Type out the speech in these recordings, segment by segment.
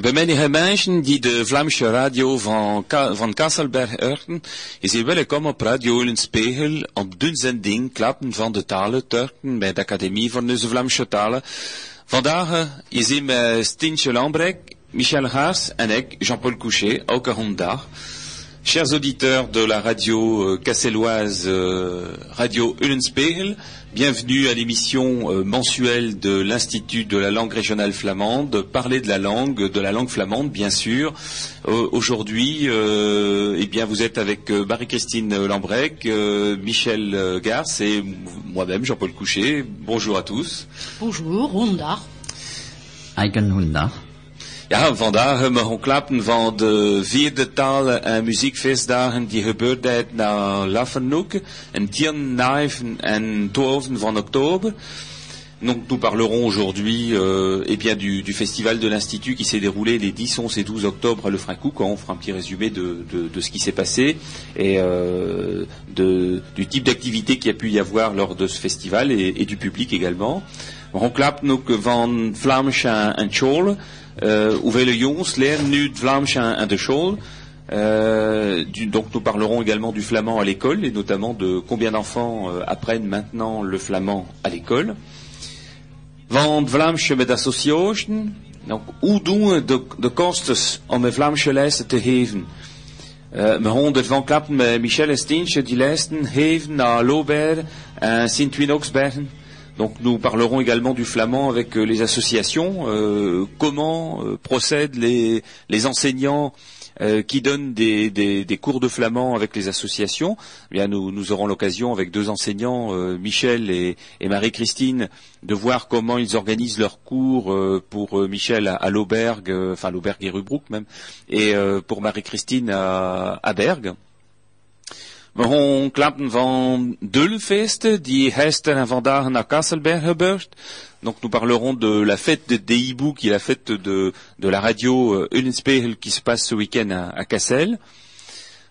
Bij menige mensen die de Vlaamse radio van, Ka van Kasselberg horen, is hier welkom op Radio in Spiegel op de zending Klappen van de Talen Turken bij de Academie van de Vlaamse Talen. Vandaag is hier met Stintje Lambrek, Michel Haas en ik, Jean-Paul Couchet, ook een dag. Chers auditeurs de la radio euh, casselloise euh, Radio Ullenspiegel, bienvenue à l'émission euh, mensuelle de l'Institut de la langue régionale flamande, parler de la langue, de la langue flamande bien sûr. Aujourd'hui, eh bien vous êtes avec Marie-Christine Lambrec, Michel Garce et moi-même Jean-Paul Couchet. Bonjour à tous. Bonjour, Hondar. Eigen Hondar. Ja, vandaag hebben we klappen van de vierde taal- en muziekfeestdagen die gebeurd zijn naar Laffenhoek, en 10, 9 en 12 van oktober. Donc nous parlerons aujourd'hui euh, eh bien du, du festival de l'Institut qui s'est déroulé les 10, 11 et 12 octobre à Le Francouc. On fera un petit résumé de, de, de ce qui s'est passé et euh, de, du type d'activité qu'il y a pu y avoir lors de ce festival et, et du public également. On klapt ook van Vlaams en School. Hoeveel jongens leren nu het Vlaams en de school. Euh, du, donc nous parlerons également du flamand à l'école et notamment de combien d'enfants euh, apprennent maintenant le flamand à l'école. Van het Vlaamse met association. Donc, hoe doen de, de kosten om een Vlaamse lijsten te geven? Uh, we gaan ervan klappen met Michel en Steentje die lijsten geven naar Lobert en Sint-Winoxbergen. Donc nous parlerons également du flamand avec euh, les associations, euh, comment euh, procèdent les, enseignants qui donnent des, cours de flamand avec les associations? Eh bien, nous, aurons l'occasion avec deux enseignants, Michel et, Marie-Christine, de voir comment ils organisent leurs cours pour Michel à, à l'Aubergue, enfin l'Aubergue et Rubruck même, et pour Marie-Christine à, à Bergue. Gaan klappen van Dulfeest, die gisteren en vandaag naar Kasselberg gebeurt. Donc nous parlerons de la fête de Deibou, qui est la fête de, de la radio euh, Ullenspiegel qui se passe ce week-end à, à Kassel.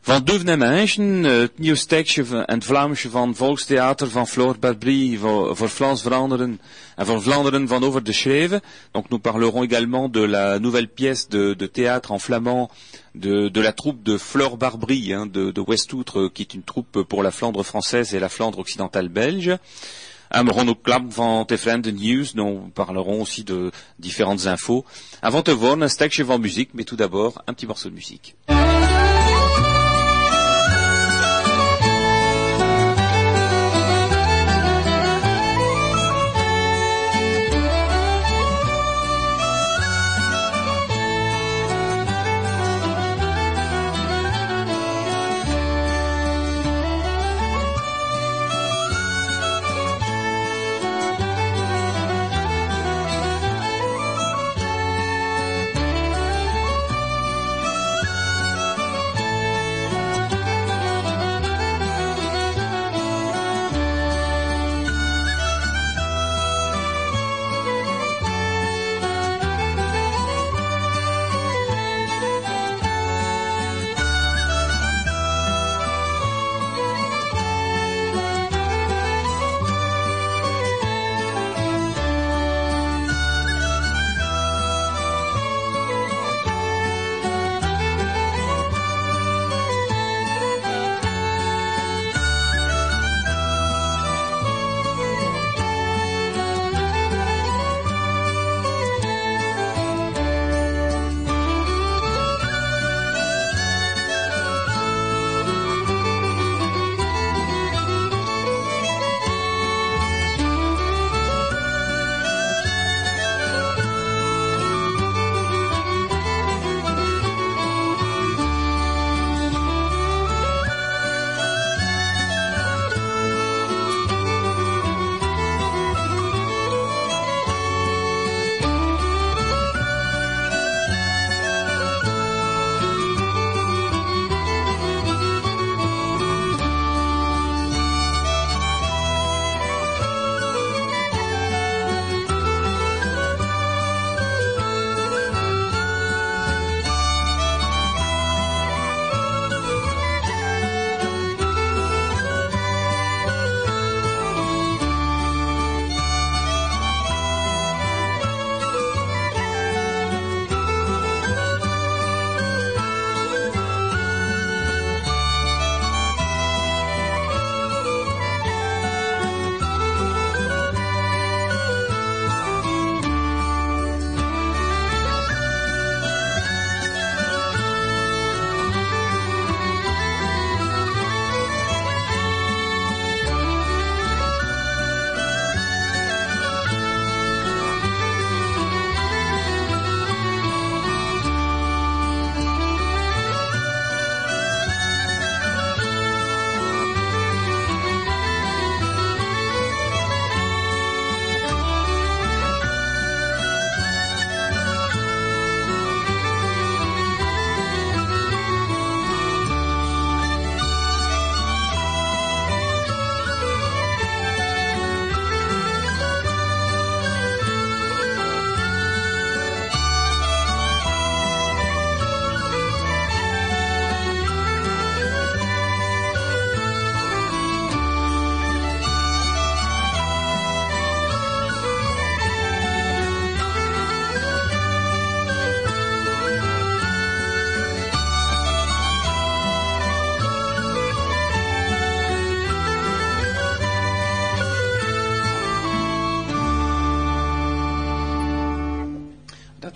Van Duvne Menschen, het nieuw stekje en het van Volkstheater van Floor Barbry voor, voor Vlaams Vlaanderen voor Vlaanderen van over de Schreven. Donc nous parlerons également de la nouvelle pièce de, théâtre en flamand de, la troupe de Flore Barbry hein, de, de Westoutre, qui est une troupe pour la Flandre française et la Flandre occidentale belge. Amron van News, dont nous parlerons aussi de différentes infos. Avant de voir un stekje van musique, mais tout d'abord un petit morceau de musique.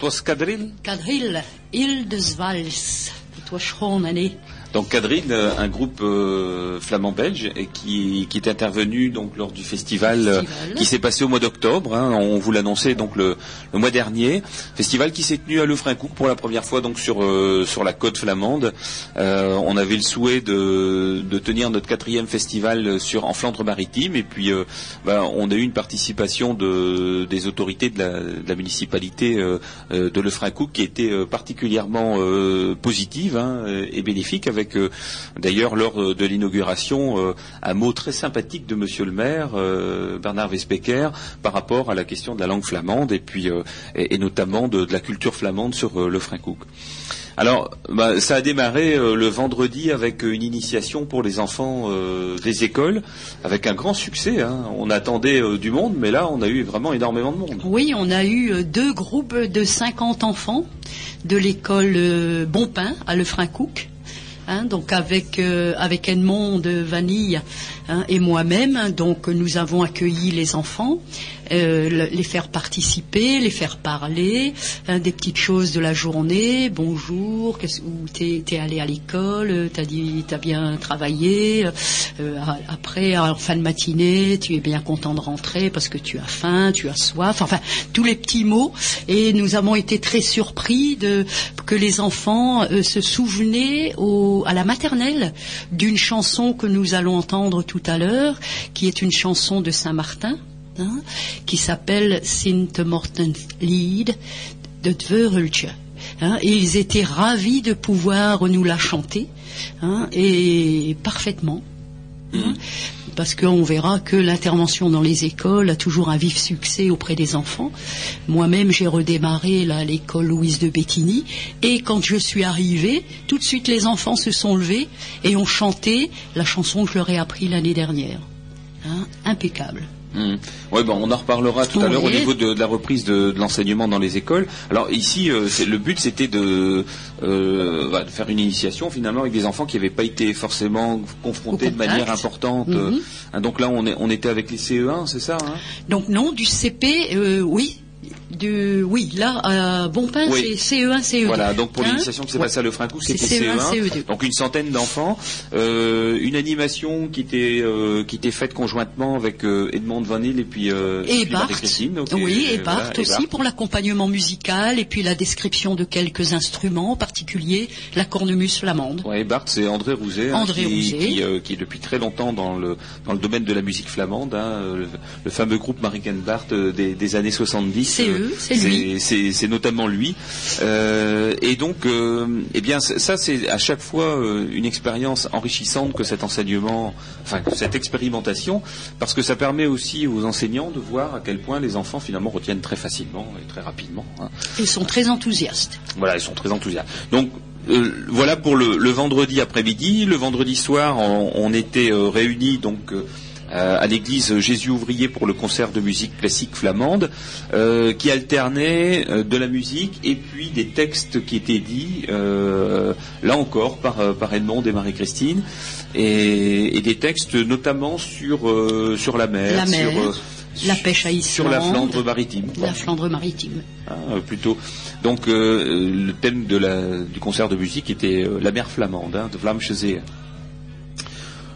Het was quadrille Quadrille, Île de Zwals. Het was gewoon année. Donc Quadrille, euh, un groupe euh, flamand-belge et qui, qui est intervenu donc lors du festival, euh, qui s'est passé au mois d'octobre. hein, on vous l'annonçait donc le, le mois dernier. Festival qui s'est tenu à Lefrancouc pour la première fois donc sur euh, sur la côte flamande. On avait le souhait de, de tenir notre quatrième festival sur en Flandre maritime et puis bah, on a eu une participation de, des autorités de la, de la municipalité de Lefrancouc qui était particulièrement positive hein, et bénéfique avec euh, d'ailleurs lors euh, de l'inauguration euh, un mot très sympathique de Monsieur le maire euh, Bernard Vespecker par rapport à la question de la langue flamande et puis et, notamment de, la culture flamande sur Lefrancouc. Alors, bah, ça a démarré le vendredi avec une initiation pour les enfants des écoles, avec un grand succès. hein. On attendait du monde, mais là, on a eu vraiment énormément de monde. Oui, on a eu deux groupes de 50 enfants de l'école Bonpin à Lefrancouc. Hein, donc avec euh, Edmond Vanille hein, et moi-même, hein, donc nous avons accueilli les enfants, euh, le- les faire participer, les faire parler, hein, des petites choses de la journée. Bonjour, où t'es t'es allé à l'école, t'as dit t'as bien travaillé. euh, après en fin de matinée, tu es bien content de rentrer parce que tu as faim, tu as soif. Enfin tous les petits mots. Et nous avons été très surpris de que les enfants euh, se souvenaient au, à la maternelle d'une chanson que nous allons entendre tout à l'heure, qui est une chanson de Saint-Martin, hein, qui s'appelle Sint Morten Lied de Dveureltje. Hein, et ils étaient ravis de pouvoir nous la chanter, hein, et parfaitement. hein, parce qu'on verra que l'intervention dans les écoles a toujours un vif succès auprès des enfants. Moi-même, j'ai redémarré là, l'école Louise de Bétigny, et quand je suis arrivée, tout de suite les enfants se sont levés et ont chanté la chanson que je leur ai appris l'année dernière. Impeccable. Hmm. Ouais, bon, on en reparlera tout à l'heure au niveau de, de la reprise de, de l'enseignement dans les écoles. Alors ici, euh, le but c'était de, euh, bah, de faire une initiation finalement avec des enfants qui n'avaient pas été forcément confrontés de manière importante. Mhm. hein, donc là, on, est, on était avec les CE1, c'est ça hein? Donc non, du CP, euh, oui. Du, oui, là, à Bonpin, Oui. c'est CE1, CE2. Voilà, donc pour Hein l'initiation qui s'est Ouais. passée à Lefrancouc, C'est c'était CE1, CE1, CE2. donc une centaine d'enfants, euh, une animation qui était euh, qui était faite conjointement avec euh, Edmond Van Hill et puis euh, Et Bart, oui, et euh, Bart voilà, et aussi Bart. pour l'accompagnement musical et puis la description de quelques instruments, en particulier la cornemuse flamande. Ouais, Bart, c'est André Rouzet, hein, André qui, Rouzet. qui, euh, qui est depuis très longtemps dans le dans le domaine de la musique flamande, hein, le, le fameux groupe Mariken Bart euh, des, des années 70. C'est euh, eux, c'est lui. C'est notamment lui. Euh, et donc, euh, eh bien, ça c'est à chaque fois euh, une expérience enrichissante que cet enseignement, enfin que cette expérimentation, parce que ça permet aussi aux enseignants de voir à quel point les enfants finalement retiennent très facilement et très rapidement. hein. Ils sont très enthousiastes. Voilà, ils sont très enthousiastes. Donc euh, voilà pour le, le vendredi après-midi. Le vendredi soir, on, on était euh, réunis donc euh, à l'église Jésus ouvrier pour le concert de musique classique flamande, euh, qui alternait euh, de la musique et puis des textes qui étaient dits, euh, là encore par, euh, par Edmond et Marie-Christine, et, et des textes notamment sur euh, sur la mer, La mer, sur euh, la pêche à sur la Islande, Flandre maritime. quoi. La Flandre maritime. Euh, plutôt. Donc euh, le thème de la, du concert de musique était euh, la mer flamande, hein, de Vlaamse.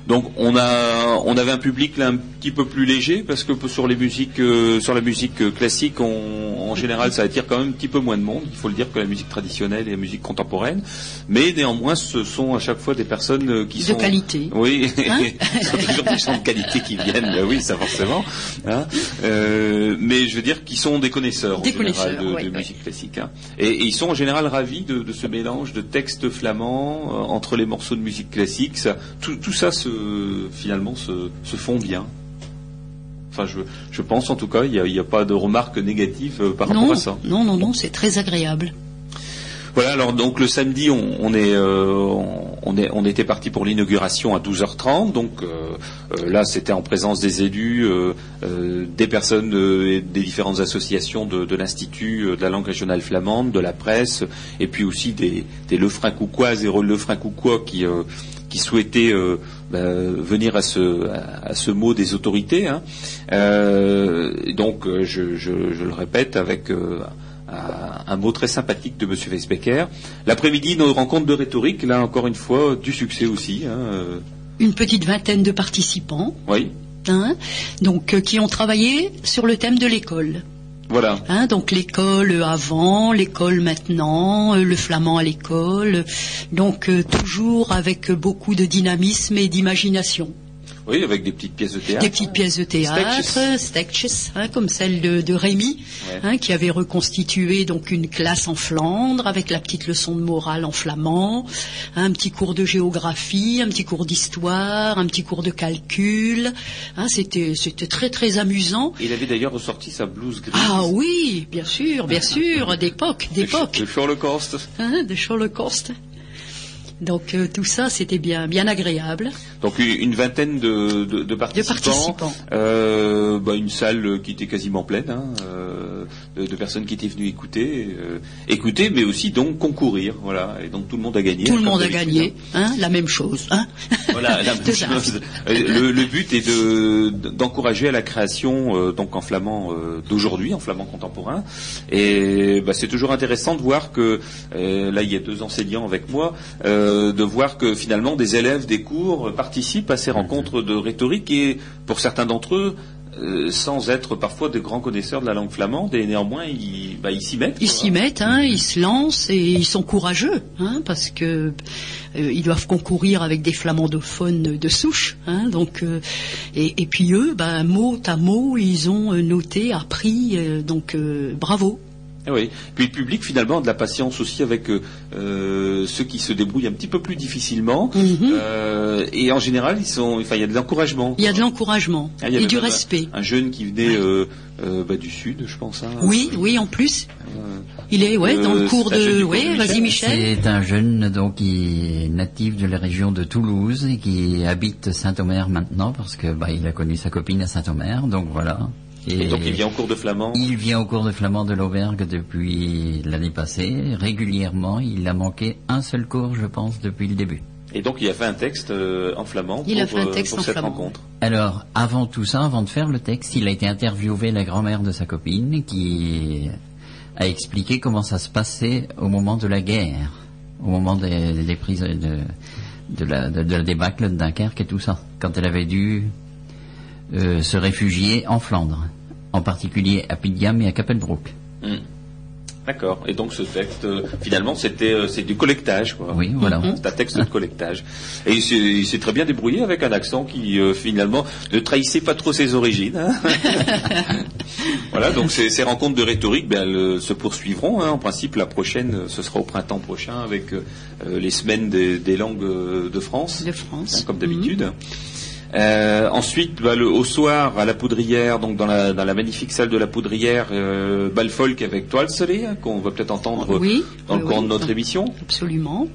Donc on a on avait un public là un petit peu plus léger parce que sur les musiques euh, sur la musique euh, classique on- en général ça attire quand même un petit peu moins de monde. Il faut le dire que la musique traditionnelle et la musique contemporaine, mais néanmoins ce sont à chaque fois des personnes euh, qui De sont qualité. oui, Hein ce sont toujours des gens de qualité qui viennent, ben oui, ça forcément. hein. Euh, mais je veux dire qu'ils sont des connaisseurs Des en général connaisseurs, de, ouais, de ouais. musique classique. hein. Et, et ils sont en général ravis de, de ce mélange de textes flamands euh, entre les morceaux de musique classique. Ça, tout, tout ça se, finalement se, se fond bien. Enfin, je, je pense en tout cas, il n'y a, pas de remarques négatives euh, par rapport à ça. non, non, non, c'est très agréable. Voilà, alors donc le samedi, on, on est, euh, on, est, on était parti pour l'inauguration à 12h30. Donc euh, là, c'était en présence des élus, euh, des personnes des différentes associations de, de l'Institut de la langue régionale flamande, de la presse, et puis aussi des, des Lefrancoucoises et Lefrancoucois qui, qui souhaitaient venir à ce, à, à ce mot des autorités. hein. Euh, donc, euh, je, je- je le répète, avec euh, un mot très sympathique de Monsieur Weisbecker. L'après-midi, nos rencontres de rhétorique, là encore une fois, du succès aussi. hein, euh, Une petite vingtaine de participants, oui, hein, donc euh, qui ont travaillé sur le thème de l'école. Voilà. Hein, donc l'école avant, l'école maintenant, euh, le flamand à l'école, donc euh, toujours avec beaucoup de dynamisme et d'imagination. Oui, avec des petites pièces de théâtre. Des petites pièces de théâtre, hein, comme celle de, de Rémy, Ouais. hein, qui avait reconstitué donc une classe en Flandre avec la petite leçon de morale en flamand, un petit cours de géographie, un petit cours d'histoire, un petit cours de calcul. Hein, c'était c'était très très amusant. Il avait d'ailleurs ressorti sa blouse grise. Ah oui, bien sûr, bien sûr, d'époque, d'époque, De Holocaust. hein, de Holocaust. Donc euh, tout ça, c'était bien, bien agréable. Donc une vingtaine de, de, de participants, participants. Euh, bah, une salle qui était quasiment pleine, hein, euh, de, de personnes qui étaient venues écouter, écouter, mais aussi donc concourir, voilà. Et donc tout le monde a gagné. Tout le monde a gagné, hein, la même chose. Hein. Voilà, la même De ça. chose. Le, le but est de d'encourager à la création donc en flamand d'aujourd'hui, en flamand contemporain. Et bah, c'est toujours intéressant de voir que là il y a deux enseignants avec moi, euh, de voir que finalement des élèves des cours participent à ces rencontres de rhétorique et pour certains d'entre eux. euh, sans être parfois de grands connaisseurs de la langue flamande, et néanmoins ils bah, ils s'y mettent. Ils s'y mettent, hein, ils se lancent et ils sont courageux, hein, parce que euh, ils doivent concourir avec des flamandophones de souche, hein, donc euh, et, et puis eux, ben, mot à mot, ils ont euh, noté, appris, euh, donc euh, bravo. Eh oui. Puis le public finalement a de la patience aussi avec euh, euh, ceux qui se débrouillent un petit peu plus difficilement. Mhm. Euh, et en général, ils sont, enfin, il y a de l'encouragement. Il y a de l'encouragement Ah, et du respect. Un jeune qui venait euh, euh, bah, du sud, je pense. hein. Oui, oui, en plus, Euh, il est, ouais, dans le cours de, oui, vas-y Michel. Michel. C'est un jeune donc qui est natif de la région de Toulouse et qui habite Saint-Omer maintenant parce que bah, il a connu sa copine à Saint-Omer, donc voilà. Et donc il vient en cours de flamand. il vient au cours de flamand de l'Aubergue depuis l'année passée, régulièrement. Il a manqué un seul cours, je pense, depuis le début. Et donc il a fait un texte euh, en flamand Il a pour, fait un euh, texte pour en cette flamand. rencontre. Alors, avant tout ça, avant de faire le texte, il a été interviewé la grand-mère de sa copine qui a expliqué comment ça se passait au moment de la guerre, au moment des, des prises de, de, la, de, de la débâcle de Dunkerque et tout ça, quand elle avait dû euh, se réfugier en Flandre, en particulier à Pidgam et à Kapelbroek. Hmm. D'accord. Et donc ce texte, euh, finalement, c'était euh, c'est du collectage, quoi. Oui, voilà. C'est un texte de collectage. Et il s'est- très bien débrouillé avec un accent qui, euh, finalement, ne trahissait pas trop ses origines. hein. voilà, donc ces, ces rencontres de rhétorique ben, elles, euh, se poursuivront. hein. En principe, la prochaine, ce sera au printemps prochain avec les semaines des, des langues de France, De France. hein, comme d'habitude. Euh, ensuite, bah, le, au soir, à la Poudrière, donc dans la, dans la magnifique salle de la Poudrière, euh, Balfolk avec Toile Soleil, hein, qu'on va peut-être entendre Oui, dans oui, le courant oui. de notre émission. Absolument.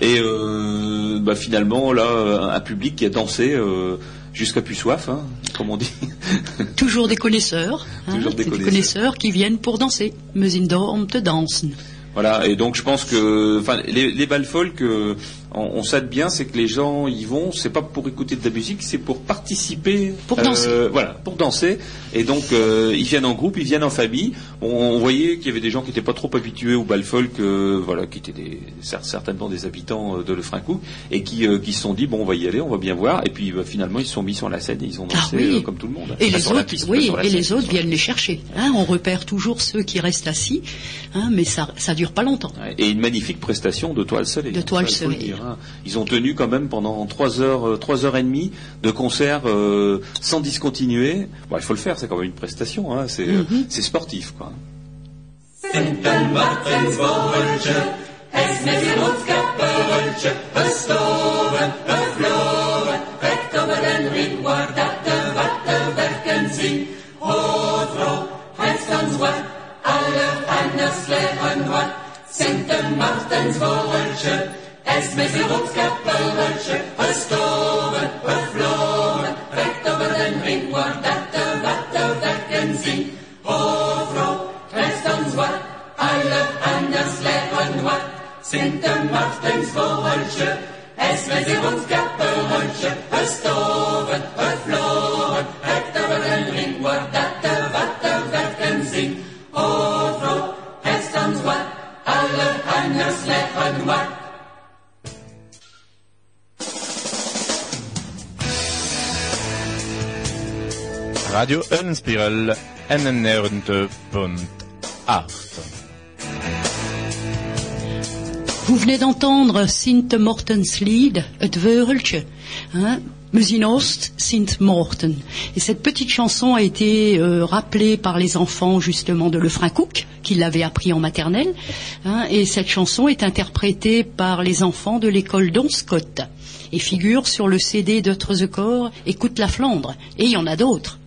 Et euh, bah, finalement, là, un public qui a dansé euh, jusqu'à plus soif, hein, comme on dit. Toujours des connaisseurs, hein, Toujours des connaisseurs. connaisseurs qui viennent pour danser. Mais dorm te dansen. Voilà, et donc je pense que les, les bals folk, euh, on, sait bien, c'est que les gens y vont, c'est pas pour écouter de la musique, c'est pour participer. Pour euh, danser. Voilà, pour danser. Et donc euh, ils viennent en groupe, ils viennent en famille. On, on voyait qu'il y avait des gens qui n'étaient pas trop habitués au bal folk, euh, voilà, qui étaient des, certainement des habitants euh, de Lefrancou, et qui, euh, qui se sont dit bon, on va y aller, on va bien voir. Et puis bah, finalement ils se sont mis sur la scène et ils ont dansé Ah oui. euh, comme tout le monde. Et les autres, piste, oui, les viennent les chercher. hein. on repère toujours ceux qui restent assis, hein, mais ça, ça dure pas longtemps. Et une magnifique prestation de toile soleil. De toile le soleil. Ils ont tenu quand même pendant trois heures, trois heures et demie de concert euh, sans discontinuer. Bon, il faut le faire, c'est quand même une prestation. Hein. C'est mm sportif, quoi. Es mit der Rotkapelwäsche gestoven, verflogen, recht over den ring, waar dat de watte wekken zien. O vrouw, treft ons wat, alle anders leven wat, sind de machtens woordje. Es mit der Rotkapelwäsche verstoben, Radio Unspiegel nnr.art. Vous venez d'entendre Sint Mortens Lied, het Weureltje, hein, Musinost Sint Morten. Et cette petite chanson a été euh, rappelée par les enfants justement de Lefrancouc, qui l'avaient appris en maternelle. hein, et cette chanson est interprétée par les enfants de l'école d'Onscott et figure sur le CD d'Eutre Corps, Écoute la Flandre. Et il y en a d'autres.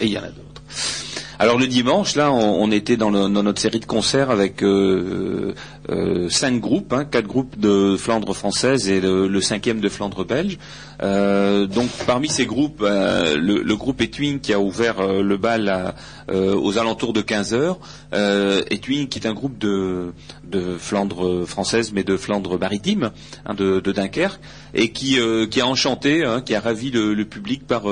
Et il y en a d'autres. Alors le dimanche, là, on, était dans notre série de concerts avec euh, euh, cinq groupes, hein, quatre groupes de Flandre française et le, cinquième de Flandre belge. Euh, donc parmi ces groupes, euh, le, le groupe Etwing qui a ouvert euh, le bal aux alentours de 15 heures. Etwing qui est un groupe de, de Flandre française, mais de Flandre maritime, hein, de, Dunkerque, et qui, a enchanté, hein, qui a ravi le, public par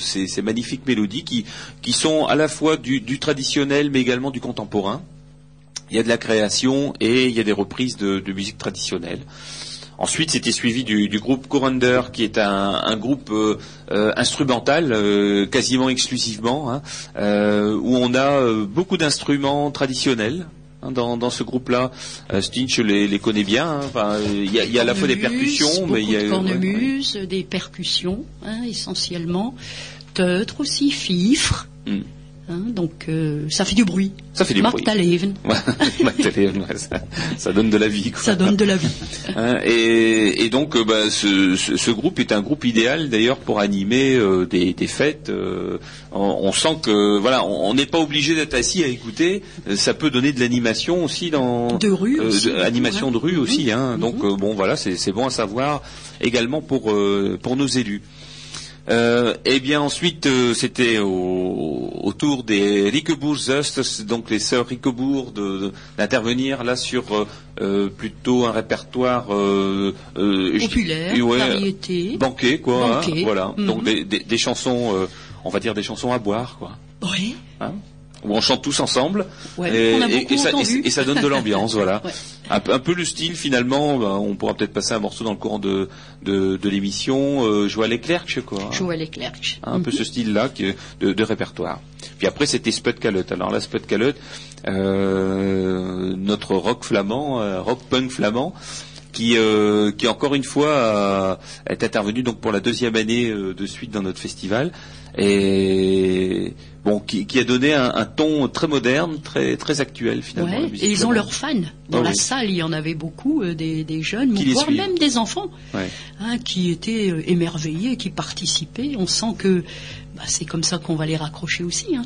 ces, magnifiques mélodies qui, sont à la fois du traditionnel, mais également du contemporain. Il y a de la création et il y a des reprises de, de musique traditionnelle. Ensuite, c'était suivi du, du groupe Corander, qui est un, un groupe euh, euh, instrumental, euh, quasiment exclusivement, hein, où on a beaucoup d'instruments traditionnels. hein, Dans, dans ce groupe-là, Stinch les, les connaît bien. hein. Il y a, il y a à la fois des percussions, mais il y a beaucoup de ouais, ouais. cornemuses, des percussions, essentiellement. Teutre aussi, fifre. Mm. Hein, donc euh, ça fait du bruit. Ça fait du bruit. Ouais, ça, ça donne de la vie. Quoi. ça donne de la vie. Hein, et, et donc, euh, bah, ce, ce- ce groupe est un groupe idéal d'ailleurs pour animer euh, des, des fêtes. euh, on, on sent que voilà, on n'est pas obligé d'être assis à écouter. Ça peut donner de l'animation aussi dans De rue aussi, de- animation de rue aussi. Hein, Mhm. Donc bon, voilà, c'est bon à savoir également pour pour nos élus. Euh, et bien ensuite, euh, c'était au, autour des Riquebourg donc les sœurs Riquebourg, d'intervenir là sur euh, euh, plutôt un répertoire je Populaire, ouais, variété. banquet quoi, hein, voilà. mhm. Donc des, des- des chansons, on va dire des chansons à boire quoi, Oui, hein, où on chante tous ensemble. ouais, Et, on a et- ça, et- donne de l'ambiance, voilà. Ouais. Un, peu- un peu le style finalement, ben, on pourra peut-être passer un morceau dans le courant de, de, de l'émission, euh, Joël Leclerc, je sais quoi. hein. Et Clerc. un peu ce style-là qui est de, de répertoire. Puis après, c'était Spud Calotte. Alors là, Spud Calotte, euh, notre rock flamand, euh, rock punk flamand, qui, euh, qui encore une fois est intervenu donc pour la deuxième année euh, de suite dans notre festival et bon qui, qui a donné un, un ton très moderne, très très actuel finalement. Ouais, et ils ont leurs fans. Dans Ah la oui. salle, il y en avait beaucoup, euh, des, des jeunes, Qui voire suivent. même des enfants, Ouais. hein, qui étaient euh, émerveillés, qui participaient. On sent que bah, c'est comme ça qu'on va les raccrocher aussi. Hein.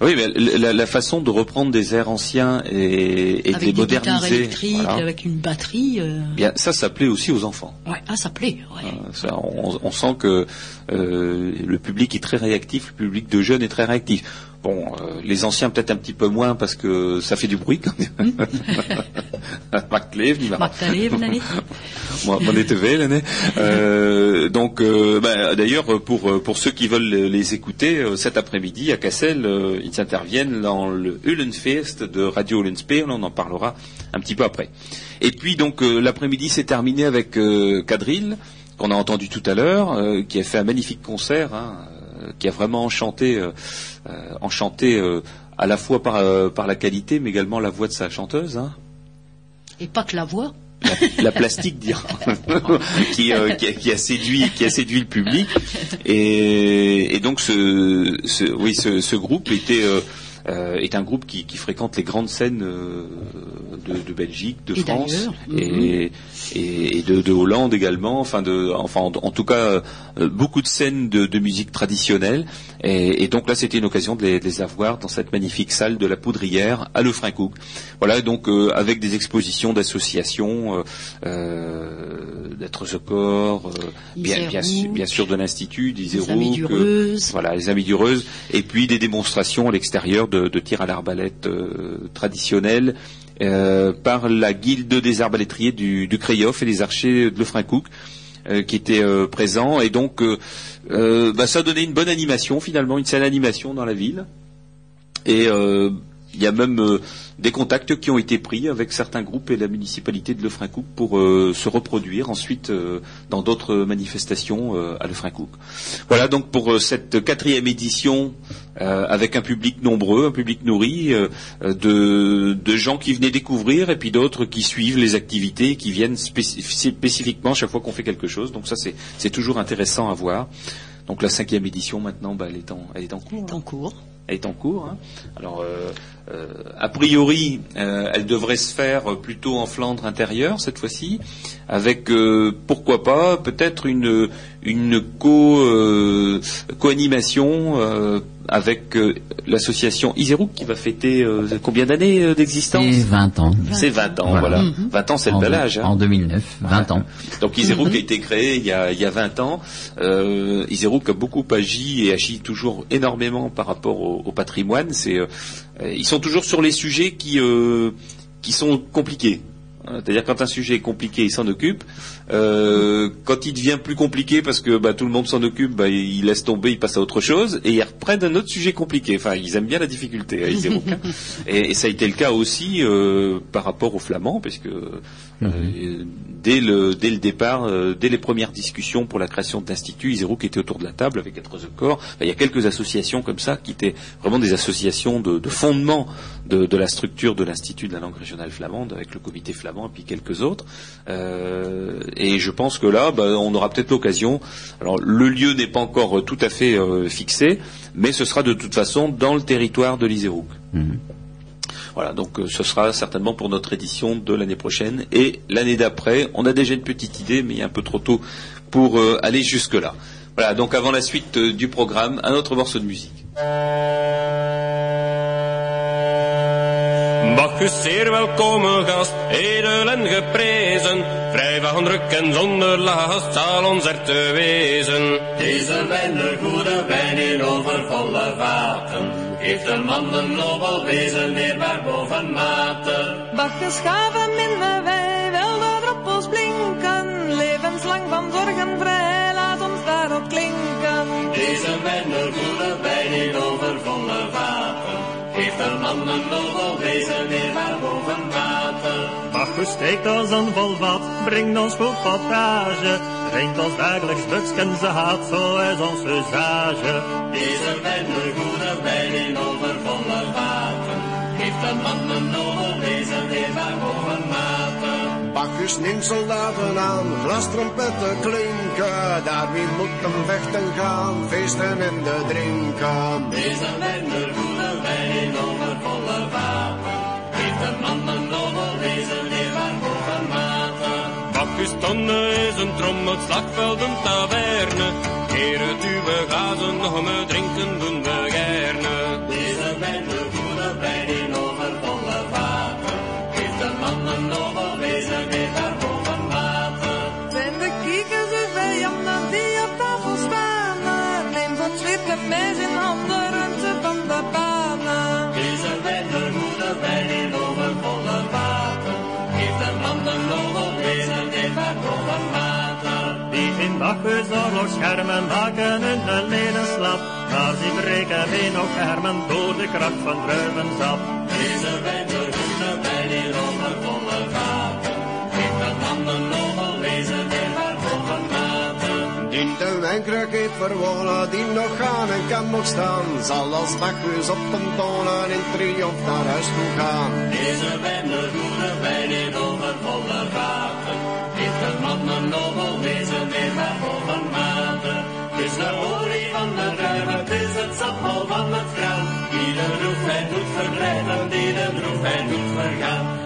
Oui, mais la, la façon de reprendre des airs anciens et, et de les avec des moderniser, électriques, voilà. avec une batterie. euh, bien ça, ça plaît aussi aux enfants. Ouais, ah, ça plaît. Ouais. Ça, on, on sent que euh, le public est très réactif, le public de jeunes est très réactif. Bon, euh, les anciens peut-être un petit peu moins parce que ça fait du bruit quand même. L'année. Euh, donc, euh, bah, d'ailleurs, pour pour ceux qui veulent les écouter, euh, cet après-midi à Cassel, euh, ils interviennent dans le Uhlenfest de Radio Uhlenspeel. On en parlera un petit peu après. Et puis donc euh, l'après-midi s'est terminé avec euh, Cadril qu'on a entendu tout à l'heure, euh, qui a fait un magnifique concert, hein, euh, qui a vraiment enchanté, euh, euh, enchanté euh, à la fois par euh, par la qualité, mais également la voix de sa chanteuse. Hein Et pas que la voix. la, la plastique dira, qui, euh, qui, a, qui a séduit qui a séduit le public et, et donc ce, ce oui ce, ce groupe était euh, euh, est un groupe qui, qui fréquente les grandes scènes euh, de, de Belgique, de Et France mhm. et, et, et de, de Hollande également. Enfin, de, enfin, en, en tout cas, euh, beaucoup de scènes de, de musique traditionnelle. Et, et donc là, c'était une occasion de les, de les avoir dans cette magnifique salle de la Poudrière à Lefrancouc. Voilà, donc euh, avec des expositions d'associations, euh, euh, d'être Corps, euh, bien, bien, sûr, Isérouk, bien sûr de l'institut, Les d'Isérouk, Amis voilà, les amis du Reuse, et puis des démonstrations à l'extérieur de, de tir à l'arbalète euh, traditionnelle euh, par la guilde des arbalétriers du, du et des archers de Lefrancouc qui étaient euh, présents. Et donc, euh, euh, bah, ça donnait une bonne animation finalement, une saine animation dans la ville. Et euh, il y a même euh, des contacts qui ont été pris avec certains groupes et la municipalité de Lefrancouc pour euh, se reproduire ensuite euh, dans d'autres manifestations à Lefrancouc. Voilà donc pour cette quatrième édition avec un public nombreux, un public nourri de, de, gens qui venaient découvrir et puis d'autres qui suivent les activités, qui viennent spécifiquement chaque fois qu'on fait quelque chose. Donc ça c'est toujours intéressant à voir. Donc la cinquième édition maintenant, bah, elle, est en, elle est en cours. Elle est en cours. Elle est en cours. Hein. Alors euh, a priori, euh, elle devrait se faire plutôt en Flandre intérieure cette fois-ci, avec euh, pourquoi pas peut-être une, une co, co-animation avec l'association Iserouk qui va fêter combien d'années d'existence? C'est 20 ans. C'est 20 ans, voilà. 20 ans, c'est le bel âge. Hein. En 2009, 20 ans. Donc Iserouk a été créé il y a, il y a 20 ans. Euh, Iserouk a beaucoup agi et agit toujours énormément par rapport au, au patrimoine. C'est ils sont toujours sur les sujets qui, euh, qui sont compliqués. Hein, c'est-à-dire quand un sujet est compliqué, il s'en occupe. Euh, quand il devient plus compliqué parce que bah, tout le monde s'en occupe, bah, il laisse tomber, il passe à autre chose et ils reprennent un autre sujet compliqué. Enfin, ils aiment bien la difficulté. Hein, et, et, ça a été le cas aussi euh, par rapport aux Flamands, parce que euh, dès, le, dès le départ, euh, dès les premières discussions pour la création de l'Institut, qui était autour de la table avec quatre corps. il y a quelques associations comme ça qui étaient vraiment des associations de, de fondement de, de, la structure de l'Institut de la langue régionale flamande avec le comité flamand et puis quelques autres. Euh, et je pense que là, bah, on aura peut-être l'occasion. Alors le lieu n'est pas encore tout à fait euh, fixé, mais ce sera de toute façon dans le territoire de l'Isérouk. Mhm. Voilà, donc euh, ce sera certainement pour notre édition de l'année prochaine et l'année d'après. On a déjà une petite idée, mais il est un peu trop tôt pour euh, aller jusque là. Voilà, donc avant la suite euh, du programme, un autre morceau de musique. Bacchus, zeer welkome gast, edel en druk en zonder last zal ons er te wezen. Deze wijn, de goede wijn in overvolle vaten. Geeft een man een nobel wezen weer maar boven mate. Bacchus gaven minder wij, wel de droppels blinken. Levenslang van zorgen vrij, laat ons daarop klinken. Deze wijn, de goede wijn in overvolle vaten. Geeft een man een nobel wezen weer maar boven water. Bacchus steekt ons een vol vat, brengt ons goed potage. Drinkt ons dagelijks drugs en ze haat, zo is ons usage. Deze wijn, de goede wijn in overvolle vaten. Geeft een man een nobel wezen weer maar boven water. Bacchus neemt soldaten aan, trompetten klinken. Daar wie moet hem vechten gaan, feesten en de drinken. Deze wijn, de goede wijn in overvolle vaten. Geeft een man een Bacchus tonne is een trom, het slagveld een taverne. Keren uwe gazen, nog me drinken doen we Die in Bacchus oorlogsschermen haken hun de leden slap. Maar ze breken weer nog armen door de kracht van druivensap. Deze wijn, de goede wijn in overvolle vaten. Geeft een man een nobel wezen weer maar boven water. Die de wijnkruik heeft verwonnen, die nog gaan en kan nog staan, zal als Bacchus op een tonen in triomf naar huis toe gaan. Deze wijn, de goede wijn in overvolle vaten. Geeft een man een Het is de olie van de druiven, het is het sappel van het graan. Die de droefheid doet verdrijven, die de droefheid doet vergaan.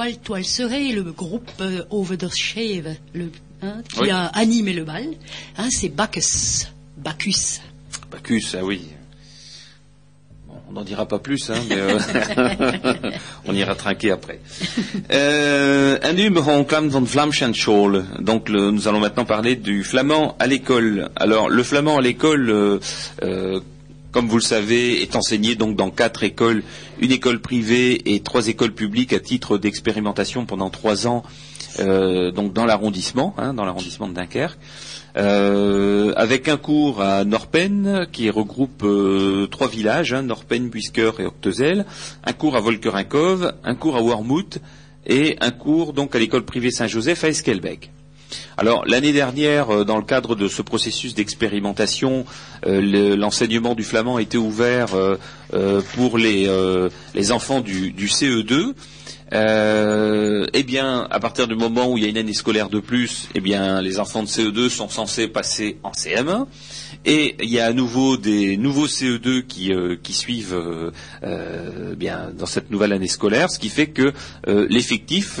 Toile, Toile Serait, le groupe euh, Over the Shave, le, hein, qui Oui. a animé le bal. Hein, c'est Bacchus. Bacchus. Bacchus, ah oui. Bon, on n'en dira pas plus, hein, mais euh, on ira trinquer après. Euh, en nu begon kwam van Vlamschanschool. Donc le- nous allons maintenant parler du flamand à l'école. Alors le flamand à l'école, euh, euh, comme vous le savez, est enseigné donc dans quatre écoles, une école privée et trois écoles publiques à titre d'expérimentation pendant trois ans, euh, donc dans l'arrondissement, hein, dans l'arrondissement de Dunkerque. Euh, avec un cours à Norpen qui regroupe euh, trois villages, hein, Norpen, Buisker et Octezel, un cours à Volkerinkov, un cours à Wormhout et un cours donc à l'école privée Saint-Joseph à Esquelbec. Alors l'année dernière, euh, dans le cadre de ce processus d'expérimentation, euh, le- l'enseignement du flamand a été ouvert euh, pour les, enfants du, du CE2. Euh, eh bien, à partir du moment où il y a une année scolaire de plus, eh les enfants de CE2 sont censés passer en CM1. Et il y a à nouveau des nouveaux CE2 qui, qui suivent bien dans cette nouvelle année scolaire, ce qui fait que l'effectif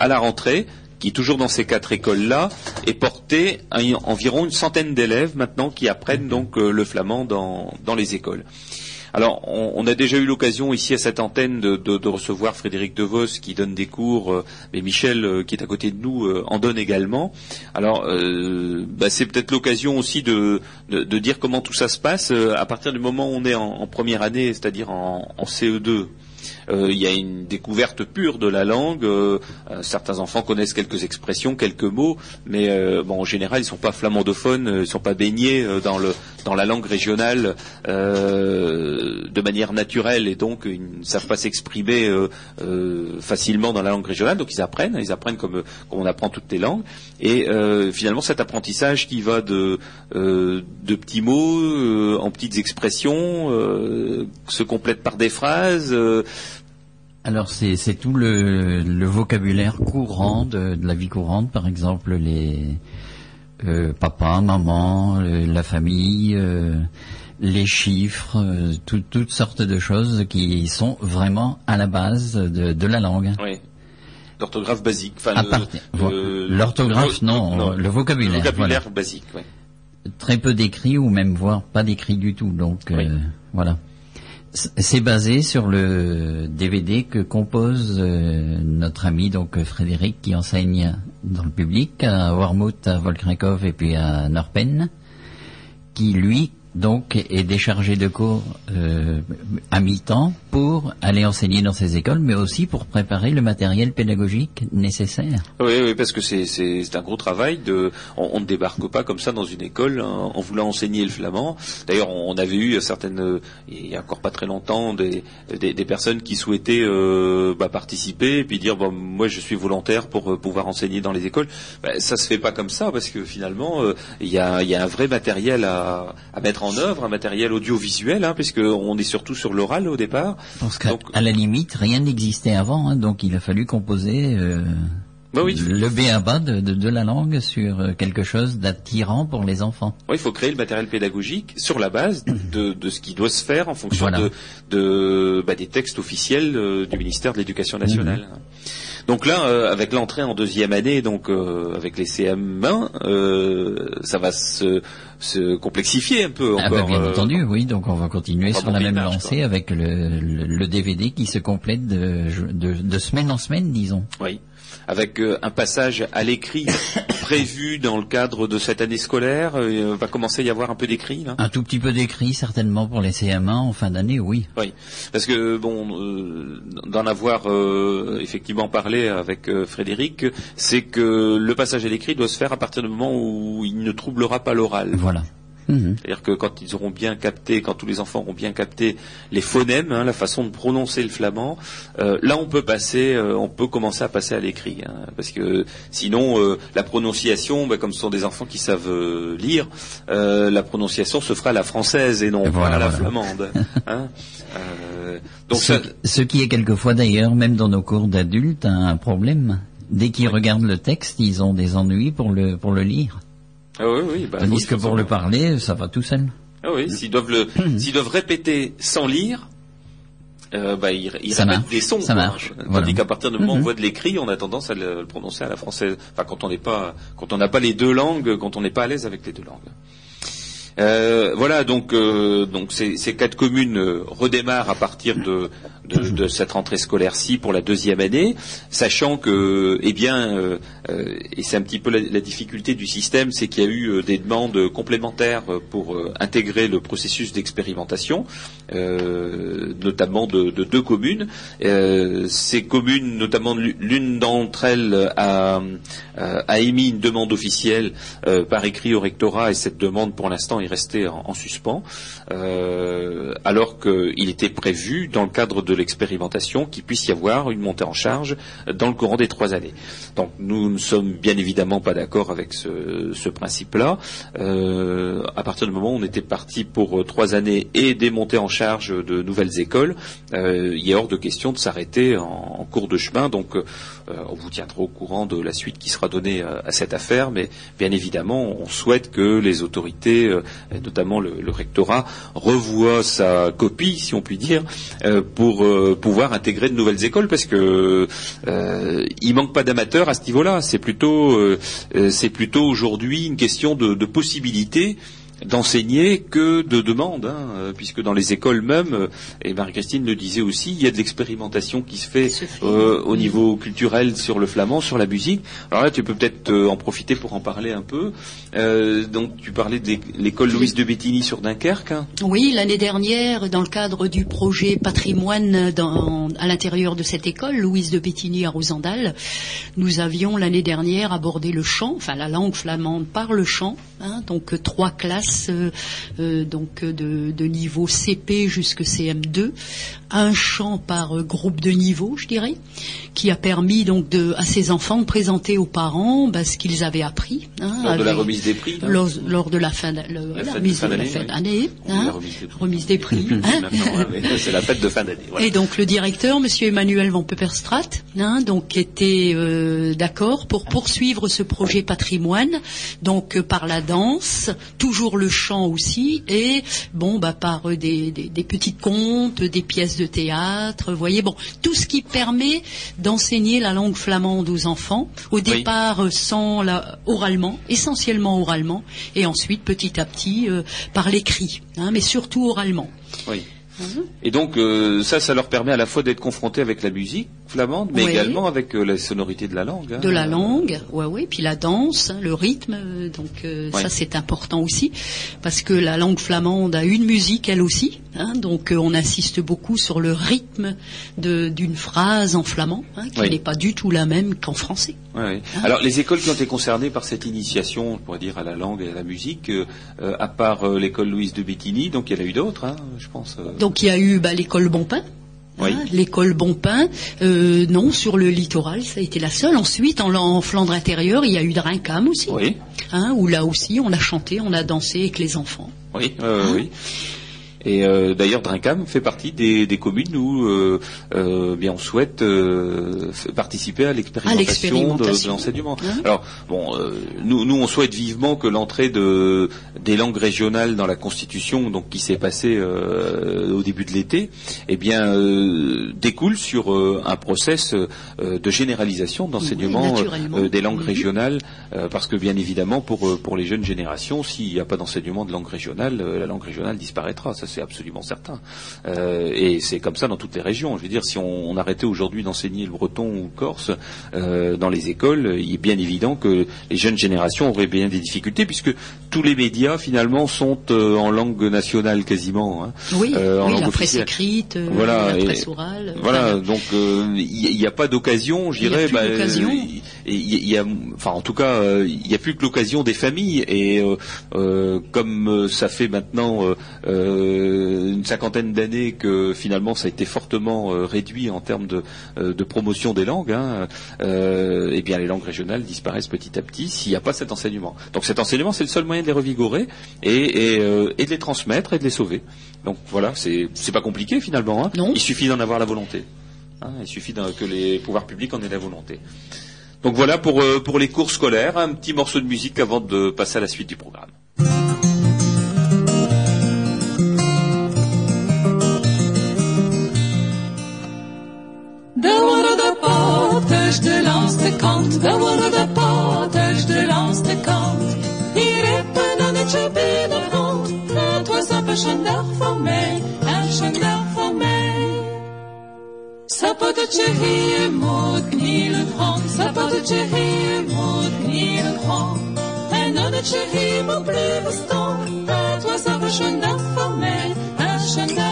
à la rentrée qui toujours dans ces quatre écoles-là est porté à environ une centaine d'élèves maintenant qui apprennent donc euh, le flamand dans, dans les écoles. Alors, on, on a déjà eu l'occasion ici à cette antenne de, de- de recevoir Frédéric Devos qui donne des cours, euh, mais Michel euh, qui est à côté de nous euh, en donne également. Alors, euh, bah, c'est peut-être l'occasion aussi de, dire comment tout ça se passe euh, à partir du moment où on est en, en première année, c'est-à-dire en, en CE2. Euh, il y a une découverte pure de la langue. euh, euh, certains enfants connaissent quelques expressions, quelques mots, mais en général, ils sont pas flamandophones, ils sont pas baignés dans la langue régionale de manière naturelle et donc ils ne savent pas s'exprimer facilement dans la langue régionale. Donc ils apprennent, ils apprennent comme on apprend toutes les langues. Et euh, finalement, cet apprentissage qui va de euh, de petits mots euh, en petites expressions se complète par des phrases. Alors c'est tout le, le vocabulaire courant de, de la vie courante, par exemple les papa, maman, la famille, les chiffres, tout- toutes sortes de choses qui sont vraiment à la base de, de la langue. Oui. D'orthographe basique. Enfin, l'orthographe, non, le vocabulaire, Le vocabulaire voilà. basique, oui. Très peu d'écrits ou même voire pas d'écrits du tout. Donc euh, voilà. C'est basé sur le DVD que compose euh, notre ami donc Frédéric qui enseigne dans le public à Wormhout, à Volkrinkov et puis à Norpen, qui lui donc est déchargé de cours euh, à mi-temps pour aller enseigner dans ces écoles, mais aussi pour préparer le matériel pédagogique nécessaire. Oui, oui, parce que c'est un gros travail. On, ne débarque pas comme ça dans une école hein, en voulant enseigner le flamand. D'ailleurs, on, avait eu certaines, il y a encore pas très longtemps, des, des, personnes qui souhaitaient euh, bah, participer et puis dire, bon, moi, je suis volontaire pour euh, pouvoir enseigner dans les écoles. Ben, ça se fait pas comme ça parce que finalement, il y, a, y a un vrai matériel à, à mettre en œuvre, un matériel audiovisuel, hein, puisque on est surtout sur l'oral au départ. Parce qu'à Donc- à la limite, rien n'existait avant, hein, donc il a fallu composer euh, Bah oui. le B.A.B.A. de, de, de la langue sur euh, quelque chose d'attirant pour les enfants. Oui, il faut créer le matériel pédagogique sur la base de, de ce qui doit se faire en fonction Voilà. de, de bah, des textes officiels euh, du ministère de l'Éducation nationale. Donc là, euh, avec l'entrée en deuxième année, donc euh, avec les CM1, euh, ça va se, se complexifier un peu Ah bah, encore. bien euh, entendu, oui, donc on va continuer Pas sur la même lancée avec le, le, le DVD qui se complète de, de, de semaine en semaine, disons. Oui, avec euh, un passage à l'écrit prévu dans le cadre de cette année scolaire. Euh, va commencer à y avoir un peu d'écrit là. Un tout petit peu d'écrit certainement pour les CM1 en fin d'année, oui. Oui, parce que bon, euh, d'en avoir euh, effectivement parlé avec euh, Frédéric, c'est que le passage à l'écrit doit se faire à partir du moment où il ne troublera pas l'oral. Voilà. Mhm. C'est-à-dire que quand ils auront bien capté, quand tous les enfants auront bien capté les phonèmes, hein, la façon de prononcer le flamand, euh, là on peut passer, euh, on peut commencer à passer à l'écrit, hein, parce que sinon euh, la prononciation, bah, comme ce sont des enfants qui savent lire, la prononciation se fera à la française et non Voilà, pas à la voilà. flamande. hein. Donc ce, ça, ce qui est quelquefois d'ailleurs, même dans nos cours d'adultes, un problème. Dès qu'ils regardent le texte, ils ont des ennuis pour le, pour le lire. Ah oui, oui, bah, Tandis que pour le parler, ça va tout seul. Ah oui, s'ils doivent le, s'ils doivent répéter sans lire, euh, bah, il, il Ça marche, des sons. ça marche, Tandis voilà. qu'à partir du moment où on Mhm. voit de l'écrit, on a tendance à le, le prononcer à la française. Enfin, quand on n'est pas, quand on n'a pas les deux langues, quand on n'est pas à l'aise avec les deux langues. Euh, voilà, donc euh, ces, quatre communes euh, redémarrent à partir de, cette rentrée scolaire-ci pour la deuxième année, sachant que, eh bien, et c'est un petit peu la, difficulté du système, c'est qu'il y a eu des demandes complémentaires pour intégrer le processus d'expérimentation, notamment de, de deux communes. Ces communes, notamment l'u- l'une d'entre elles, a, a émis une demande officielle par écrit au rectorat et cette demande pour l'instant est restée en, en suspens, euh, alors qu'il était prévu dans le cadre de l'expérimentation qu'il puisse y avoir une montée en charge dans le courant des trois années. Donc nous ne sommes bien évidemment pas d'accord avec ce, principe-là. Euh, à partir du moment où on était parti pour euh, trois années et des montées en charge de nouvelles écoles, il est hors de question de s'arrêter en, en cours de chemin. Donc on vous tiendra au courant de la suite qui sera donnée à cette affaire, mais bien évidemment, on souhaite que les autorités, notamment le, rectorat, revoient sa copie, si on peut dire, euh, pour euh, pouvoir intégrer de nouvelles écoles, parce que euh, manque pas d'amateurs à ce niveau-là. C'est plutôt, euh, euh, c'est plutôt aujourd'hui une question de, de possibilité d'enseigner que de demande, hein, puisque dans les écoles même, et Marie-Christine le disait aussi, il y a de l'expérimentation qui se fait Se fait. euh, au niveau culturel sur le flamand, sur la musique. Alors là, tu peux peut-être euh, en profiter pour en parler un peu. Euh, donc, tu parlais de l'école Louise de Bétigny sur Dunkerque. hein. Oui, l'année dernière, dans le cadre du projet patrimoine dans- à l'intérieur de cette école, Louise de Bétigny à Rosendal, nous avions l'année dernière abordé le chant, enfin la langue flamande par le chant, hein, donc trois classes euh, euh, donc euh, de, de niveau CP jusque CM2, un chant par euh, groupe de niveau, je dirais, qui a permis donc de, à ces enfants de présenter aux parents bah, ce qu'ils avaient appris. hein, Lors de la remise des prix. là. lors, lors de la fin de le- La la fête de remise fin de la d'année, oui. La hein, remise des prix. hein. C'est la fête de fin d'année. voilà. Et donc le directeur, Monsieur Emmanuel Van Pepperstrat, hein, donc était euh, d'accord pour poursuivre ce projet patrimoine, donc euh, par la danse, toujours le chant aussi, et bon bah par euh, des, des, des petits contes, des pièces de théâtre, vous voyez, bon tout ce qui permet d'enseigner la langue flamande aux enfants. Au départ euh, sans la, oralement, essentiellement oralement, et ensuite petit à petit euh, par l'écrit, hein, mais surtout oralement. Oui. Et donc euh, ça, ça leur permet à la fois d'être confrontés avec la musique flamande, mais Oui. également avec euh, la sonorité de la langue. hein. de la langue, ouais, ouais, puis la danse, hein, le rythme, euh, donc euh, ça c'est important aussi, parce que la langue flamande a une musique elle aussi, hein, donc euh, on insiste beaucoup sur le rythme d'une phrase en flamand, qui Oui. n'est pas du tout la même qu'en français. Alors les écoles qui ont été concernées par cette initiation, je pourrais dire à la langue et à la musique, à part l'école Louise de Bétigny, donc il y en a eu d'autres, je pense. Donc il y a eu bah, l'école Bonpin. Oui. hein, l'école Bonpin, euh, non, sur le littoral, ça a été la seule. Ensuite, en, en Flandre intérieure, il y a eu Drincam aussi, Oui, hein, où là aussi, on a chanté, on a dansé avec les enfants. oui, euh, oui. Et euh, d'ailleurs, Drincam fait partie des, des communes où euh, euh, bien on souhaite euh, participer à l'expérimentation de, l'enseignement. Alors bon, nous, nous on souhaite vivement que l'entrée de des langues régionales dans la Constitution, donc qui s'est passée au début de l'été, eh bien découle sur un process de généralisation d'enseignement Oui, des langues Mhm. régionales, parce que bien évidemment pour pour les jeunes générations, s'il n'y a pas d'enseignement de langue régionale, la langue régionale disparaîtra, ça c'est absolument certain. Euh, et c'est comme ça dans toutes les régions. Je veux dire, si on, on arrêtait aujourd'hui d'enseigner le breton ou le corse euh, dans les écoles, il est bien évident que les jeunes générations auraient bien des difficultés, puisque tous les médias finalement sont euh, en langue nationale quasiment. hein. Oui, en oui langue la presse écrite, Voilà, la presse orale. Voilà, donc il n'y a, pas d'occasion, je dirais. il il y a, enfin, en tout cas, il n'y a plus que l'occasion des familles. Et comme ça fait maintenant euh, une cinquantaine d'années que finalement ça a été fortement euh, réduit en termes de, euh, de promotion des langues, hein, euh, eh bien les langues régionales disparaissent petit à petit s'il n'y a pas cet enseignement. Donc cet enseignement, c'est le seul moyen de les revigorer et, et, euh, et de les transmettre et de les sauver. Donc voilà, c'est pas compliqué finalement. hein. Non. Il suffit d'en avoir la volonté. Hein, il suffit que les pouvoirs publics en aient la volonté. Donc voilà pour, euh, pour les cours scolaires, un petit morceau de musique avant de passer à la suite du programme. Worden de paters de kant. Die rippen aan het je binnenhand. Het was op een dag van mij, een dag van mij. Sapotetje hier moet knielen gaan, sapotetje hier moet knielen gaan. En dan het je hier moet blijven staan. Het was op een dag van mij, een dag van mij.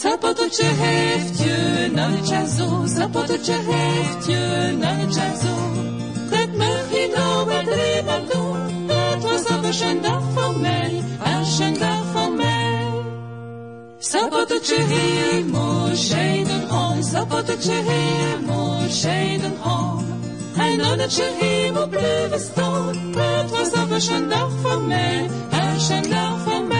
Sapotetje heeft je naar het jazo, sapotetje heeft je naar het jazo. Dat mag je nou met driemaal doen. Het was op een dag van mij, een dag van mij. Sapotetje hier moet scheiden gaan, sapotetje hier moet scheiden gaan. En dan het je hier moet blijven staan. Het was op een dag van mij, een dag van mij.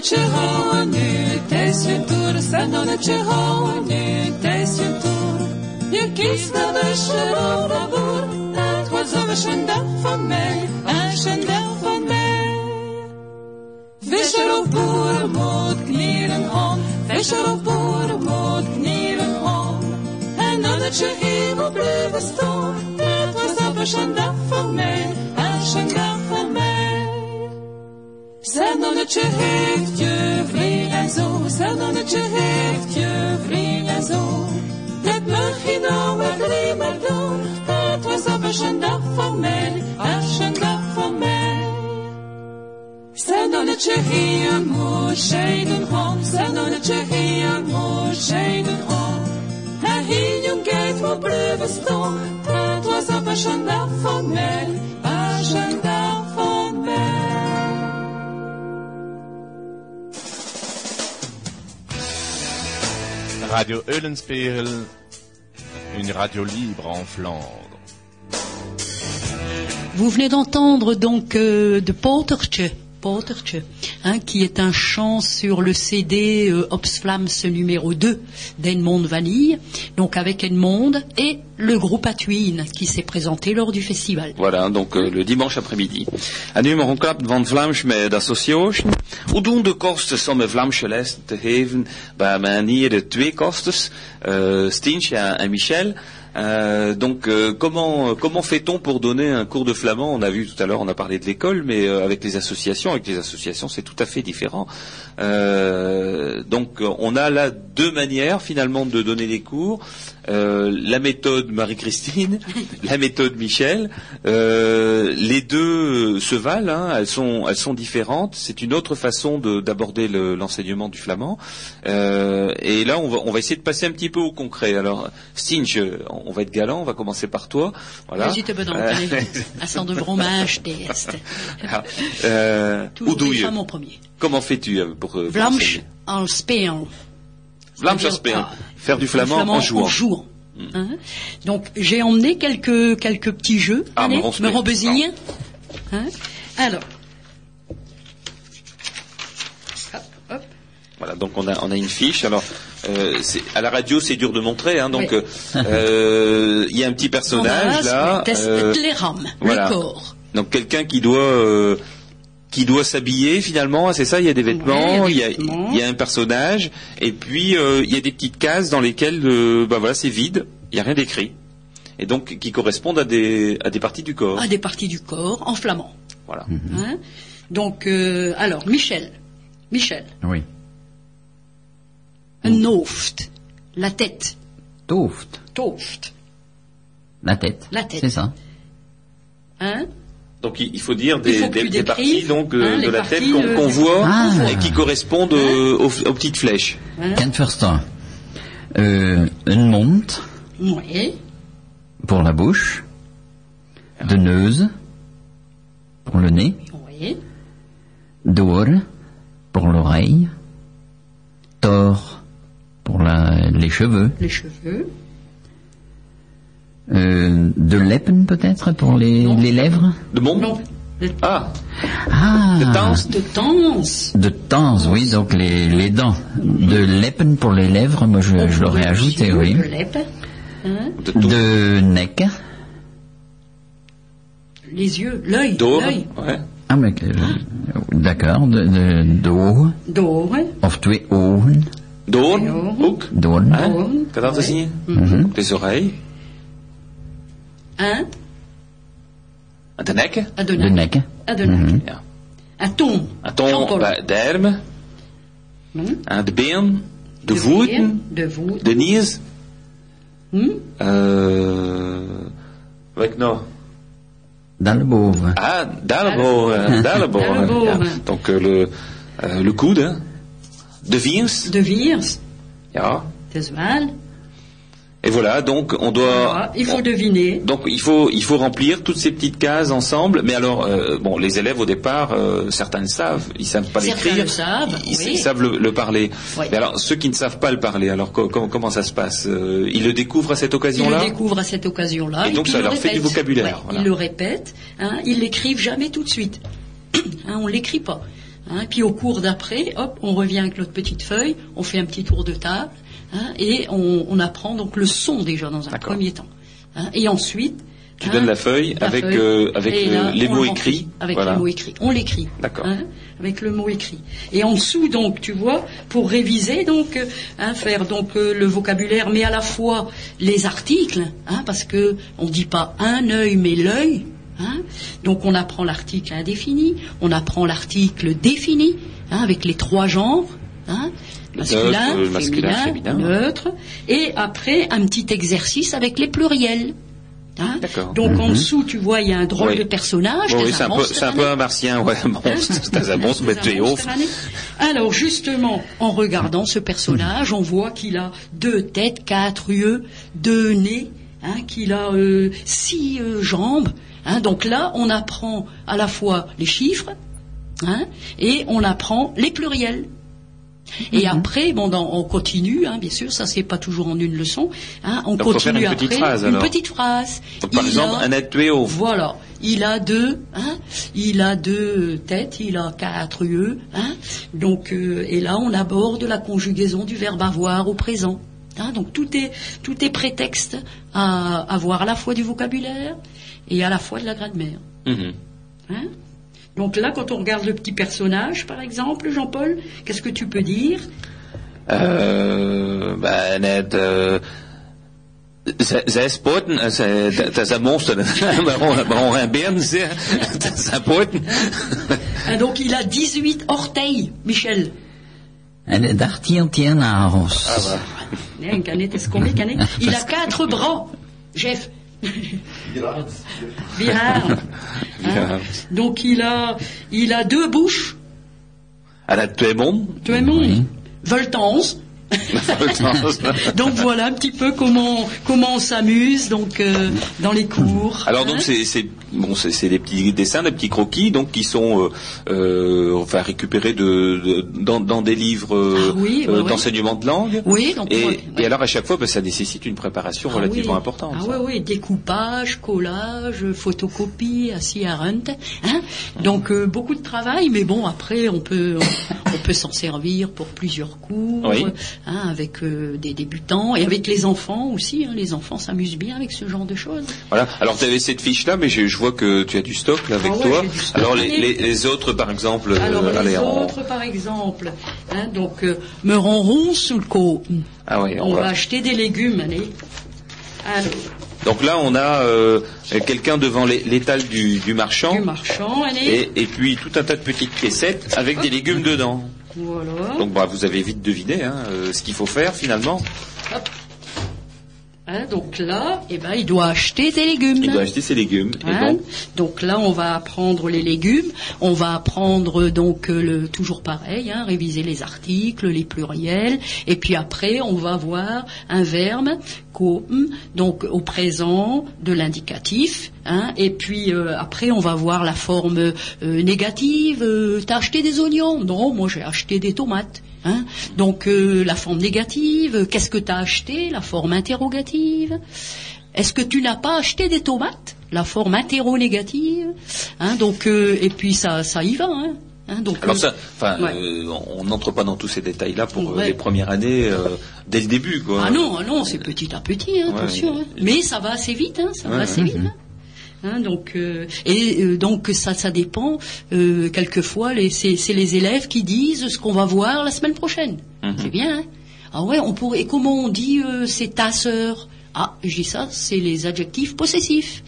Sanonetje houden nu, het is je toer. Sanonetje houden nu, het is je toer. Je kiest naar de Sharona boer. Het was over een dag van mij, een dag van mij. Visser of boer moet knielen gaan. Visser of boer moet knielen gaan. En dan het je hemel blijven staan. Het was over een dag van mij, een dag van mij. Zanonnetje heeft je vriend en zo, Zanonnetje heeft je vriend en zo. Dat mag je nou drie maar doen, het was op een dag van mij, een dag van mij. Zanonnetje hier moet scheiden gaan, Zanonnetje hier moet scheiden gaan. Hij hier jong geit moet blijven staan, het was op een dag mij, Radio Eulenspiegel, une radio libre en Flandre. Vous venez d'entendre donc euh, de Potertje, Potertje, hein, qui est un chant sur le CD euh, Opsflams numéro 2 d'Edmond Vanille, donc avec Edmond et le groupe Atuin qui s'est présenté lors du festival. Voilà, donc euh, le dimanche après-midi. En nu klap van Vlaams met association. Hoe doen de kosten om Vlaamse les te geven bij de twee kosten, euh, Stientje en Michel. Euh, donc euh, comment fait-on pour donner un cours de flamand? On a vu tout à l'heure, on a parlé de l'école, mais euh, avec les associations, avec les associations, c'est tout à fait différent. Euh, donc on a là deux manières finalement de donner des cours. Euh, la méthode Marie-Christine, la méthode Michel. Euh, les deux se valent, hein, elles sont elles sont différentes. C'est une autre façon de- d'aborder le- l'enseignement du flamand. Euh, et là, on va on va essayer de passer un petit peu au concret. Alors, Stinch, on va être galant, on va commencer par toi. Voilà. De fromage, test. Ah, premier. Comment fais-tu pour, enseigner? en spéant. Aspéen. ah, Faire du flamand, en jouant. Hein. Donc j'ai emmené quelques quelques petits jeux. Ah, Allez, me. Hein. Alors. Hop, hop. Voilà, donc on a, on a une fiche. Alors, euh, à la radio, c'est dur de montrer, hein, donc Oui. euh, euh, il y a un petit personnage On là. test euh, les rames, voilà. le corps. Donc quelqu'un qui doit qui doit s'habiller finalement, c'est ça. Il y a des vêtements, Ouais, il y a a, des vêtements. il y a un personnage, et puis euh, il y a des petites cases dans lesquelles, euh, bah voilà, c'est vide. Il y a rien d'écrit, et donc qui correspondent à des à des parties du corps. à des parties du corps en flamand. Voilà. Hein? Donc, euh, alors, Michel. Michel. Oui. Un hoofd. La tête. Toft. Hoofd. La tête. La tête. C'est ça. Hein? Donc il faut dire des, parties donc euh, hein, de les la tête qu'on euh, voit Ah. et qui correspondent euh, aux, aux petites flèches. Kent verstaan. Euh, mond Oui. pour la bouche. De neus pour le nez. Oui. D'oor pour l'oreille. Tor pour la, les cheveux. Les cheveux. Euh, de leppen peut-être pour les, les lèvres? De monde Non. De, Ah, Ah, de temps. de tense. de temps, oui, donc les, les dents. De leppen pour les lèvres, moi je, je l'aurais ajouté, oui. De. Hein? De nek. Les yeux, l'œil, l'œil. Ouais. Ah, eh, d'accord. De, de, de ogen. D'oren. Of twee ogen. Doorn, Ja. ook. Doorn. Hein? Kan dat te zien? Mhm. Oreilles. Un, En de nekken. À de De nek. nekken. À de nek. Ja. Un ton. En Jean-Paul. bij de armen. Hm? En de been. De De voeten. been, De voeten. De knees. Hm? Euh, wat nog? Daarboven. Ah. D'ellebogen. D'ellebogen. Ja. Donc euh, le, euh, le coude. De viers. De viers. Ja. Het is wel. Et voilà, donc on doit. Voilà, Il faut deviner. Donc il faut il faut remplir toutes ces petites cases ensemble. Mais alors euh, bon, les élèves au départ, euh, certains le savent, ils savent pas Certains l'écrire, le savent, ils, oui. ils savent le, le parler. Oui. Mais alors ceux qui ne savent pas le parler, alors co- co- comment ça se passe Euh, Ils le découvrent à cette Ils occasion-là le découvrent à cette occasion-là. Et donc, ça ils le leur fait du vocabulaire, Ouais, voilà. Ils le répètent. Hein, ils l'écrivent jamais tout de suite. Hein, on l'écrit pas. Hein, puis au cours d'après, hop, on revient avec notre petite feuille, on fait un petit tour de table hein, et on, on apprend donc le son déjà dans un premier temps. Hein, et ensuite. Tu hein, donnes la feuille la avec, feuille, euh, avec et le- là, les mots écrits. Avec Voilà. les mots écrits. On l'écrit. D'accord. hein, avec le mot écrit. Et en dessous, donc, tu vois, pour réviser, donc, euh, hein, faire donc euh, le vocabulaire, mais à la fois les articles, hein, parce que on dit pas un œil, mais l'œil. Hein, donc on apprend l'article indéfini, on apprend l'article défini, hein, avec les trois genres. Hein, masculin, neutre, le masculin, féminin, féminin. neutre, et après un petit exercice avec les pluriels. Hein. Donc en dessous, tu vois, il y a un drôle Oui. de personnage. Bon, oui, c'est un un peu un martien, ouais, monstre, c'est un monstre, mais tu es ouf. alors justement, en regardant ce personnage, on voit qu'il a deux têtes, quatre yeux, deux nez, hein, qu'il a euh, six euh, jambes. hein. donc là, on apprend à la fois les chiffres hein, et on apprend les pluriels. Et après, bon, dans- on continue, hein, bien sûr, ça c'est pas toujours en une leçon. Hein, on Donc, faut continue faire une petite après phrase, une petite phrase. Donc, par Il exemple, a- un être tué ouf. voilà, il a deux, hein, il a deux têtes, il a quatre yeux, hein. Donc, euh, et là, on aborde la conjugaison du verbe avoir au présent. Hein, donc tout est tout est prétexte à avoir à la fois du vocabulaire et à la fois de la grammaire. Mhm. Donc là, quand on regarde le petit personnage, par exemple, Jean-Paul, qu'est-ce que tu peux dire Euh, ben, net, euh, zij, zij spoten, eh, zij, dat, dat is een monster. een poten. Hein, Donc il a 18 orteils, Michel. Ah, bah. Né, un canet, est-ce qu'on est canet? Il a quatre bras, Jeff. Bihar. Hein Donc il a, il a deux bouches. En het twee mond. Tu es mon Voltance. donc voilà un petit peu comment comment on s'amuse donc euh, dans les cours. Alors donc hein. c'est bon c'est des petits dessins, des petits croquis donc qui sont euh, euh, enfin récupérés de, de- dans, dans des livres euh, Ah oui, euh, d'enseignement de langue. Oui, donc et, ouais, et alors à chaque fois ben, ça nécessite une préparation Ah relativement oui. importante. Ah oui, oui, découpage, collage, photocopie, assis à Runt. Hein Donc euh, beaucoup de travail, mais bon, après on peut on, on peut s'en servir pour plusieurs cours, hein, avec euh, des débutants et avec les enfants aussi. hein. Les enfants s'amusent bien avec ce genre de choses. Voilà. Alors tu avais cette fiche là, mais je, je vois que tu as du stock là avec Ah ouais, toi. Alors les, les, les autres par exemple, euh, Alors les allez, on- autres, par exemple, hein, donc euh, me ronron sous le co. ah oui, On on va va- acheter des légumes, allez. Alors, Donc là on a euh, quelqu'un devant l'é- l'étal du, du marchand. du marchand, allez. Et, et puis tout un tas de petites piécettes avec des légumes dedans. Voilà. Donc bah, vous avez vite deviné hein, euh, ce qu'il faut faire finalement. Hein, donc là, eh ben, il doit acheter des légumes. Il doit acheter ses légumes. Et Hein donc, donc là, on va apprendre les légumes, on va apprendre donc euh, le toujours pareil, hein, réviser les articles, les pluriels, et puis après, on va voir un verbe comme donc au présent de l'indicatif, hein, et puis euh, après, on va voir la forme euh, négative. euh, T'as acheté des oignons? Non, moi j'ai acheté des tomates. Hein donc euh, la forme négative, qu'est-ce que tu as acheté? La forme interrogative. Est-ce que tu n'as pas acheté des tomates? La forme interro-négative. Hein, donc euh, et puis ça, ça y va. Hein. Hein, donc, Alors euh, ça, enfin, ouais. euh, on n'entre pas dans tous ces détails-là pour euh, les premières années, euh, dès le début, quoi. Ah non, ah non, c'est petit à petit, hein, Ouais. attention. hein. Mais ça va assez vite, hein, ça Ouais, va assez ouais. vite. Hein. Donc euh, et euh, donc ça ça dépend. Euh, quelquefois, les, c'est, c'est les élèves qui disent ce qu'on va voir la semaine prochaine. Mhm. C'est bien. Hein ah ouais, on pourrait. Et comment on dit euh, c'est ta sœur? Ah, je dis ça, c'est les adjectifs possessifs.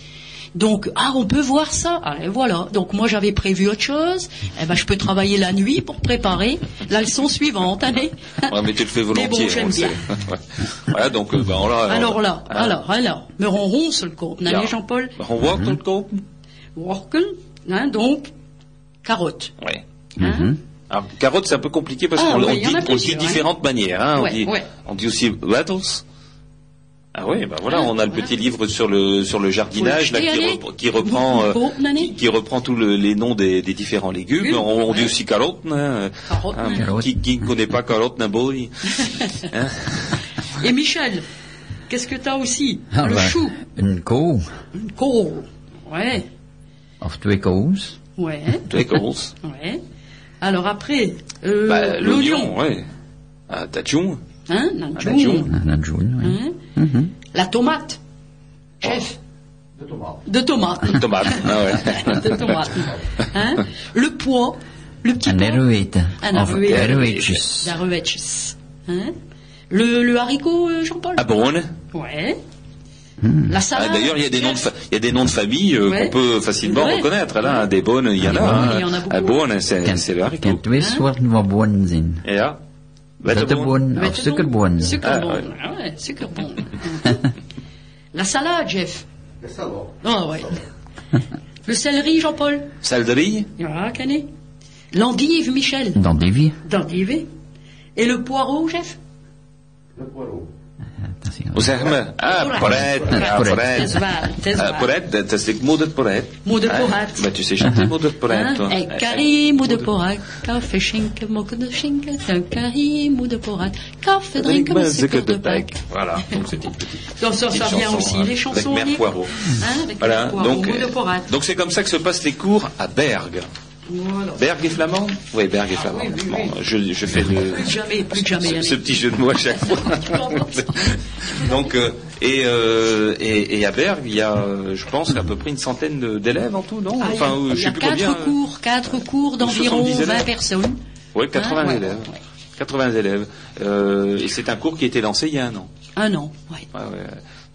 Donc, ah, on peut voir ça. Allez, voilà. Donc, moi, j'avais prévu autre chose. Eh ben, je peux travailler la nuit pour préparer la leçon suivante. Allez. Ouais, mais tu le fais volontiers. Mais bon, j'aime bien. Voilà, donc, ben, on l'a- Alors là, hein. alors, alors, me ronronce le compte, Ja. allez Jean-Paul On voit le compte Worken, hein, donc, carotte. Ouais. Hein Alors, carotte, c'est un peu compliqué parce Ah, qu'on ouais, dit, de différentes manières. Hein. Ouais, on, dit, ouais. on dit aussi wattles. Ah oui, ben voilà, Ah, on a le petit livre sur le sur le jardinage là, qui, jeter, allez. repre- qui reprend euh, qui, qui reprend tous le- les noms des, des différents légumes. On, on dit aussi carotte. Hein, Carotte, Hein, Carotte. qui, ne connaît pas carotte n'a boy. Hein Et Michel, qu'est-ce que t'as aussi Ah, Le ben, chou, Une co une courge. Ouais, of twee koos. ouais, korrels. ouais. Alors après, euh, Bah, l'oignon, ouais. Ah, tachon. hein, Ah. En een joen, oui. hein, Mhm. la tomate, chef. De tomate. Tomate. Ah ouais. De tomate. Hein? Le pois, le petit. Un. Hein? Le, le haricot, euh, Jean-Paul Ah bon Ouais. Hmm. La Ah, salade. D'ailleurs, il y a des noms de, fa- il y a des noms de famille euh, Ouais. qu'on peut facilement Ouais. reconnaître. Là, des bonnes, il y en a. bonnes, hein. il y en a beaucoup. Ah, bonne, c'est le haricot. kan twee soorten Wetterboon. Wetterbonen of sukkerbonen. Ah. Ah ouais, suckerbon. La salade, Jeff. Ah ouais. Le céleri, Jean-Paul. Salderie. Ah, canet. L'endive, Michel. Dandivie. D'endive. Et le poireau, Jeff? Attention. Hoe Ah, Ah, Ah, de schinken, een carré, moeder porat, koffie, drinken, met suiker de pek. Voilà, donc une petite, Donc ça, vient aussi, les chansons. Avec Mère les- Poirot. Hein, Voilà, Mère donc, moeder euh, donc c'est comme ça que se passent les cours à Bergue. Voilà. Bergue et flamand Oui, Bergue et flamand. oui, oui, Bon, oui. je, je fais le, Plus que jamais, plus que jamais. ce, petit jeu de mots à chaque fois. Donc, euh, et, euh, et, et à Bergue, il y a, euh, je pense, à peu près une centaine d'élèves en tout, non Ah, Enfin, il y a- je sais plus quatre combien. cours, quatre cours d'environ 70 élèves. 20 personnes. Oui, 80 Hein, ouais. élèves. 80 élèves. Euh, et c'est un cours qui a été lancé il y a un an. Un an. Ouais, ouais.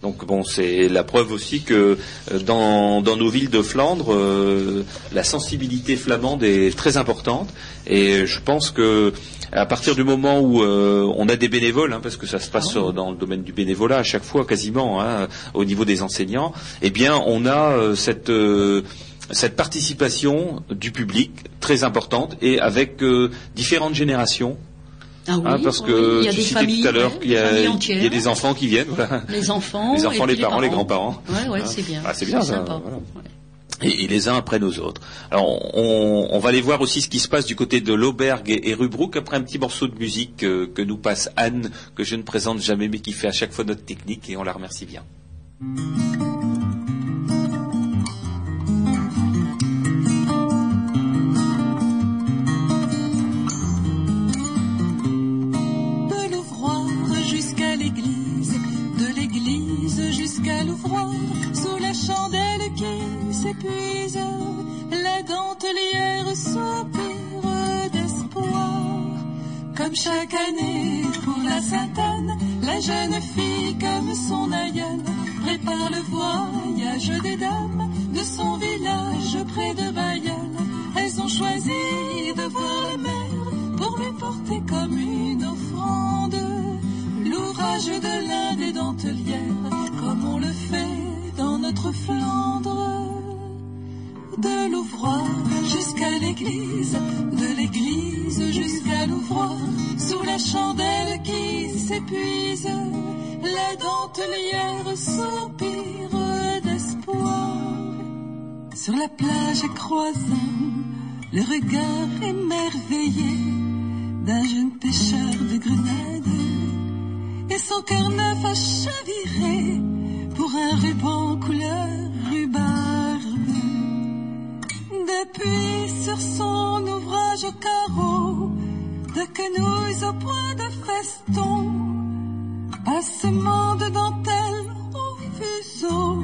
Donc bon, c'est la preuve aussi que euh, dans, dans nos villes de Flandre, euh, la sensibilité flamande est très importante. Et je pense que à partir du moment où euh, on a des bénévoles, hein, parce que ça se passe sur- dans le domaine du bénévolat à chaque fois quasiment, hein, au niveau des enseignants, eh bien on a euh, cette euh, cette participation du public très importante et avec euh, différentes générations. Ah oui, Hein, parce oui, que il y a des familles, tout à l'heure ouais, qu'il y, a- y des enfants qui viennent. Voilà. Les enfants, Les enfants, les parents, les grands-parents. Ouais, ouais, Hein. c'est bien. Ah, c'est bien, ça, sympa. voilà. Ouais. Et, et les uns après nos autres. Alors, on, on va aller voir aussi ce qui se passe du côté de l'Aubergue et, et après un petit morceau de musique que nous passe Anne, que je ne présente jamais, mais qui fait à chaque fois notre technique et on la remercie bien. Sous la chandelle qui s'épuise, la dentelière soupire d'espoir. Comme chaque année pour la Sainte-Anne, la jeune fille comme son aïeul prépare le voyage des dames de son village près de Bayeul. Elles ont choisi de voir la mer pour lui porter comme une offrande l'ouvrage de l'un des dentelières, comme on le fait dans notre Flandre. De l'ouvroir jusqu'à l'église, de l'église jusqu'à l'ouvroir, sous la chandelle qui s'épuise, la dentelière soupire d'espoir. Sur la plage croisant le regard émerveillé d'un jeune pêcheur de grenade et son cœur neuf a chaviré pour un ruban couleur rhubarbe. depuis sur son ouvrage au carreau, de quenouilles au point de feston, passement de dentelle au fuseau.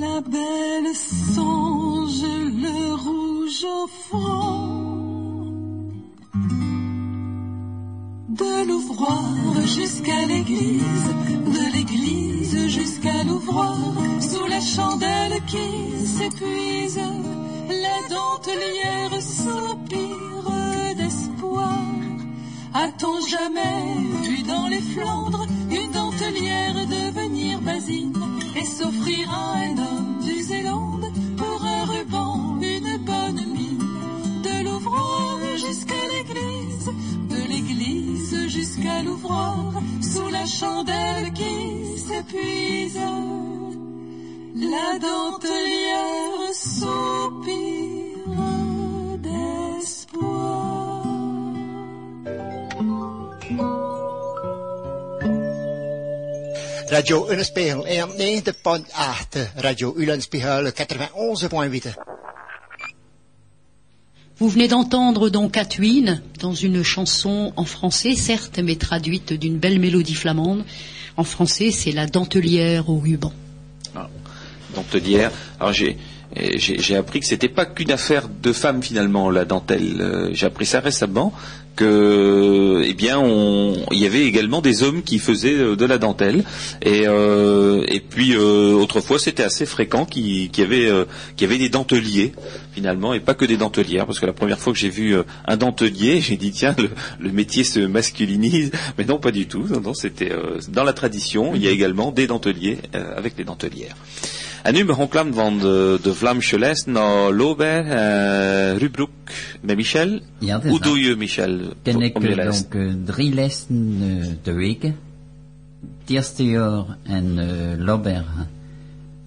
La belle songe le rouge au front. De l'ouvroir jusqu'à l'église, de l'église jusqu'à l'ouvroir, sous la chandelle qui s'épuise, la dentelière soupire d'espoir. A-t-on jamais vu dans les Flandres une dentelière devenir basine et s'offrir à un sous la chandelle qui s'épuise, la dentelière soupire d'espoir. Radio Ulenspiegel 91.8, Radio Ulenspiegel 91.8. Vous venez d'entendre donc Catwin dans une chanson en français, certes, mais traduite d'une belle mélodie flamande. En français, c'est la dentelière au ruban. dentelière. Alors j'ai appris que c'était pas qu'une affaire de femmes finalement la dentelle. Euh, J'ai appris ça récemment que eh bien on il y avait également des hommes qui faisaient euh, de la dentelle. Et euh, et puis euh, autrefois c'était assez fréquent qu'il y avait euh, y avait des denteliers finalement et pas que des dentelières parce que la première fois que j'ai vu un dentelier j'ai dit tiens le, le métier se masculinise. Mais non pas du tout. Non, non, c'était dans la tradition il y a également des denteliers avec des dentelières En nu begon klam van de, de Vlaamse les naar Lobert, uh, Rubroek met Michel. Ja, Hoe doe je, Michel, ken ik je eh, les? donc eh, drie eh, de week. Het eerste jaar en Lobber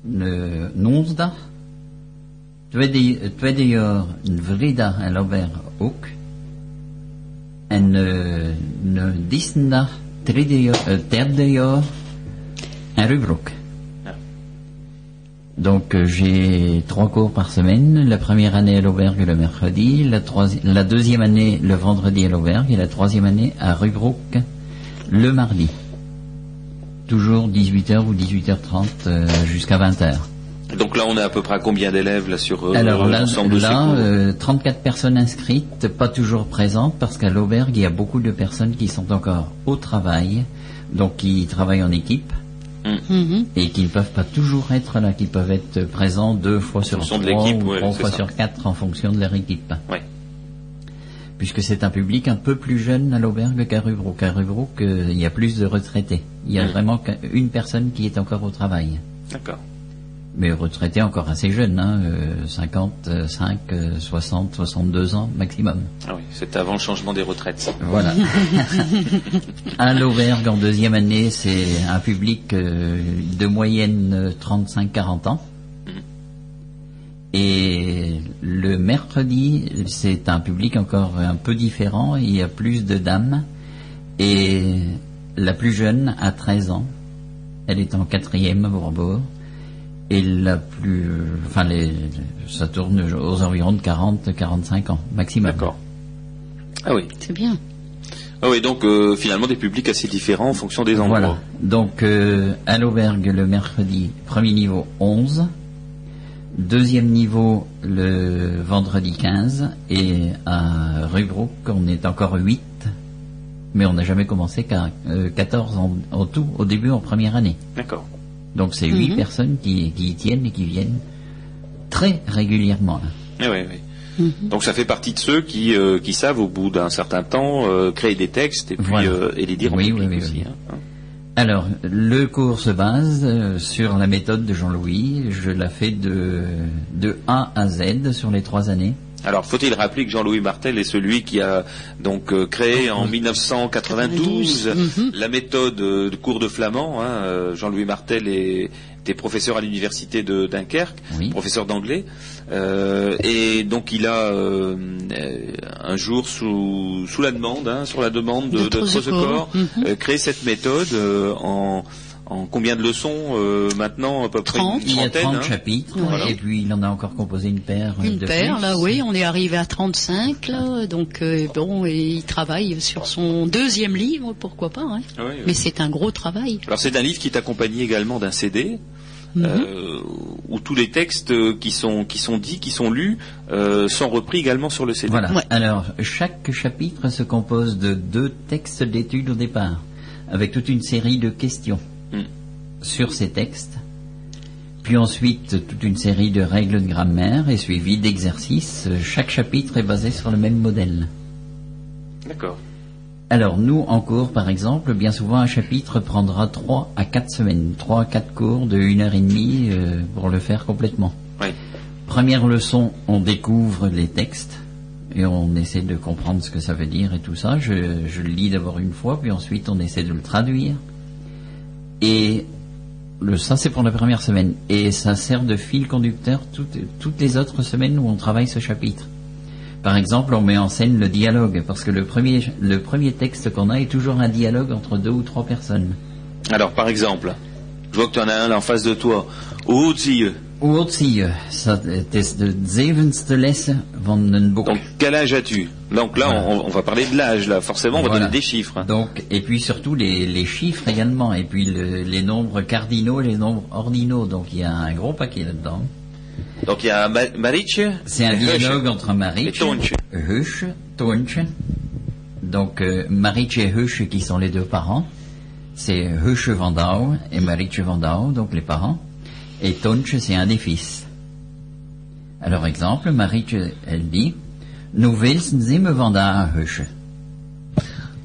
een onsdag. Tweede, tweede jaar een vrijdag en Lobber ook. En eh, een dinsdag, derde jaar, eh, derde jaar en Rubroek. Donc euh, j'ai trois cours par semaine. La première année à l'auberge le mercredi, la, deuxième année le vendredi à l'auberge et la troisième année à Rubrook le mardi. Toujours 18h ou 18h30 euh, jusqu'à 20h. Donc là, on est à peu près à combien d'élèves là sur euh, Alors là, l'ensemble de ces là cours? euh, 34 personnes inscrites, pas toujours présentes parce qu'à l'auberge, il y a beaucoup de personnes qui sont encore au travail, donc qui travaillent en équipe Mhm. et qui ne peuvent pas toujours être là, qui peuvent être présents deux fois sur trois ou ouais, trois fois ça. sur quatre en fonction de leur équipe. Ouais. Puisque c'est un public un peu plus jeune à l'auberge qu'à Rubrook. À Rubrook, euh, il y a plus de retraités. Il y a Mm. vraiment qu'une personne qui est encore au travail. D'accord. Mais retraité encore assez jeune, hein, euh, 55, euh, 60, 62 ans maximum. Ah oui, c'était avant le changement des retraites. Voilà. à l'auberge, en deuxième année, c'est un public euh, de moyenne euh, 35-40 ans. Et le mercredi, c'est un public encore un peu différent. Il y a plus de dames. Et la plus jeune a 13 ans. Elle est en quatrième à Bourbourg. Et la plus, enfin, les, ça tourne aux environs de 40-45 ans maximum. D'accord. Ah oui. C'est bien. Ah oui, donc euh, finalement des publics assez différents en fonction des endroits. Voilà. Donc, euh, à l'auberge, le mercredi, premier niveau 11. Deuxième niveau, le vendredi 15. Et à Rubrook, on est encore 8. Mais on n'a jamais commencé qu'à euh, 14 en, en tout, au début, en première année. D'accord. Donc, c'est 8 Mhm. personnes qui, qui y tiennent et qui viennent très régulièrement. là. Ah oui, oui. Donc ça fait partie de ceux qui, euh, qui savent au bout d'un certain temps euh, créer des textes et puis Voilà. euh, et les dire Oui, en public oui, oui, aussi. oui. hein. Alors, le cours se base euh, sur la méthode de Jean-Louis. Je la fais de, de A à Z sur les trois années. Alors, faut-il rappeler que Jean-Louis Martel est celui qui a donc euh, créé en 1992 Mhm. la méthode euh, de cours de flamand. hein. Euh, Jean-Louis Martel est, était professeur à l'université de Dunkerque, Oui. professeur d'anglais, Euh, et donc il a un jour sous, sous la demande, hein, sur la demande de, De de euh, créé cette méthode en en combien de leçons euh, maintenant à peu près 30. une Il y a trentaine, 30 hein chapitres, Voilà. et puis il en a encore composé une paire. euh, Une de paire, plus. là, oui, on est arrivé à 35, là, donc euh, bon, et il travaille sur son deuxième livre, pourquoi pas, hein. Ah oui, oui. Mais c'est un gros travail. Alors c'est un livre qui est accompagné également d'un CD. Mhm. euh, où tous les textes qui sont qui sont dits, qui sont lus, euh, sont repris également sur le CD. Voilà. Ouais. Alors, chaque chapitre se compose de deux textes d'études au départ, avec toute une série de questions Mm. sur ces textes, puis ensuite toute une série de règles de grammaire et suivi d'exercices. Chaque chapitre est basé sur le même modèle. D'accord. Alors, nous, en cours, par exemple, bien souvent, un chapitre prendra 3 à 4 semaines, 3 à 4 cours de 1 heure et demie euh, pour le faire complètement. Oui. Première leçon, on découvre les textes et on essaie de comprendre ce que ça veut dire et tout ça. Je, je le lis d'abord une fois, puis ensuite on essaie de le traduire. Et le, ça, c'est pour la première semaine. Et ça sert de fil conducteur toutes, les autres semaines où on travaille ce chapitre. Par exemple, on met en scène le dialogue, parce que le premier, le premier texte qu'on a est toujours un dialogue entre deux ou trois personnes. Alors par exemple, je vois que tu en as un là en face de toi. Hoe zie je? Ça, is de zevende lesse van een boek. Donc quel âge as-tu? Donc là, Voilà. on, on va parler de l'âge là. Forcément, on va Voilà. donner des chiffres. Donc, et puis surtout les, les chiffres également, et puis le- les nombres cardinaux et les nombres ordinaux. Donc il y a un gros paquet là-dedans. Donc il y a Ma- Marietje. C'est un Hush. dialogue entre Marietje, Et. Hush, Toontje. Donc euh, Marietje et Hush qui sont les deux parents. C'est Hush van Douw et Marietje van Douw, donc les parents. Et Toontje, c'est un des fils. Alors exemple, Marietje, elle dit, Nous willen zimmer vandaag Hush.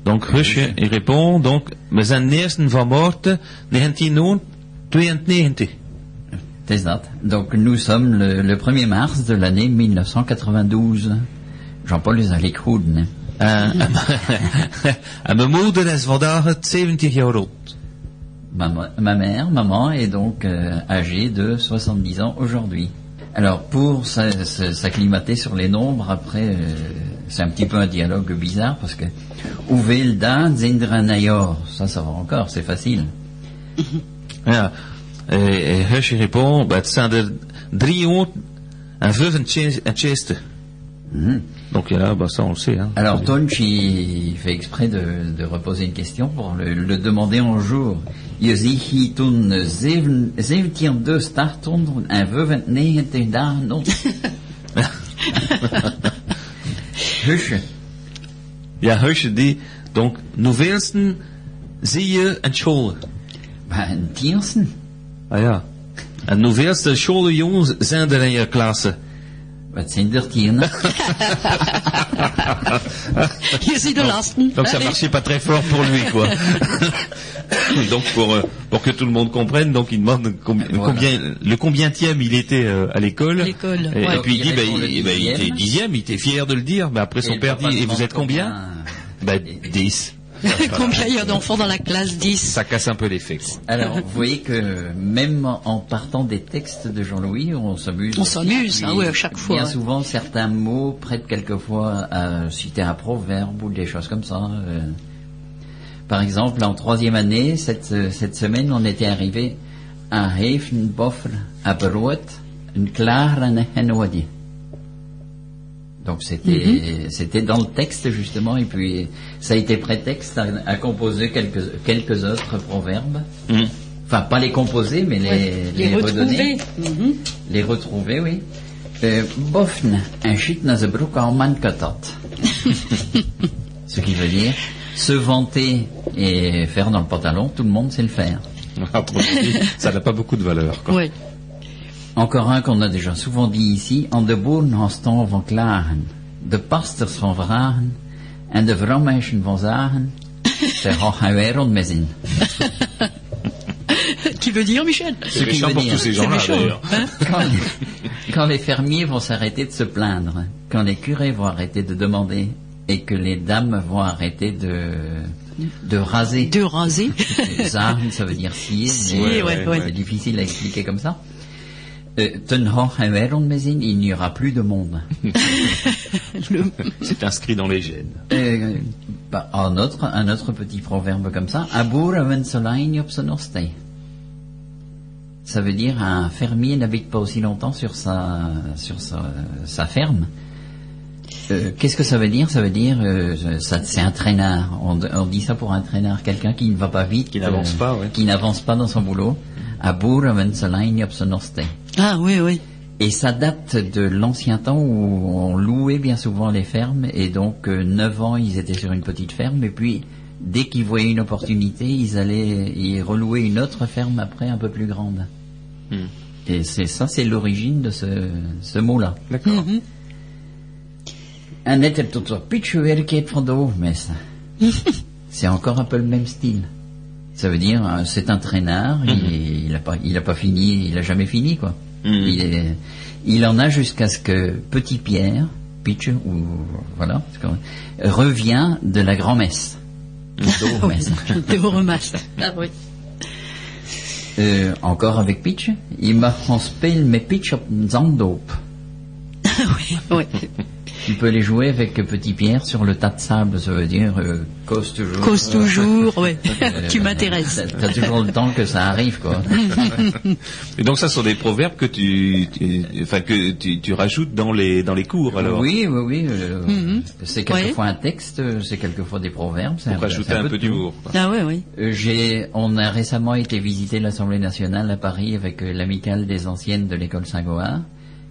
Donc Rusje, il répond, donc, we zijn eersten van Moorten 1992. C'est ça. Donc nous sommes le, le 1er mars de l'année 1992. Jean-Paul is eigenlijk goed, hè? En, en mijn moeder is vandaag 70 jaar oud. Ma, ma mère, maman, est donc euh, âgée de 70 ans aujourd'hui. Alors pour s'a- s'a- s'acclimater sur les nombres, après, euh, c'est un petit peu un dialogue bizarre parce que een jaar Ça, ça va encore, c'est facile. Ja. Et, et Rusje répond, bah, het zijn er 365. Donc là, bah, ça on le sait. Hein. Alors Tonch, il fait exprès de, de reposer une question pour le, le demander en jour. Je ziet hier toen 17 startond en 95 dagen op. Husje. Ja, Rusje die, donc, hoeveelsten zie je in school? Maar een tiersen? Ah ja. En zijn er in je klasse? Wat zijn er de lasten. Donc ça marchait pas très fort pour lui, quoi. donc pour euh, pour que tout le monde comprenne, donc il demande combien, Voilà. combien le combienième il était euh, à l'école. Et, ouais. et puis il dit, Il bah, il, bah, il était dixième. il était fier de le dire. Mais après Et son père dit, et vous êtes combien Bah 10. Combien il y a d'enfants dans la classe 10 Ça casse un peu l'effet. Alors, vous voyez que même en partant des textes de Jean-Louis, on s'amuse. On s'amuse, ah ouais, à chaque fois, Bien ouais. souvent, certains mots prêtent quelquefois à citer un proverbe ou des choses comme ça. euh. Par exemple, en troisième année, cette, cette semaine, on était arrivé à Hefenboffer, à Brood, une clare en Henoadi. Donc c'était Mhm. c'était dans le texte justement et puis ça a été prétexte à, à composer quelques quelques autres proverbes. Mm. Enfin pas les composer mais les Les redonner, retrouver. Mhm. les retrouver oui. Euh, Bofn, un shit man katat. Ce qui veut dire se vanter et faire dans le pantalon, tout le monde sait le faire. Après, ça n'a pas beaucoup de valeur. Quoi. Ouais. Encore un qu'on a déjà souvent dit ici. En de boeren gaan staan van klagen. De pasters van vragen. En de vrouwmeisjes van zagen. Ze gaan geen wereld meer zien. Qui veut dire, Michel? C'est qui méchant pour dire- tous ces gens-là d'ailleurs. hein Quand les, quand les fermiers vont s'arrêter de se plaindre. Quand les curés vont arrêter de demander. Et que les dames vont arrêter de, de raser. De raser. Zagen, ça veut dire scier. Scier, mais ouais, ouais. C'est difficile à expliquer comme ça. Euh. Il n'y aura plus de monde. Le- C'est inscrit dans les gènes. Euh, bah, un autre, un autre petit proverbe comme ça. Ça veut dire un fermier n'habite pas aussi longtemps sur sa, sur sa, sa ferme. Euh, Qu'est-ce que ça veut dire? Ça veut dire, euh, ça, c'est un traînard. On, on dit ça pour un traînard, quelqu'un qui ne va pas vite, Qui n'avance pas, ouais. qui n'avance pas dans son boulot. Ah oui, oui. Et ça date de l'ancien temps où on louait bien souvent les fermes et donc euh, neuf ans ils étaient sur une petite ferme et puis dès qu'ils voyaient une opportunité ils allaient y relouer une autre ferme après un peu plus grande. Hmm. Et c'est ça c'est l'origine de ce, ce mot-là. D'accord. Mhm. Hoofdmesse. c'est encore un peu le même style. Ça veut dire euh, c'est un traînard, il, il a pas il a pas fini, il a jamais fini quoi. Mhm. Il, est- il en a jusqu'à ce que Petit Pierre, Pitch, ou voilà, comme- revient de la grand-messe. De hoofdmesse. De remasse. Ah oui. Euh, encore avec Pitch, il m'a speel met Pitch een zanddoop. oui, oui. Tu peux les jouer avec Petit Pierre sur le tas de sable, ça veut dire euh, cause toujours. Cause toujours, oui. Euh, tu m'intéresses. T'as toujours le temps que ça arrive, quoi. Et donc ça sont des proverbes que tu, enfin que tu, tu rajoutes dans les dans les cours alors. Oui, oui, oui. euh, Mhm. C'est quelquefois un texte, c'est quelquefois des proverbes. c'est Pour un- rajouter c'est un peu d'humour. Ah oui, oui. Euh, J'ai, on a récemment été visiter l'Assemblée nationale à Paris avec l'amicale des anciennes de l'école Saint-Goard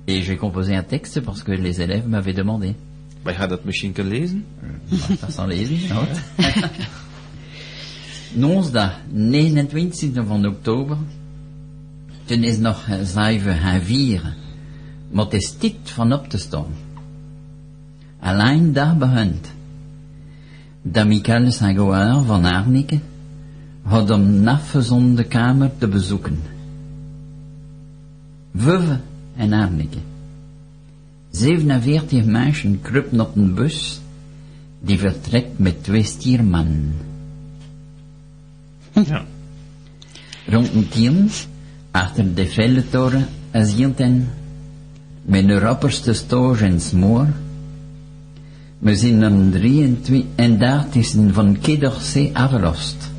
et j'ai composé un texte parce que les élèves m'avaient demandé. Je gaat dat misschien kunnen lezen? Dat zal lezen? Ja. Nonsdag 29 van oktober. Toen is nog zeven gaan vieren. Maar het is tijd van op te staan. Alleen daar begint. De Michael van Arnike had om nafgezonde kamer te bezoeken. Veuve en Arnike. 47 mensen kruipen op een bus die vertrekt met twee stiermannen. Ja. Rond een tien, achter de vellentoren, zienten met de opperste stoor en smoor. We zijn om 33 van Kedorse afgelost.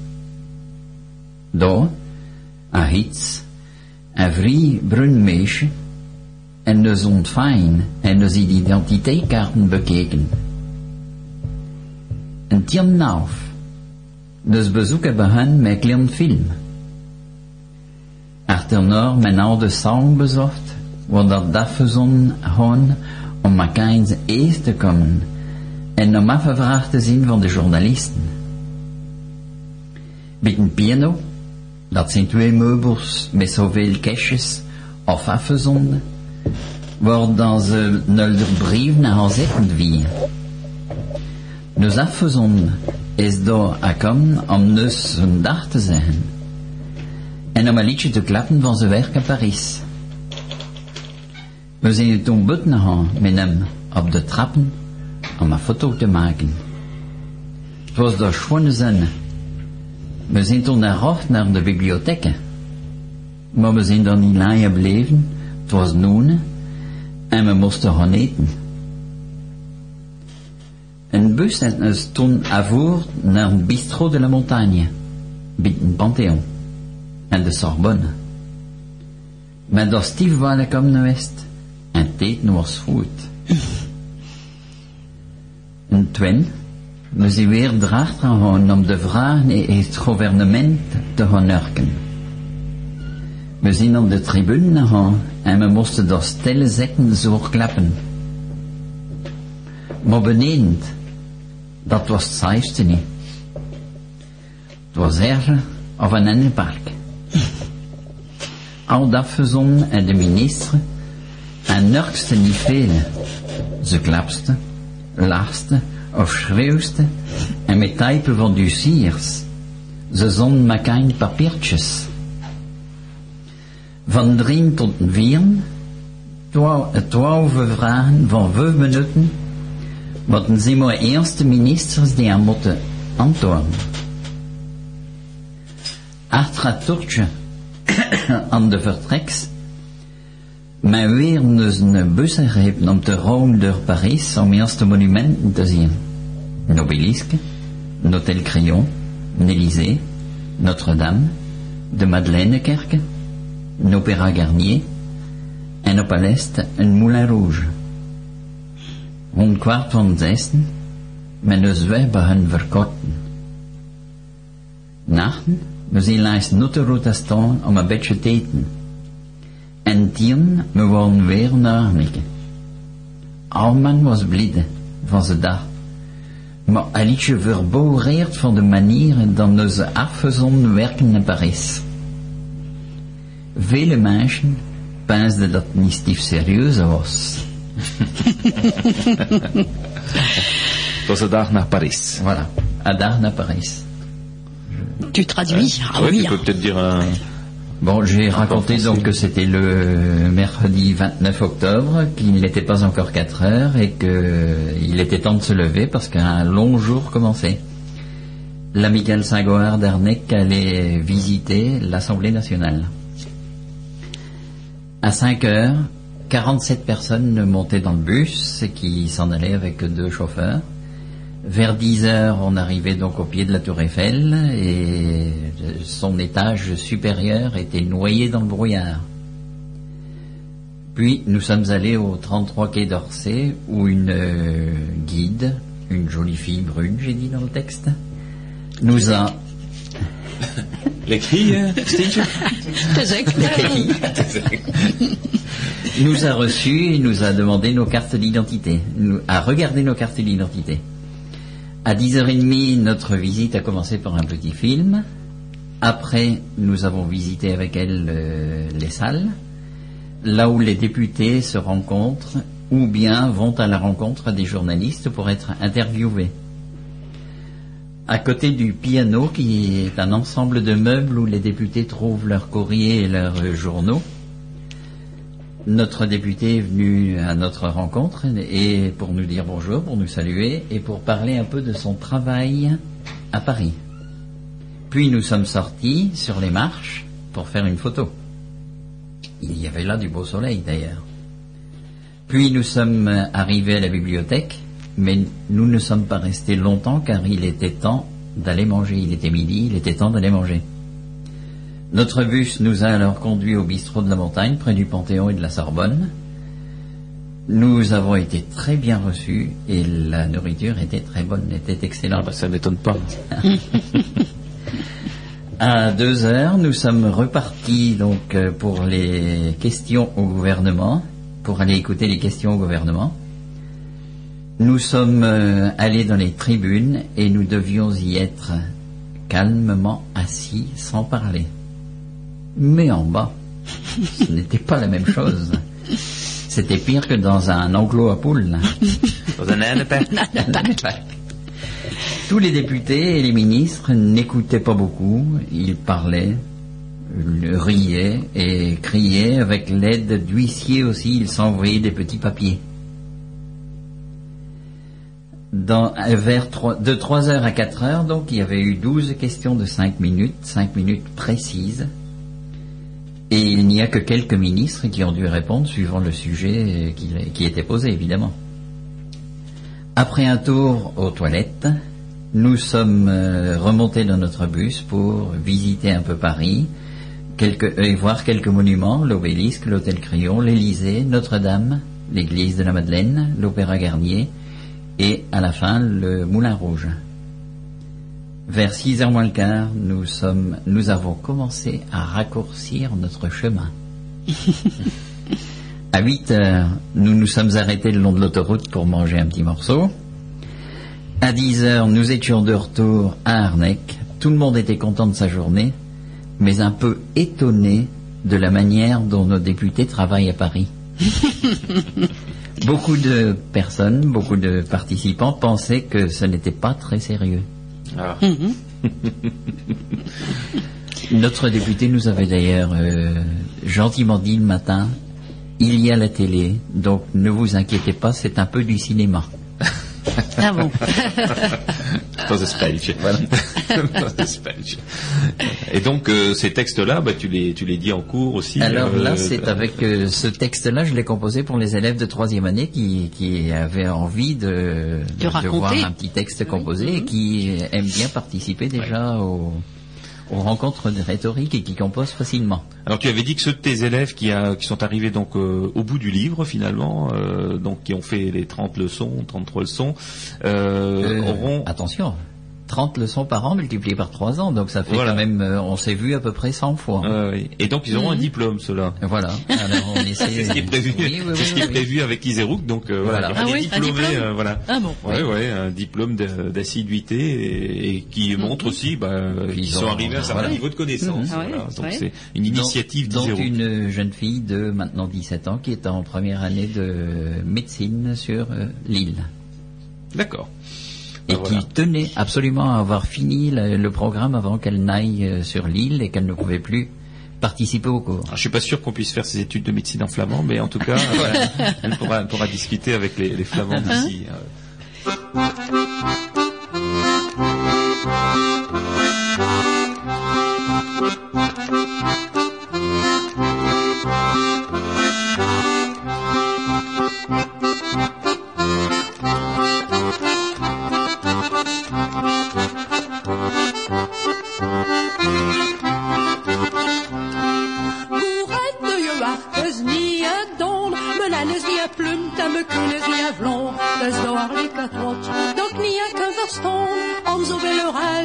Daar, aan iets, een vrij bruin meisje, en dus ontvangen en dus die identiteitskaarten bekeken. Een tien naaf. Dus bezoeken hen met klein film. Achterna mijn oude song bezocht, waar dat dafgezon gaan om elkaar eens eerst te komen en om afgevraagd te zien van de journalisten. Met een piano, dat zijn twee meubels met zoveel kastjes of afgezonden, waar dan ze de brief naar haar zetten vieren. Dus afgezonden is daar gekomen om dus een dag te zeggen. En om een liedje te klappen van zijn werk in Parijs. We zijn toen buiten gegaan met hem op de trappen om een foto te maken. Het was daar schone zin. We zijn toen naar naar de bibliotheek. Maar we zijn daar niet lang gebleven. Was noen en we moesten gaan eten. Een bus had ons toen afvoer naar een bistro de la montagne, bij een Panthéon en de Sorbonne. Maar dat stief waar ik om west en het eten was goed. En twin, we zijn weer draagt gegaan om de vraag in het gouvernement te gaan. We zijn op de tribune gegaan en we moesten daar stille zetten zo klappen. Maar beneden, dat was het saaiste niet. Het was erger of een ander park. Al dat verzonnen en de minister, en nergste niet velen. Ze klapste, laagste of schreeuwste, en met typen van duciers. Ze zonden elkaar in papiertjes. Van drie tot vier, twaalf, twaalf vragen van vijf minuten, wat zijn maar eerste ministers die aan moeten antwoorden. Achter het toertje aan de vertreks, men weer dus een bus gegrepen om te rouwen door Parijs om eerste monumenten te zien. Een Crillon, een Élysée, Notre-Dame, de Madeleinekerken. Opéra Garnier en op l'est een Moulin Rouge. Rond kwart van zesten, men dus wij beginnen verkorten. Nachten, we zijn langs Notterota staan om een beetje te eten. En tien, we worden weer naar Arnhem. Alman was blide van zijn dag, maar een beetje verboreerd van de manier dan onze afgezonden werken in Parijs. Vele mensen peinsden dat niet stief serieus was. Het was de dag naar Parijs. Voilà, dag naar Paris. Tu traduis Ah Ouais, oui. tu peux peut-être dire un... Bon, j'ai raconté donc que c'était le mercredi 29 octobre, qu'il n'était pas encore 4 heures et qu'il était temps de se lever parce qu'un long jour commençait. L'amicale Saint-Goard d'Arnec allait visiter l'Assemblée nationale. À 5 heures, 47 personnes montaient dans le bus qui s'en allaient avec deux chauffeurs. Vers 10 heures, on arrivait donc au pied de la tour Eiffel et son étage supérieur était noyé dans le brouillard. Puis nous sommes allés au 33 quai d'Orsay où une euh, guide, une jolie fille brune, j'ai dit dans le texte, nous a L'écrit, euh, Steve nous a reçus et nous a demandé nos cartes d'identité, nous- a regardé nos cartes d'identité. À 10h30, notre visite a commencé par un petit film. Après, nous avons visité avec elle euh, les salles, là où les députés se rencontrent ou bien vont à la rencontre des journalistes pour être interviewés. À côté du piano, qui est un ensemble de meubles où les députés trouvent leurs courriers et leurs journaux, notre député est venu à notre rencontre et pour nous dire bonjour, pour nous saluer et pour parler un peu de son travail à Paris. Puis nous sommes sortis sur les marches pour faire une photo. Il y avait là du beau soleil d'ailleurs. Puis nous sommes arrivés à la bibliothèque, mais nous ne sommes pas restés longtemps car il était temps d'aller manger. Il était midi, il était temps d'aller manger. Notre bus nous a alors conduits au bistrot de la montagne, près du Panthéon et de la Sorbonne. Nous avons été très bien reçus et la nourriture était très bonne, était excellente. Bah, ça m'étonne pas. À deux heures, nous sommes repartis donc euh, pour les questions au gouvernement, pour aller écouter les questions au gouvernement. Nous sommes euh, allés dans les tribunes et nous devions y être calmement assis sans parler. Mais en bas, ce n'était pas la même chose. C'était pire que dans un enclos à poules. Dans un Annepack. Tous les députés et les ministres n'écoutaient pas beaucoup, ils parlaient, riaient et criaient. Avec l'aide d'huissiers aussi, ils s'envoyaient des petits papiers. Dans, vers de 3 heures à 4 heures, donc, il y avait eu 12 questions de 5 minutes, 5 minutes précises. Et il n'y a que quelques ministres qui ont dû répondre suivant le sujet qui, était posé, évidemment. Après un tour aux toilettes, nous sommes euh, remontés dans notre bus pour visiter un peu Paris et voir quelques monuments, l'obélisque, l'hôtel Crillon, l'Élysée, Notre-Dame, l'église de la Madeleine, l'opéra Garnier et à la fin le Moulin Rouge. Vers 6 heures moins le quart, nous, sommes, nous avons commencé à raccourcir notre chemin. À 8 heures, nous nous sommes arrêtés le long de l'autoroute pour manger un petit morceau. À 10 heures, nous étions de retour à Arnec. Tout le monde était content de sa journée, mais un peu étonné de la manière dont nos députés travaillent à Paris. beaucoup de personnes, beaucoup de participants pensaient que ce n'était pas très sérieux. Ah. Notre député nous avait d'ailleurs euh, gentiment dit le matin, il y a la télé, donc ne vous inquiétez pas, c'est un peu du cinéma. Ah bon Pas de spelch. Pas de spelch. Et donc euh, ces textes-là, bah, tu les tu les dis en cours aussi. Alors euh, là, c'est avec euh, ce texte-là, je l'ai composé pour les élèves de troisième année qui, qui avaient envie de, De voir un petit texte composé et qui aiment bien participer déjà au, aux rencontres de rhétorique et qui composent facilement. Alors tu avais dit que ceux de tes élèves qui, a- qui sont arrivés donc euh, au bout du livre finalement, euh, donc qui ont fait les 30 leçons, 33 leçons, euh, Euh, auront Attention, 30 leçons par an multipliées par 3 ans, donc ça fait Voilà. quand même, euh, on s'est vu à peu près 100 fois. Euh, oui. et donc ils auront un diplôme ceux-là. Voilà. C'est ce qui est prévu, Oui, oui, c'est ce qui oui, est prévu avec Iserouk, donc euh, voilà, Voilà. Ah des un euh, voilà. Ah bon. Ouais, ouais, un diplôme d'assiduité et, et qui montre aussi bah, qu'ils ils sont ont- arrivés à un certain voilà. niveau de connaissance. Ah ouais, voilà. Donc ouais. c'est une initiative Donc, une jeune fille de maintenant 17 ans qui est en première année de médecine sur euh, l'île. D'accord. Et voilà. qui tenait absolument à avoir fini le, le programme avant qu'elle n'aille euh, sur l'île et qu'elle ne pouvait plus participer au cours. Alors, je suis pas sûr qu'on puisse faire ses études de médecine en flamand, mais en tout cas, voilà, elle, pourra, elle pourra discuter avec les, les flamands d'ici.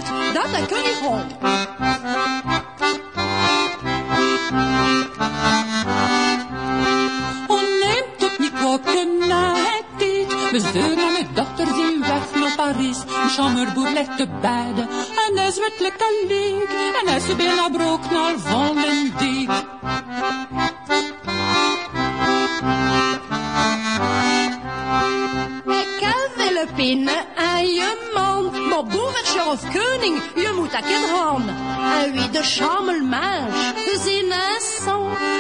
Zoveel eruit, dat ik kan niet rond. Och neemt het niet kwaad, na het dit. Mijn zoon en mijn dochter weg naar. Een chamberboer te. En hij zwet lekker leeg. En is bijna naar dik. Ik je boerencher of koning, je moet dat kind gaan. En wie de schammelmage, gezien is zo.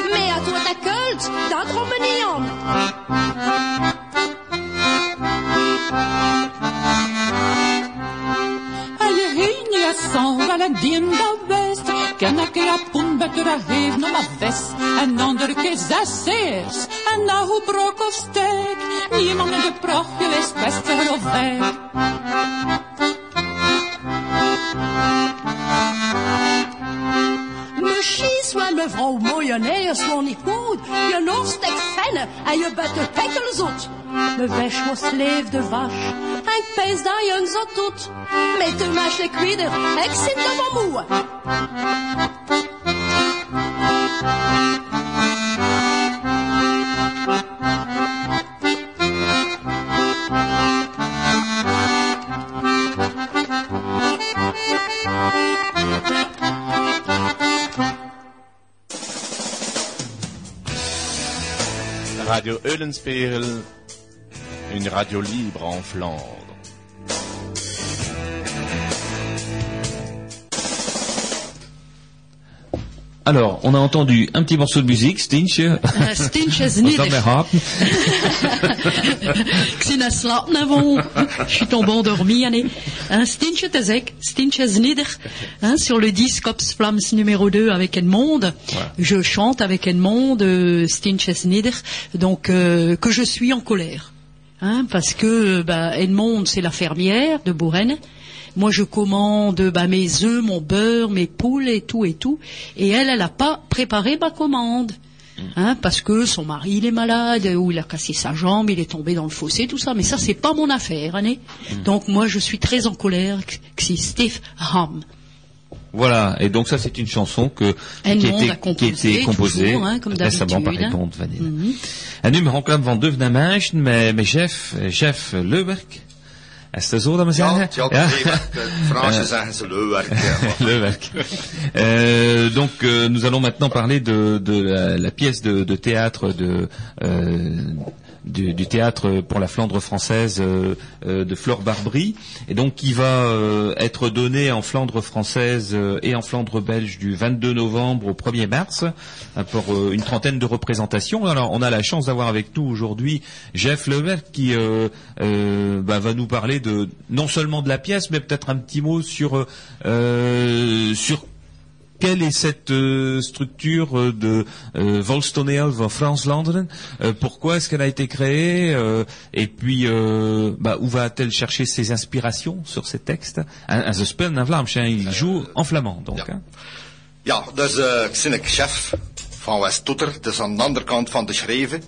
Maar het wordt kult, dat komt me niet aan. Je heen zo wel een dien dat wist. Ken ik je poen beter heeft nog maar vis. En andere keer zes zeers. En of steek. Niemand de. Mevrouw Moyeneers nog niet goed. Je nog steekt vennen en je bent de zot. Me was leefde was. En ik pees dat je zot doet. Met de meisje ik wieder, ik zit. Radio Eulenspiegel, une radio libre en Flandre. Alors, on a entendu un petit morceau de musique, Stinch. Uh, Stinch is slapen avant. Je suis tombé endormi, Annie. Hein, Stintje te zeg, Stintje Snider, hein, sur le disque Ops Flams numéro 2 avec Edmond. Je chante avec Edmond, euh, Stintje Snider, donc, euh, que je suis en colère. Hein, parce que, bah, Edmond, c'est la fermière de Bourren. Moi, je commande bah, mes œufs, mon beurre, mes poules et tout et tout. Et elle, elle n'a pas préparé ma commande. Hein, parce que son mari il est malade ou il a cassé sa jambe, il est tombé dans le fossé, tout ça. Mais ça c'est pas mon affaire, hein, Donc moi je suis très en colère que c'est Steve Ham. Voilà, et donc ça c'est une chanson que, qui, Edmond était, a qui composé, était composée toujours, hein, comme récemment par d'habitude, hein. Edmond Vanille. Mhm. En nu mag ik van Deven Meisje, met, met chef, chef Leuwerk. Is dat zo dat we zeggen? Ja, ja, Fransen zeggen ze. Le. Euh, donc euh, nous allons maintenant parler de, de la, la pièce de, de théâtre de euh, du, du théâtre pour la Flandre française euh, euh, de Flore Barbry et donc qui va euh, être donné en Flandre française et en Flandre belge du 22 novembre au 1er mars hein, pour une trentaine de représentations. Alors on a la chance d'avoir avec nous aujourd'hui Jeff Leverk qui bah, va nous parler de non seulement de la pièce mais peut-être un petit mot sur sur quelle est cette euh, structure euh, de euh, Volkstoneel van Frans-Vlaanderen Euh, Pourquoi est-ce qu'elle a été créée Et puis, bah, où va-t-elle chercher ses inspirations sur ces textes? Ze spelen in Vlaams, il joue en flamand. Donc, hein. Ja, dus eh, ik ben ik chef van West-Toeter. Het is aan de andere kant van de schreven.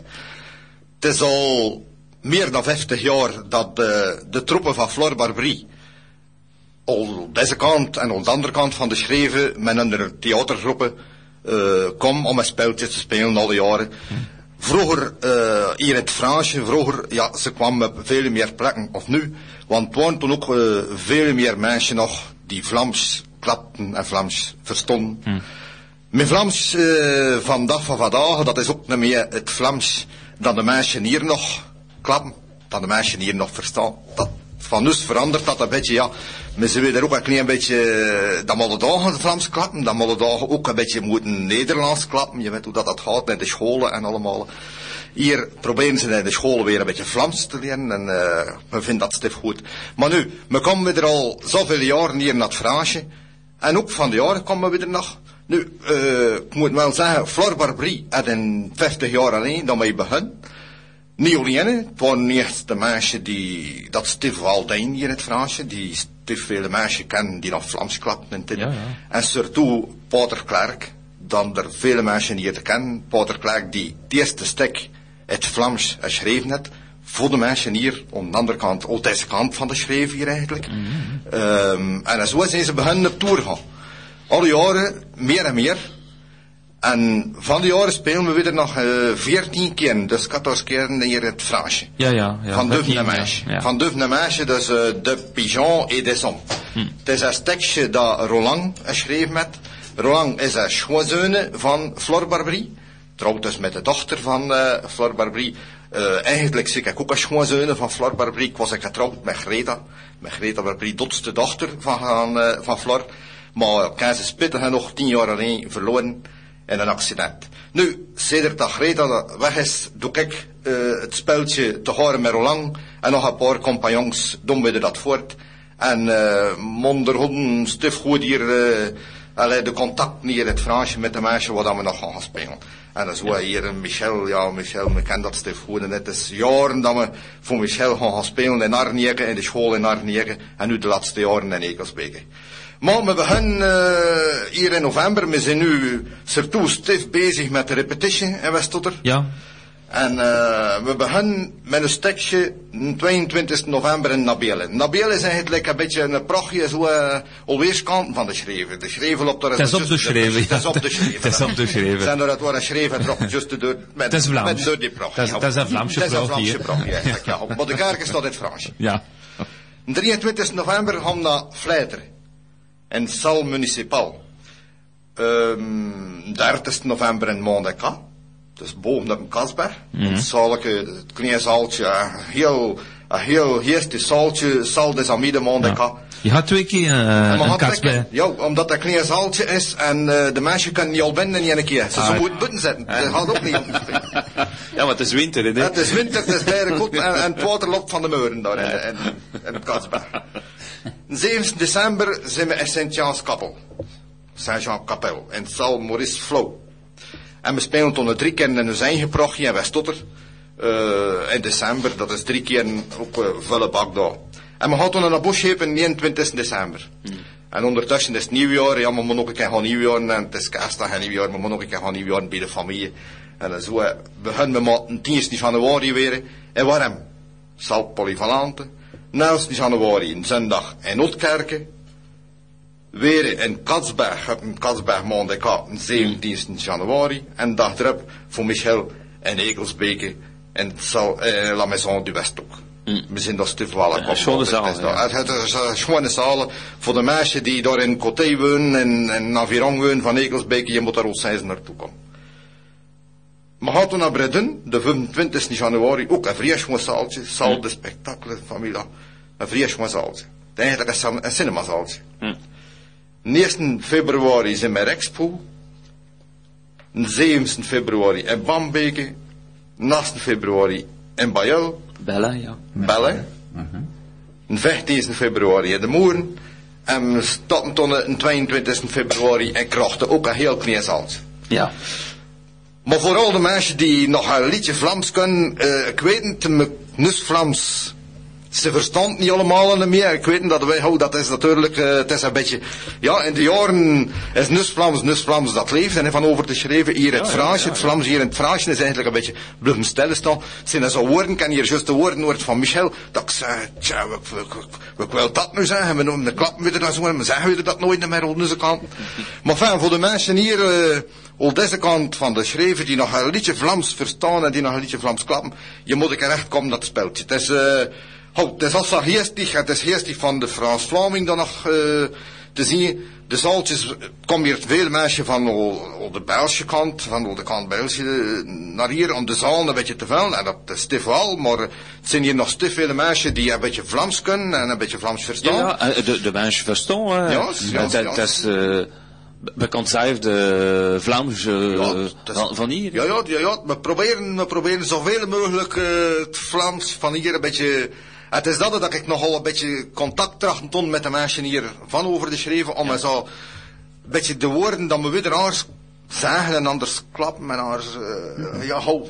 Het is al meer dan 50 jaar dat de, de troepen van Flor Barbrie al deze kant en aan de andere kant van de schreven met een theatergroepen eh komen om een speltje te spelen al die jaren. Vroeger, eh, hier in het Fransje, vroeger, ja, ze kwamen op veel meer plekken, of nu, want waren toen ook eh, veel meer mensen nog die Vlaams klapten en Vlaams verstonden. Mijn Vlaams eh, vandaag van vandaag, dat is ook niet meer het Vlaams dat de mensen hier nog klappen, dat de mensen hier nog verstaan. Dat, van ons verandert dat een beetje, ja. Maar ze willen ook een klein beetje, eh, dat molle dagen Vlaams klappen, dat molle dagen ook een beetje moeten Nederlands klappen. Je weet hoe dat, dat gaat in de scholen en allemaal. Hier proberen ze in de scholen weer een beetje Vlaams te leren en eh we vinden dat stief goed. Maar nu, we komen weer al zoveel jaren hier naar het Fransje. En ook van de jaren komen we er nog. Nu, eh ik moet wel zeggen, Flor Barbrie had in 50 jaar alleen dat wij begonnen. Niet hè. het waren eerst de mensen die, dat Steve Waldijn hier in het Fransje, die Steve vele mensen kennen die nog Vlaams klapten en. Ja, ja. En surtout Pater Klerk, dan er vele mensen hier te kennen. Pater Klerk die het eerste stuk het Vlaams geschreven heeft, voor de mensen hier, aan de andere kant, op deze kant van de schreef hier eigenlijk. Ehm, en zo zijn ze begonnen op tour gaan. Alle jaren, meer en meer. En van die jaren spelen we weer nog eh, 14 keer, dus 14 keer het Fransje. Ja, ja. ja van Duif naar Meisje. ja. Van Duif naar Meisje, dus eh, de Pigeon et des Hommes. Het is een tekstje dat Roland geschreven heeft. Roland is een schoonzoon van Flor Barbrie. Trouwt dus met de dochter van eh Flor Barbrie. Eh, eigenlijk zie ik ook een schoonzoon van Flor Barbrie. Ik was getrouwd met Greta. Met Greta Barbrie, dotste dochter van, van, van Flor. Maar kan ze spitten nog tien jaar alleen verloren in een accident. Nu, sedert dat Greta weg is, doe ik eh, het speltje te horen met Roland en nog een paar compagnons doen we dat voort. En uh, monderhonden, stuf goed hier, uh, allee, de contact hier in het Fransje met de meisje waar we nog gaan spelen. En dan zo hier een Michel, ja Michel, we kennen dat stuf goed. En het is jaren dat we voor Michel gaan, gaan spelen in Arniegen, in de school in Arniegen. En nu de laatste jaren in Ekelsbeke. Maar we beginnen uh, hier in november. We zijn nu surtout stief bezig met de repetition in Westtotter. Ja. En uh, we beginnen met een stukje 22 november in Nabiel. Nabiel is eigenlijk een beetje een prachtje zo uh, alweer kanten van de schreven. De schreven op de Het is op de schreven. Het is op de schreven. Het is op de schreven. Zijn er het waar een schreven erop, juist door, met, Het is Vlaams. met door die pracht. Het is- een Vlaamse Het is een. Vlaamse pracht, ja. Maar de kerk is dat in het Frans. Ja. 23 november gaan we naar Vleiter. In Sal Municipal. Um, 30 november in Mondeka. Dus boven op een Kasberg. Een zaaltje, het zaaltje. Een heel, een heel heerste zaaltje. Sal des Amis de Mondeka. Je had twee keer En uh, we een trekken. Ja, omdat dat een klein zaaltje is en uh, de mensen kunnen niet al binnen in een keer. Ze, ze Ah. moeten buiten zetten. Dat gaat ook niet. Ja, want het is winter, hè? Het is winter, het is bij de kot en, en het water loopt van de muren daar in, in, in het Katsberg. 7 december zijn we in Sint-Jans-Kappel. Saint-Jean-Kapel. In Sal Maurice Flow. En we spelen tot een drie keer in ons eigen prochtje in Westtotter. Uh, in december, dat is drie keer ook uh, volle bak daar. En we gaan toen naar Boschepen 29 december. En ondertussen is het nieuwjaar, ja, we moeten ook een keer gaan nieuwjaar, en het is kerstdag en nieuwjaar, we moeten ook een keer gaan nieuwjaar bij de familie. En dan zo, eh, beginnen we met 10 januari weer, in Warm, Sal Polyvalente, 9 januari in zondag in Ootkerken, weer in Katsberg, op een Katsberg Mondeka, 17 januari, en dag erop voor Michel in Egelsbeke, in Sal, eh, La Maison du Westhoek. We zijn dat stuk wel Een schone Het is, ja. dat- het is een schone zaal voor de meisjes die daar in Coté wonen en, en Naviron wonen van Egelsbeke, je moet daar al zijn naartoe komen. We gaan toen naar Bredden, de 25 januari, ook een vrij schoon zaaltje, zaal de spectacle familie, een vrij schoon zaaltje. Het is Eigenlijk een, een cinemazaaltje. 9 februari zijn we in Expo, 7 februari in Bambeke, 8 februari in Bayel, Bella, ja. Belle, 15 februari in de Moeren, En we de 22 februari en krachten ook een heel klein. Ja. Maar vooral de mensen die nog een liedje Vlaams kunnen, eh, ik weet niet, nus Vlaams. Ze verstand niet allemaal en meer. Ik weet niet dat wij, oh, dat is natuurlijk, eh, het is een beetje, ja, in de jaren is nus Vlaams, nus Vlaams dat leeft. En van over te schrijven, hier het Fransje, het Vlaams hier in het Fransje is eigenlijk een beetje blijven stilstaan. Zijn er zo woorden, kan hier juist de woorden hoort van Michel, dat ik zei, tja, wat, wat wil dat nu zeggen? We noemen de klappen weer dat zo, maar zeggen we dat nooit meer op onze kant. Maar fijn, voor de mensen hier, eh, op deze kant van de schrijver die nog een liedje Vlaams verstaan en die nog een liedje Vlaams klappen, je moet ik er echt komen dat speltje. Het is, eh, oh, het is als geestig, het is geestig van de Frans Vlaming dan nog eh, te zien. De zaaltjes, er komen hier veel mensen van op de Belgische kant, van de kant België, eh, naar hier om de zaal een beetje te vullen. En dat is te wel, maar het zijn hier nog te veel mensen die een beetje Vlaams kunnen en een beetje Vlaams verstaan. Ja, eh, de, de mensen verstaan. hè. Ja, dat, dat is eh, bekend zijn de Vlaamse Ja, eh, dat is- van, hier. Ja, ja, ja, ja. We proberen, we proberen zoveel mogelijk eh, het Vlaams van hier een beetje... Het is dat dat ik nogal een beetje contact trachten toen met de mensen hier van over te schrijven, om me zo een beetje de woorden dat we weer anders zeggen en anders klappen en anders, eh, ja, hou.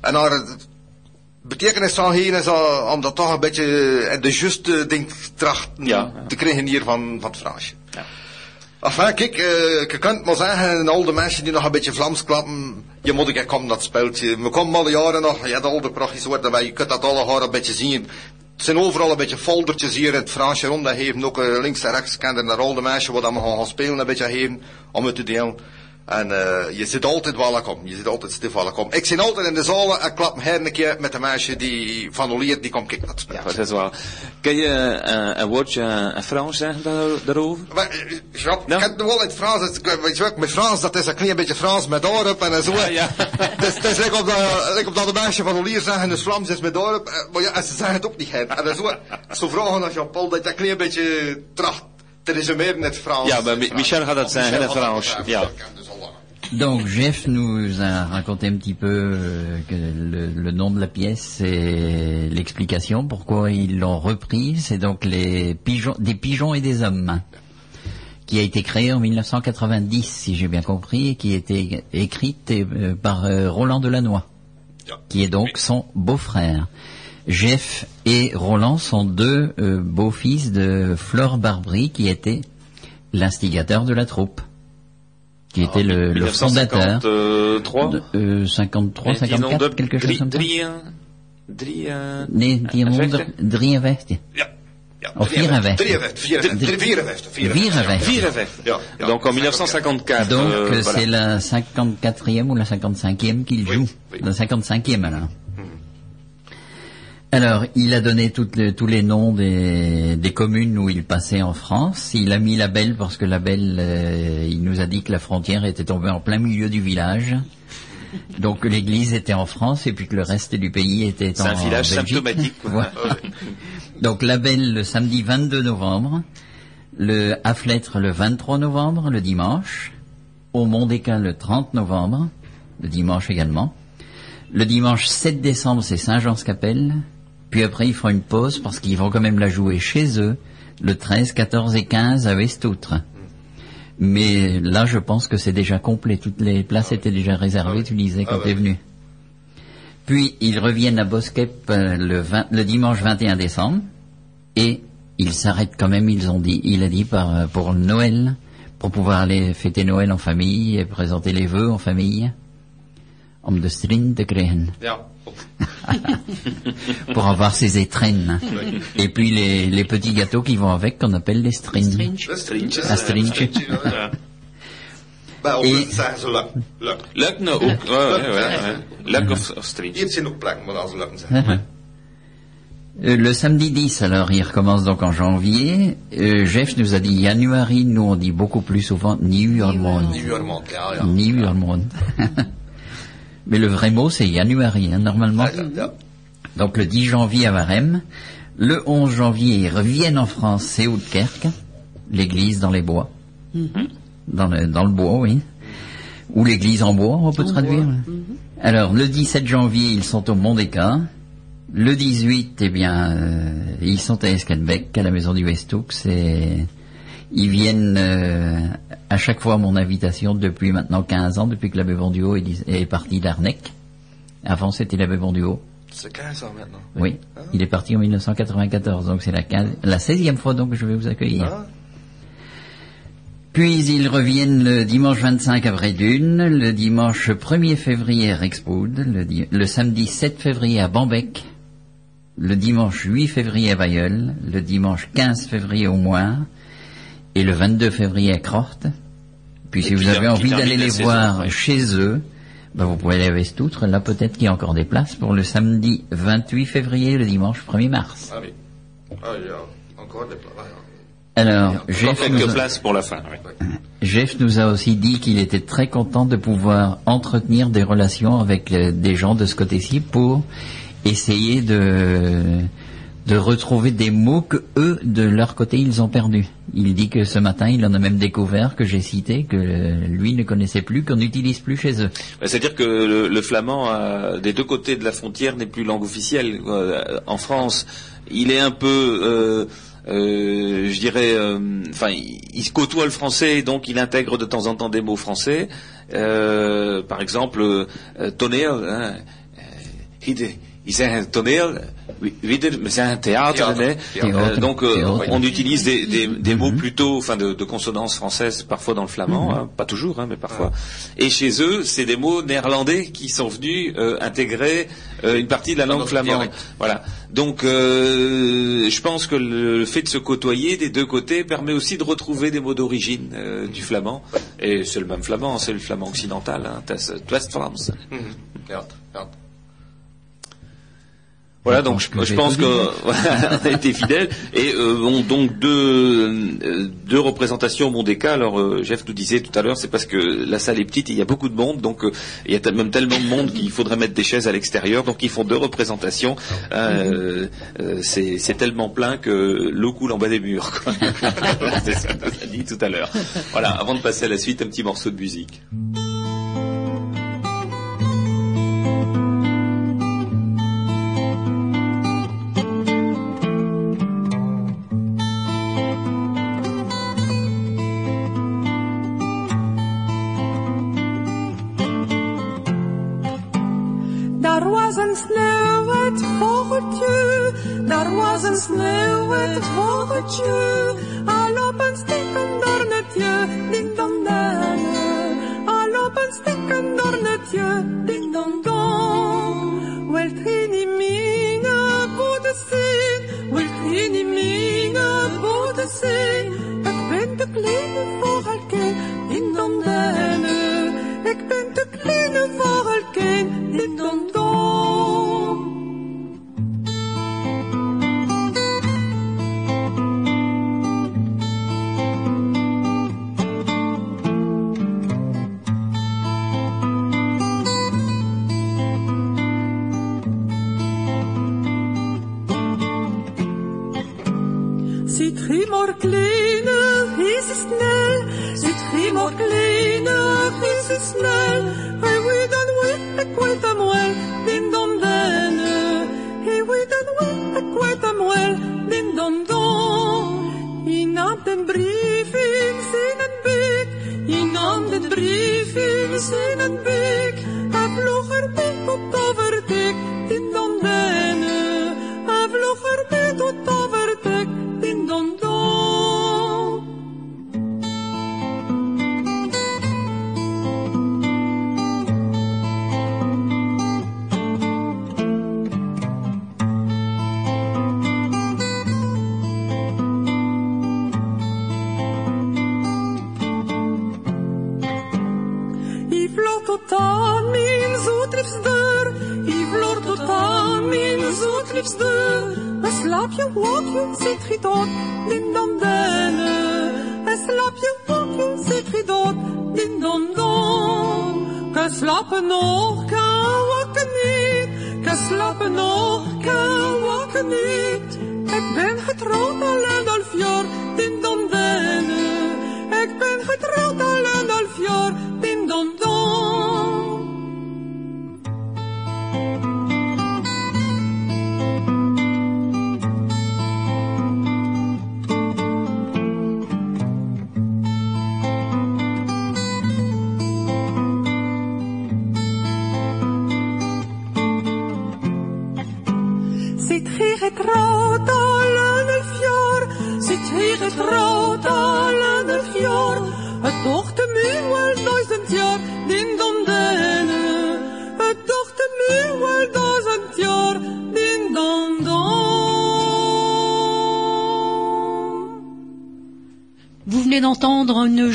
En haar betekenis van heen is zo, om dat toch een beetje de juiste ding trachten Ja, ja. te krijgen hier van, van het Fransje. Enfin, kijk, eh, je kunt maar zeggen, al de mensen die nog een beetje Vlaams klappen, je moet ik komen dat speltje. We komen al de jaren nog, je hebt al de prachtjes worden, maar je kunt dat alle jaren een beetje zien. Het zijn overal een beetje foldertjes hier in het Fransje rond, dat ook eh, links en rechts, kan er naar al de mensen wat we gaan spelen een beetje geven, om het te delen. En eh, je zit altijd welkom, je zit altijd stif welkom. Ik zit altijd in de zalen en klap her een keer met de meisje die van Olier, die komt kijken. Ja, dat is wel. Kun je eh, een woordje in Frans zeggen daar- daarover? Maar, ik heb het wel in het Frans, weet je met Frans, dat is een klein beetje Frans met dorp en zo. Ja, ja. Het is, het is lekker op op dat de meisje van Olier zeggen, dus Vlaams is met dorp, maar ja, en ze zeggen het ook niet. En zo, zo vragen aan Jean-Paul, dat je een klein beetje tracht te resumeren in het Frans. Ja, maar Mi- Michel gaat dat zeggen in het Michel gaat dat Frans. zeggen, Ja. dat kan dus al lang. Donc Jeff nous a raconté un petit peu euh, que le, le nom de la pièce et l'explication pourquoi ils l'ont reprise. C'est donc les pigeons, des pigeons et des hommes, qui a été créé en 1990, si j'ai bien compris, et qui a été écrite euh, par euh, Roland Delannoy, qui est donc son beau-frère. Jeff et Roland sont deux euh, beaux-fils de Flore Barbry, qui était l'instigateur de la troupe, qui était le, le fondateur. 1953. De- euh, 53, 54, quelque chose comme ça. Drie, drie, Nee, die honderd, vechten. 53. Ja. Ja, Of 54. 53, 54, 54, 54. 54. Ja, ja. Donc en 1954. Donc euh, euh, voilà. c'est la 54e ou la 55e qu'il joue. La 55e alors. Alors, il a donné les- tous les noms des, des communes où il passait en France. Il a mis la Belle parce que la Belle, euh, il nous a dit que la frontière était tombée en plein milieu du village. Donc l'église était en France et puis que le reste du pays était C'est en un village Belgique. symptomatique. quoi. Voilà. Donc la Belle le samedi 22 novembre, le Afflettre le 23 novembre, le dimanche, au Mont-des-Cas le 30 novembre, le dimanche également. Le dimanche 7 décembre, c'est Saint-Jean-Scapelle. Puis après, ils feront une pause parce qu'ils vont quand même la jouer chez eux le 13, 14 et 15 à Westoutre. Mais là, je pense que c'est déjà complet. Toutes les places étaient déjà réservées, tu disais, quand t'es venu. Puis, ils reviennent à Boskep euh, le, 20 le dimanche 21 décembre. Et ils s'arrêtent quand même, ils ont dit, il a dit, par, euh, pour Noël, pour pouvoir aller fêter Noël en famille et présenter les vœux en famille. Om de. Ja. pour avoir ses étrennes. Et puis les, les petits gâteaux qui vont avec, qu'on appelle les. Ah, Strientje. Ja. Bij ons En- zeggen ze luk. Luk. Luc nou ook. Luc of, of Street. Hier zijn ook plekken, maar als. Uh-huh. Euh, le samedi 10, alors il recommence donc en janvier. Euh, Jeff nous a dit Januari, nous on dit beaucoup plus souvent Nieuwjaarsmond. Nieuwjaarsmond, ja, ja. Nieuwjaarsmond. Mais le vrai mot c'est Januari, hein, normalement. Ja. Donc le 10 janvier à Varem. Le 11 janvier, ils reviennent en France, c'est Oudekerk, l'église dans les bois. Dans, le, dans le bois, oui. Ou l'église en bois, on peut traduire. Alors, le 17 janvier, ils sont au Mont-des-Cas. Le 18, eh bien, euh, ils sont à Esquelbec, à la maison du Westoux. C'est Ils viennent euh, à chaque fois à mon invitation depuis maintenant 15 ans, depuis que l'abbé Bonduo est, parti d'Arnec. Avant, c'était l'abbé Bonduo. C'est 15 ans maintenant. Oui, il est parti en 1994, donc c'est la, 15 la 16e fois donc que je vais vous accueillir. Ah. Puis ils reviennent le dimanche 25 à Vredune, le dimanche 1er février à Rexpoud, le, di- le samedi 7 février à Bambec, le dimanche 8 février à Bayeul, le dimanche 15 février au Moin, et le 22 février à Crocht. Puis Et si puis vous avez envie d'aller les saison, voir chez eux, ben vous pouvez aller à Westoutre, là peut-être qu'il y a encore des places pour le samedi 28 février et le dimanche 1er mars. Ah oui. Ah, il y a encore des plats. Alors, Jeff nous, quelques a, places pour la fin. oui. Jeff nous a aussi dit qu'il était très content de pouvoir entretenir des relations avec euh, des gens de ce côté-ci pour essayer de de retrouver des mots que eux, de leur côté, ils ont perdus. Il dit que ce matin, il en a même découvert que j'ai cité, que euh, lui ne connaissait plus, qu'on n'utilise plus chez eux. C'est-à-dire que le, flamand, euh, des deux côtés de la frontière, n'est plus langue officielle. quoi. En France, il est un peu, euh, euh, je dirais, euh, enfin, il, côtoie le français, donc il intègre de temps en temps des mots français. Euh, par exemple, euh, toneel. Hein, euh, Ils zijn toneel, wieder, mais c'est un théâtre. Théâtre. né. Théâtre. Euh, donc, euh, on utilise des, des, des mots plutôt, enfin, de, de consonance française, parfois dans le flamand, hein, pas toujours, hein, mais parfois. Et chez eux, c'est des mots néerlandais qui sont venus euh, intégrer euh, une partie de la langue flamande. Voilà. Donc, euh, je pense que le, fait de se côtoyer des deux côtés permet aussi de retrouver des mots d'origine euh, du flamand. Et c'est le même flamand, c'est le flamand occidental, hein. Mhm. Voilà, Je donc je, pense tout que voilà, on a été fidèles et euh, bon, donc deux euh, deux représentations au cas. Alors euh, Jeff nous disait tout à l'heure, c'est parce que la salle est petite, et il y a beaucoup de monde, donc euh, il y a même tellement de monde qu'il faudrait mettre des chaises à l'extérieur, donc ils font deux représentations. Euh, euh, c'est c'est tellement plein que l'eau coule en bas des murs. quoi. c'est ce qu'on a dit tout à l'heure. Voilà, avant de passer à la suite, un petit morceau de musique.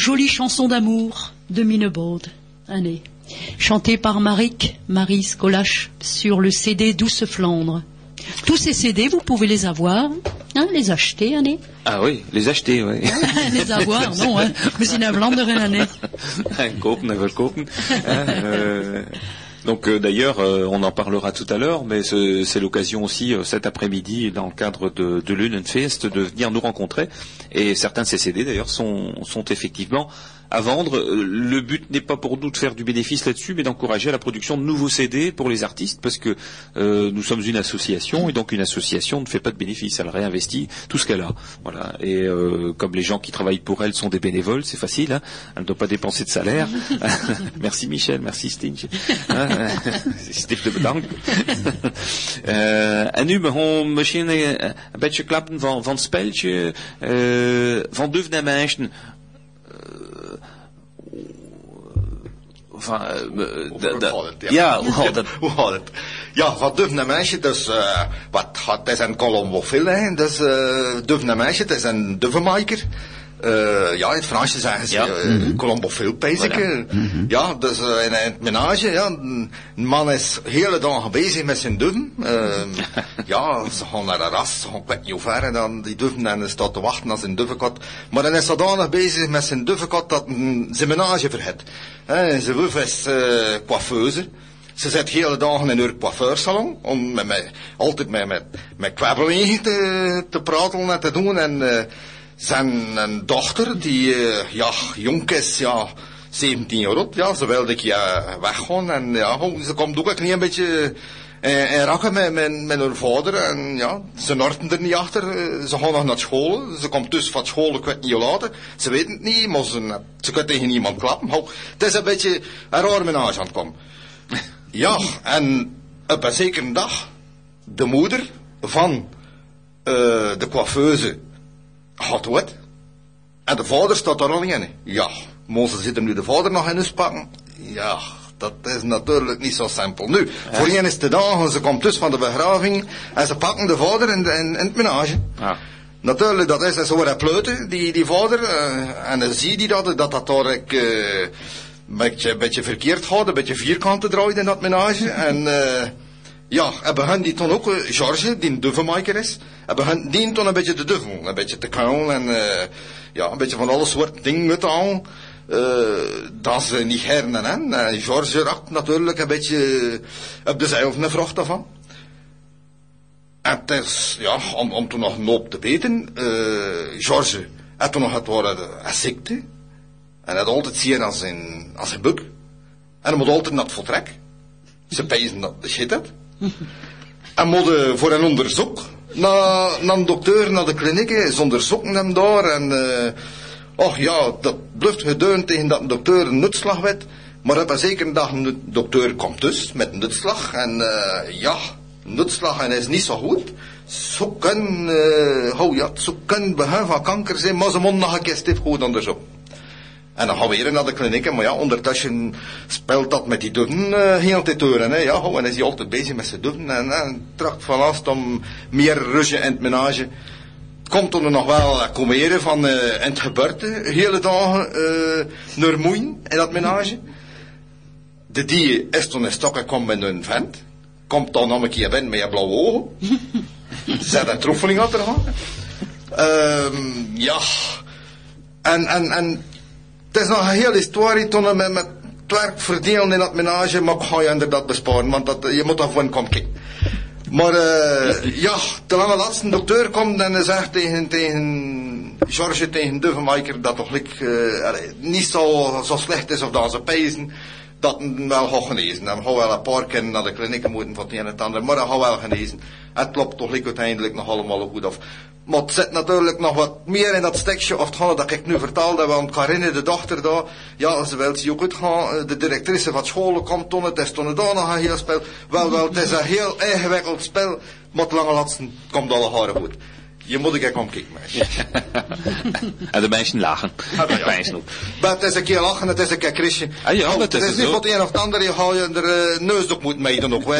Jolie chanson d'amour de Minebaude, année, chantée par Marik, Marie Scolache, sur le CD Douce Flandre. Tous ces CD, vous pouvez les avoir, hein, les acheter, année. Ah oui, les acheter, oui. les avoir, non, hein. Mais c'est une Vlaanderen, année. kopen en verkopen. Donc euh, d'ailleurs, euh, on en parlera tout à l'heure, mais ce- c'est l'occasion aussi euh, cet après-midi, dans le cadre de, de Lunenfest, de venir nous rencontrer. Et certains de ces CD d'ailleurs sont effectivement à vendre. Euh, Le but n'est pas pour nous de faire du bénéfice là-dessus, mais d'encourager la production de nouveaux CD pour les artistes, parce que euh, nous sommes une association, et donc une association ne fait pas de bénéfice, elle réinvestit tout ce qu'elle a. Voilà. Et euh, comme les gens qui travaillent pour elle sont des bénévoles, c'est facile, hein. elle ne doit pas dépenser de salaire. merci Michel, merci Stinch. Hein, Steve de bedankt. En nu begon misschien eh, een beetje klappen van, van speltje van Meisjen. Van, eh, de- de- Hoe gaat het? ja, hoe gaat het? Hoe gaat het? Ja, wat Duvne meisje, dus, eh, wat het is een colombophil, hè. Dus, uh, Duvne meisje, het is een duvenmaker. Eh, ja, in het Frans zeggen ze Ja. ja. colombophil, basic. Voilà. Ja, dus eh, in, het menage, ja, een man is hele dagen bezig met zijn duven. Eh, ja, ze gaan naar de ras, ze gaan ik weet niet hoe ver, en dan die duven en hij staat te wachten als een duvenkot. Maar dan is zodanig bezig met zijn duvenkot dat een, zijn menage verhet. Hè, zijn wuf is coiffeuse. Ze zit hele dagen in haar coiffeursalon om met, altijd met, met, met te, te praten en te doen. En zijn een dochter die eh, ja, jong is, ja, 17 jaar oud. Ja, ze wilde ik ja, weggaan. En ja, ze komt ook een klein beetje eh, in rakken met, met, met haar vader. En ja, ze norten er niet achter. Eh, Ze gaan nog naar school. Ze komt dus van school, ik weet niet hoe later. Ze weet het niet, maar ze, ze kan tegen niemand klappen. Hou, Het is een beetje een raar menage aan het komen. Ja, en op een zekere dag, de moeder van eh, de coiffeuse gaat dood. En de vader staat er al in. Ja, Mozes zit hem nu de vader nog in pakken. Ja, dat is natuurlijk niet zo simpel. Nu, voor is de dagen, ze komt dus van de begraving en ze pakken de vader in, de, in, in het menage. Ah. Natuurlijk, dat is zo een pleuten, die, die vader. eh, en dan zie je dat, dat dat daar ik, eh, een beetje, een beetje verkeerd gaat, een beetje vierkanten draait in dat menage. en eh, ja, en begint die toen ook, eh, George, die een duvenmaker is, en begint die toen een beetje te duvel, een beetje te kauwen en eh, ja, een beetje van alle soorten dingen met aan. eh, dat ze niet hernen. Hè. En George raakt natuurlijk een beetje op dezelfde vrucht daarvan. En het is, ja, om, om toen nog een hoop te weten, eh George had toen nog het worden een ziekte. En had altijd zien als een, als een buk. En hij moet altijd naar het vertrek. Ze pezen dat de shit had. En moet eh, voor een onderzoek naar een dokter, naar de kliniek. hè. Ze onderzoeken hem daar en... eh Och ja, dat blijft gedeund tegen dat een dokter een nutslag werd. Maar op een zekere dag een dokter komt dus met een nutslag. En eh ja, nutslag en is niet zo goed. Zo kan, eh oh ja, zo kan van kanker zijn, maar ze moeten nog een keer stief goed onderzoeken. En dan gaan we weer naar de kliniek, maar ja, ondertussen speelt dat met die duven uh, heel de toren. Hè. Ja, en is hij altijd bezig met zijn duven en, en tracht van last om meer rustje in het menage. Komt toen nog wel uh, komeren van uh, in het hele dagen naar moeien in dat menage. De die is toen in stokken komt met een vent. Komt dan nog een keer binnen met je blauwe ogen. Zet een troefeling achter gaan. Um, ja. En, en, en het is nog een hele historie toen met, met het werk verdelen in dat menage, maar ga je inderdaad besparen, want dat, je moet daarvoor komen kijken. Maar uh, ja, de lange laatste dokter komt en hij zegt tegen, tegen George, tegen Duvenmaker, dat toch allee, niet zo, zo slecht is of dat ze pezen, dat hij wel gaat genezen. Dan gaan wel een paar keer naar de kliniek moeten van het een en het ander, maar dat gaat wel genezen. Het loopt toch uiteindelijk nog allemaal goed af. Maar het zit natuurlijk nog wat meer in dat stekje, of het gaat dat ik nu vertelde, want Karine, de dochter daar, ja, ze wil ze ook uitgaan, de directrice van school komt toen, het is toen daar nog een heel spel. Wel, wel, het is een heel ingewikkeld spel, maar het lange laatste komt alle haren goed. Je moet ik komen kijken, meisje. En de meisjes lachen. Ah, ja. Meisjes ook. Maar het is een keer lachen, het is een keer Chrisje. Ah, ja, Oh, het is is het niet ook. wat een of het ander, je gaat je er uh, moeten meiden ook.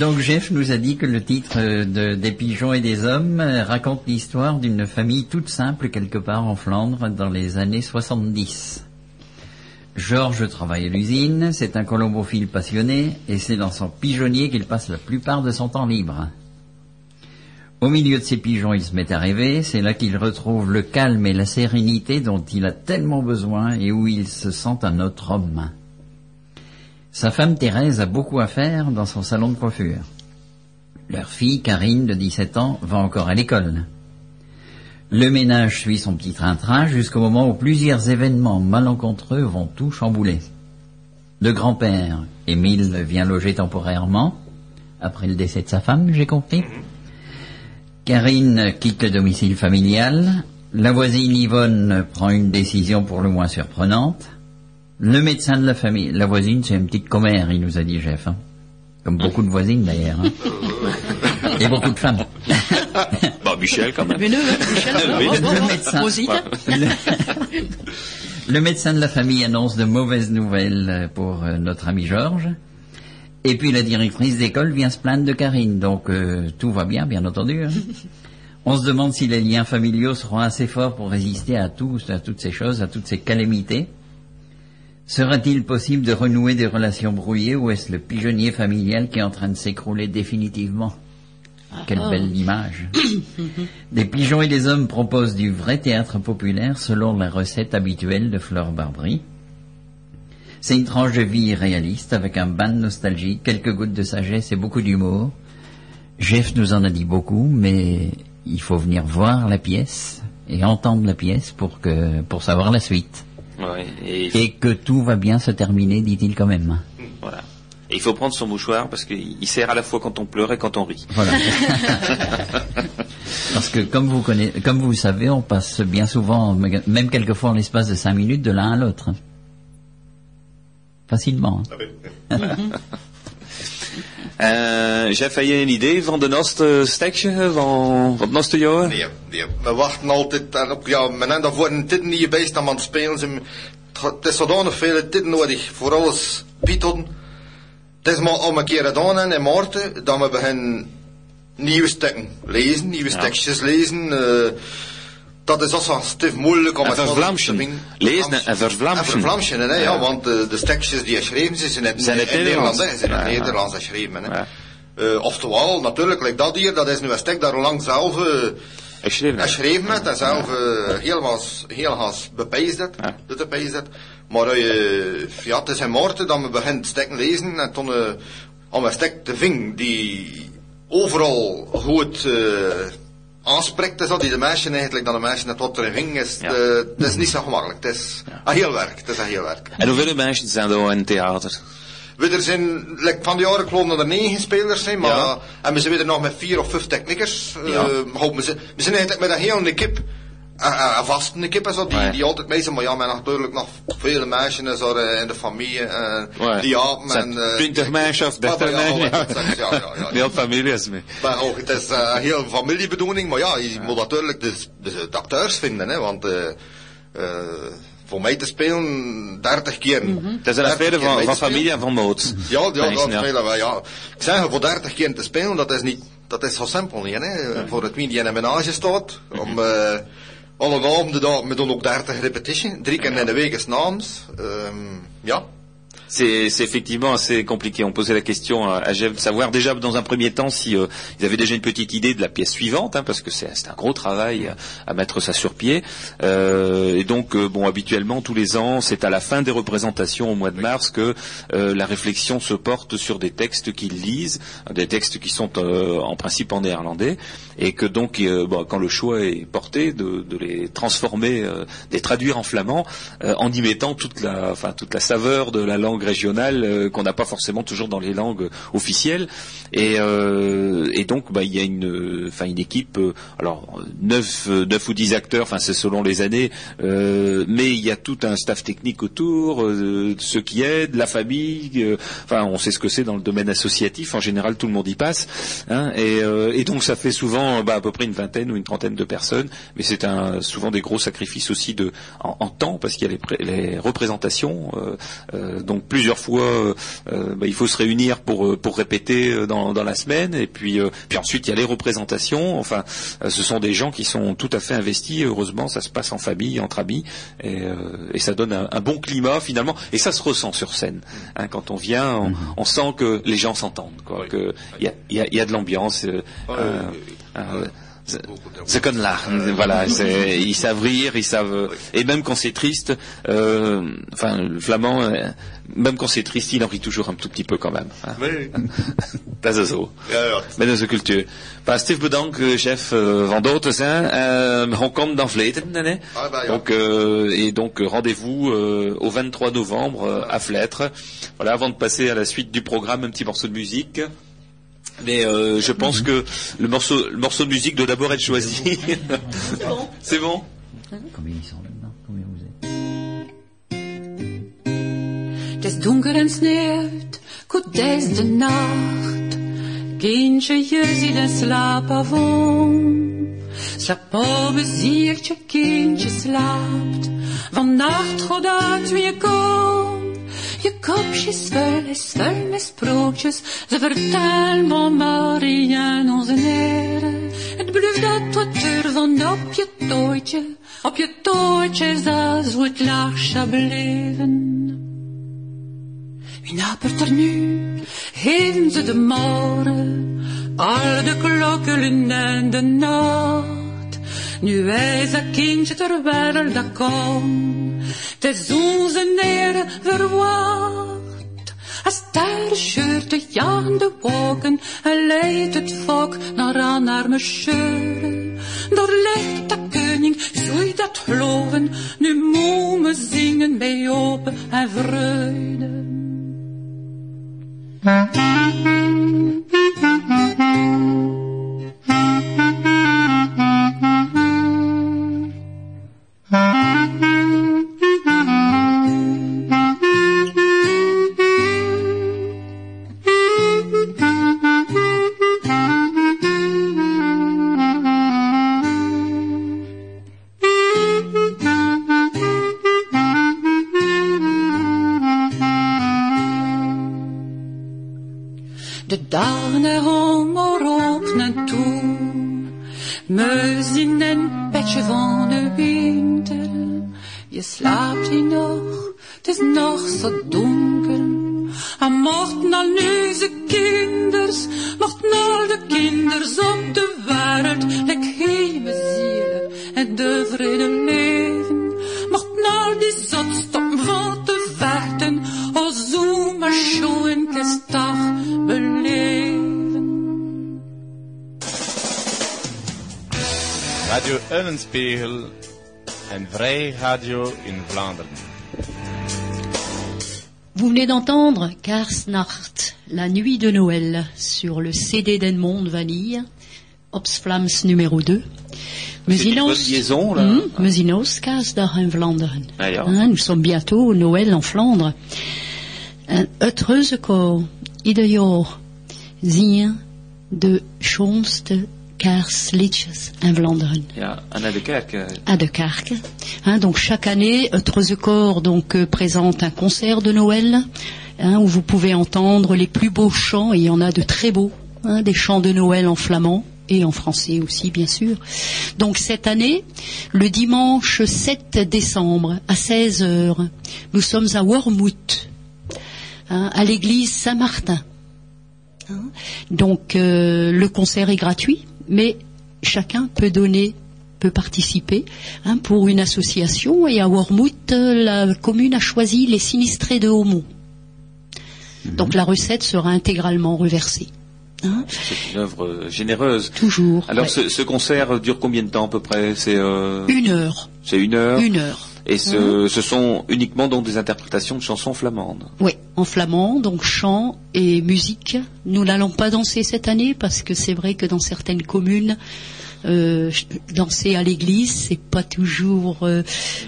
Donc Jeff nous a dit que le titre euh, de, des pigeons et des hommes euh, raconte l'histoire d'une famille toute simple quelque part en Flandre dans les années 70. Georges travaille à l'usine, c'est un colombophile passionné et c'est dans son pigeonnier qu'il passe la plupart de son temps libre. Au milieu de ses pigeons, il se met à rêver, c'est là qu'il retrouve le calme et la sérénité dont il a tellement besoin et où il se sent un autre homme. Sa femme Thérèse a beaucoup à faire dans son salon de coiffure. Leur fille, Karine, de 17 ans, va encore à l'école. Le ménage suit son petit train-train jusqu'au moment où plusieurs événements malencontreux vont tout chambouler. Le grand-père, Émile, vient loger temporairement, après le décès de sa femme, j'ai compris. Karine quitte le domicile familial. La voisine Yvonne prend une décision pour le moins surprenante. Le médecin de la famille, la voisine, c'est une petite commère, il nous a dit Jeff. hein. Comme beaucoup de voisines d'ailleurs. hein. Et beaucoup de femmes. Bon, Michel, quand même. Mais ne, Michel, Oui. Le médecin. Le, le médecin de la famille annonce de mauvaises nouvelles pour euh, notre ami Georges. Et puis la directrice d'école vient se plaindre de Karine. Donc euh, tout va bien, bien entendu. hein. On se demande si les liens familiaux seront assez forts pour résister à tout, à toutes ces choses, à toutes ces calamités. Sera-t-il possible de renouer des relations brouillées ou est-ce le pigeonnier familial qui est en train de s'écrouler définitivement? Quelle ah. belle image. Des pigeons et des hommes proposent du vrai théâtre populaire selon la recette habituelle de Fleur Barbry. C'est une tranche de vie réaliste avec un bain de nostalgie, quelques gouttes de sagesse et beaucoup d'humour. Jeff nous en a dit beaucoup, mais il faut venir voir la pièce et entendre la pièce pour que pour savoir la suite. Ouais, et, Et que tout va bien se terminer, dit-il quand même. voilà. Et il faut prendre son mouchoir parce qu'il il sert à la fois quand on pleure et quand on rit. Voilà. Parce que comme vous connaissez, comme vous savez, on passe bien souvent, même quelquefois en l'espace de cinq minutes, de l'un à l'autre. Facilement. hein. Eh, Jeff, heb je een idee van de noste stekje van, van het noste jaar? Nee, nee. We wachten altijd daarop. Ja, men daarvoor een tijd niet bij staan aan het spelen. Ze- Het is zodanig veel tijd nodig voor alles bieden. Het is maar om een keer gedaan hè, in maart, dat we beginnen nieuwe stukken lezen, nieuwe stekjes lezen. eh, dat is also stief moeilijk om En het te vinden. Lezen en vervlamschen. En hè, ja, Ja. want de, de stekjes die geschreven zijn, zijn in, Zijn in in, het Nederlands, zijn in het ja. Nederlands geschreven. Hè. Eh, oftewel, natuurlijk, like dat hier, dat is nu een stek dat lang zelf eh, Geschreven. geschreven met en zelf eh, heel was, heel has bepeisd het, Ja. dat het. Maar eh, ja, het is in Maarten dat we begint stekken lezen en toen eh, om een stek te vinden die overal goed eh aanspreekt, is dat die de meisje eigenlijk, dat de meisje net wat erin ving, is, Ja. eh, het is niet zo gemakkelijk. Het is een heel werk, het is een heel werk. En hoeveel meisjes zijn er in het theater? We er zijn, like, van de jaren geloof dat er negen spelers zijn, maar, Ja. en we zijn weer nog met vier of vijf techniekers. Ja. Eh, maar we, zijn, we zijn eigenlijk met een hele kip, een, een een vaste kip is dat, die, die altijd mee zijn, maar ja, met natuurlijk nog vele meisjes is er, eh, in de familie, eh, Ja. die apen Zijn en... eh, 20 meisjes of 30 ja, ja, meisjes? ja, ja. Heel familie is mee. Maar ook, het is eh, een heel familiebedoeling, maar ja, je moet natuurlijk de, de, de acteurs vinden, hè, want eh, eh, voor mij te spelen 30 keer. Het is een affaire van, van familie en van nood. Ja, ja, dat spelen wij, ja. Ik zeg, voor 30 keer te spelen, dat is niet, dat is zo simpel niet, hè. Voor het wie die in een menage staat, om, eh, alle avonden daar, we doen ook 30 repetities, drie keer in de week is naams, ehm, ja. C'est effectivement assez compliqué. On posait la question à, à Jeff de savoir déjà dans un premier temps si euh, ils avaient déjà une petite idée de la pièce suivante, hein, parce que c'est un gros travail à, à mettre ça sur pied. Euh, et donc, euh, bon, habituellement tous les ans, c'est à la fin des représentations au mois de mars que la réflexion se porte sur des textes qu'ils lisent, des textes qui sont en principe en néerlandais, et que donc, bon, quand le choix est porté, de, de les transformer, de les traduire en flamand, en y mettant toute la, enfin toute la saveur de la langue langues régionales euh, qu'on n'a pas forcément toujours dans les langues officielles. Et, euh, donc, bah, il y a une, une équipe. euh, alors, neuf, euh, neuf ou dix acteurs. C'est selon les années. euh, mais il y a tout un staff technique autour, euh, ceux qui aident, la famille. euh, Enfin, on sait ce que c'est dans le domaine associatif. En général, tout le monde y passe. hein, et, euh, donc, ça fait souvent bah, à peu près une vingtaine ou une trentaine de personnes. Mais c'est un, souvent des gros sacrifices aussi de, en, temps, parce qu'il y a les, pré- les représentations. euh, euh, donc, plusieurs fois, euh, euh, bah, il faut se réunir pour, euh, pour répéter euh, dans, dans la semaine. Et puis, euh, puis ensuite, il y a les représentations. Enfin, euh, ce sont des gens qui sont tout à fait investis. Heureusement, ça se passe en famille, entre amis. Et, euh, et ça donne un, un bon climat, finalement. Et ça se ressent sur scène. Hein, quand on vient, on, on sent que les gens s'entendent. quoi, que Il y a, il y a- il y a de l'ambiance. euh, euh, Ze kunnen lachen, voilà, ils savent rire, ils savent, et même quand c'est triste, euh, enfin, le flamand, euh, même quand c'est triste, il en rit toujours un tout petit peu quand même. hein. Oui. Dat is zo. Met onze cultuur. Bah, Steve bedankt, chef Van Doortes. Hein. On komt dans. Hein. Ja. donc, euh, et donc, euh, rendez-vous au 23 novembre à Vleteren. Voilà, avant de passer à la suite du programme, un petit morceau de musique. Mais euh, je pense que le morceau, le morceau de musique doit d'abord être choisi. C'est bon. Combien ils sont là-dedans Combien vous êtes Het is donker en sneeuwt, goed is de nacht. Kindje, je ziet en slaap avond. Slaap op een kindje slaapt. Vannacht gaat uit wie je komt. Je kopje is vuil, is vuil sprookjes. Ze vertellen van Marie en onze heren. Het blijft dat wat er van op je tootje. Op je tootje zal zo het lachje blijven. Wie napert er nu? Ze de morgen, al de klokken en de nacht. Nu wijst dat kindje ter wereld dat komt, is onze neren verwacht. Als daar scheurt de jaagde wolken, en leidt het volk naar aan arme scheuren. Door ligt dat koning, je dat geloven, nu we zingen bij open en vreugde. De radio in Vlaanderen. Vous venez d'entendre Karsnacht, la nuit de Noël, sur le CD d'Edmond Vanille, Opsflams numéro 2. C'est une bonne liaison, là. Hmm, in Vlaanderen. Hein, nous sommes bientôt au Noël en Flandre. Het reuzenkoor, ieder jaar zingen de schoonste in Vlaanderen. Ja, Anna de Kerk. à De Kerk. Hein, donc chaque année, Trezecor donc euh, présente un concert de Noël hein, où vous pouvez entendre les plus beaux chants. Et il y en a de très beaux, hein, des chants de Noël en flamand et en français aussi, bien sûr. Donc cette année, le dimanche 7 décembre à 16 heures, nous sommes à Wormwood, hein, à l'église Saint-Martin. Hein. Donc euh, le concert est gratuit, mais chacun peut donner, peut participer hein, pour une association. Et à Wormwood, la commune a choisi les sinistrés de Haumont. Donc la recette sera intégralement reversée. Hein. C'est une œuvre euh, généreuse. Toujours. Alors ouais. ce, ce concert dure combien de temps à peu près? C'est euh, Une heure. c'est une heure. Une heure. Et ce, ce sont uniquement donc des interprétations de chansons flamandes. Oui, en flamand, donc chant et musique. Nous n'allons pas danser cette année parce que c'est vrai que dans certaines communes, euh, danser à l'église, c'est pas toujours euh,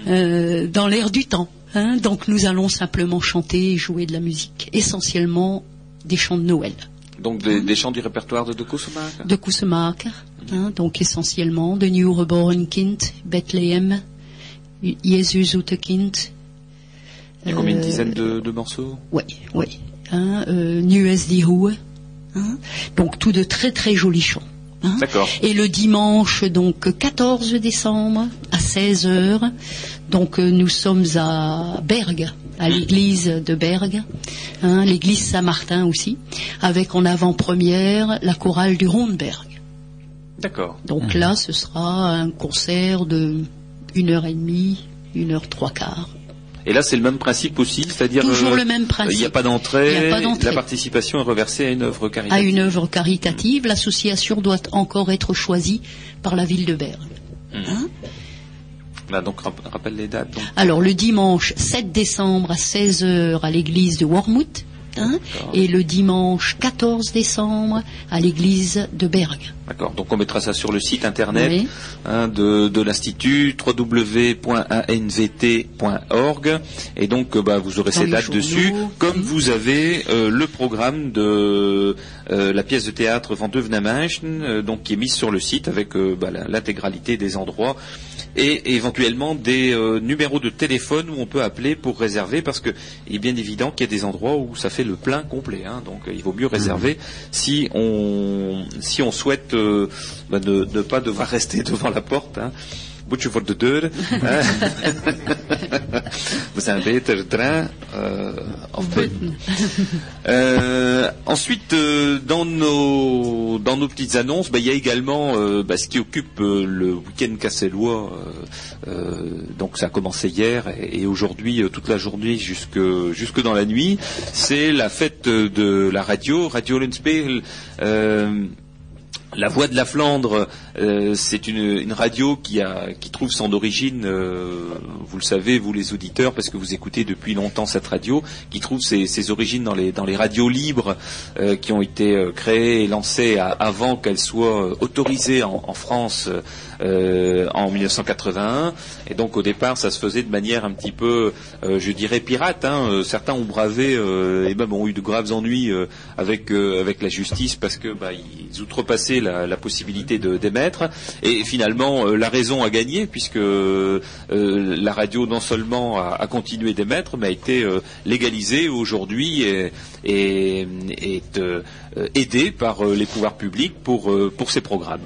euh, dans l'air du temps. hein. Donc nous allons simplement chanter et jouer de la musique, essentiellement des chants de Noël. Donc des, des chants du répertoire de De Koesemaker. de Koesemaker, hein, donc essentiellement de Nieuw Geboren Kind, Bethléem, Jésus zoete Kind. Il y a combien une Euh, dizaine de, de morceaux? Oui, oui. Hein, euh, Nu is die Hohe. Hein, donc tout de très très jolis chants. hein. D'accord. Et le dimanche, donc 14 décembre, à 16 heures, donc euh, nous sommes à Bergue, à l'église de Bergue, hein, l'église Saint-Martin aussi, avec en avant-première la chorale du Rondberg. D'accord. Donc là, ce sera un concert de une heure et demie, une heure trois quarts. Et là, c'est le même principe aussi, c'est-à-dire Toujours euh, le même principe. Il n'y a pas d'entrée. La participation est reversée à une œuvre À caritative. une œuvre caritative, l'association doit encore être choisie par la ville de Bergue. Hein Là, donc rap- rappelle les dates. donc. Alors le dimanche 7 décembre à 16h à l'église de Wormhout, hein, et le dimanche 14 décembre à l'église de Bergue. D'accord. Donc on mettra ça sur le site internet Oui. hein, de, de l'institut www.anvt.org et donc euh, bah, vous aurez Dans ces dates journaux, dessus, comme vous avez euh, le programme de euh, la pièce de théâtre euh, donc qui est mise sur le site avec bah, l'intégralité des endroits et éventuellement des euh, numéros de téléphone où on peut appeler pour réserver parce que il est bien évident qu'il y a des endroits où ça fait le plein complet hein, donc euh, il vaut mieux réserver si on si on souhaite euh, bah, ne, ne pas devoir rester devant la porte hein. Boetje voor de deur. hein. We zijn beter train euh, of button. Euh, ensuite, euh, dans nos dans nos petites annonces, bah, il y a également euh, bah, ce qui occupe euh, le week-end cassellois. euh, donc ça a commencé hier et, et aujourd'hui toute la journée jusque jusque dans la nuit. C'est la fête de la radio, Radio Lenspeil. La Voix de la Flandre, euh, c'est une, radio qui, trouve son origine, euh, vous le savez, vous les auditeurs, parce que vous écoutez depuis longtemps cette radio, qui trouve ses, origines dans les, radios libres euh, qui ont été créées et lancées avant qu'elles soient autorisées en, en France en 1981. Et donc au départ, ça se faisait de manière un petit peu, je dirais, pirate. hein. Certains ont bravé et même ont eu de graves ennuis avec, la justice parce que bah, ils outrepassaient la, possibilité d'émettre. Et finalement, euh, la raison a gagné puisque euh, la radio non seulement a, continué d'émettre, mais a été euh, légalisée aujourd'hui et, et- est aidée par les pouvoirs publics pour, pour ces programmes.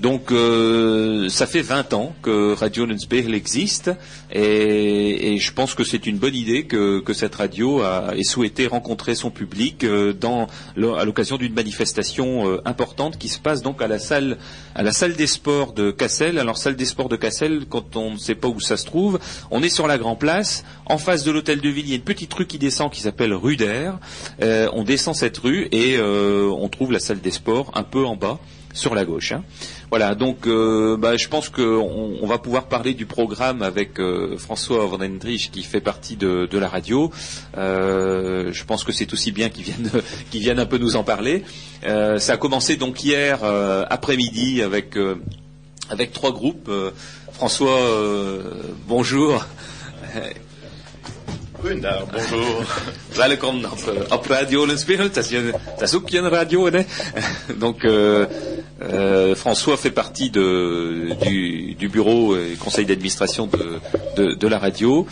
Donc euh, ça fait 20 ans que Radio Nunspeil existe et, je pense que c'est une bonne idée que, cette radio ait souhaité rencontrer son public euh, dans, à l'occasion d'une manifestation euh, importante qui se passe donc à la salle à la salle des sports de Cassel. Alors salle des sports de Cassel, quand on ne sait pas où ça se trouve, on est sur la Grand Place, en face de l'hôtel de ville, il y a une petite rue qui descend qui s'appelle rue d'Air. Euh, on descend cette rue et on trouve la salle des sports un peu en bas sur la gauche. hein. Voilà, donc euh, bah, je pense qu'on on va pouvoir parler du programme avec euh, François Van Hendrich qui fait partie de, la radio. Euh, je pense que c'est aussi bien qu'il vienne, un peu nous en parler. Euh, ça a commencé donc hier euh, après-midi avec, euh, avec trois groupes. François, bonjour. Goedendag, bonjour. Welkom op, eh, op Radio Lensspiegel. Dat is, ook een radio, hè. Donc, euh, euh, François fait partie de, du, du bureau et conseil d'administration de, de, de la radio.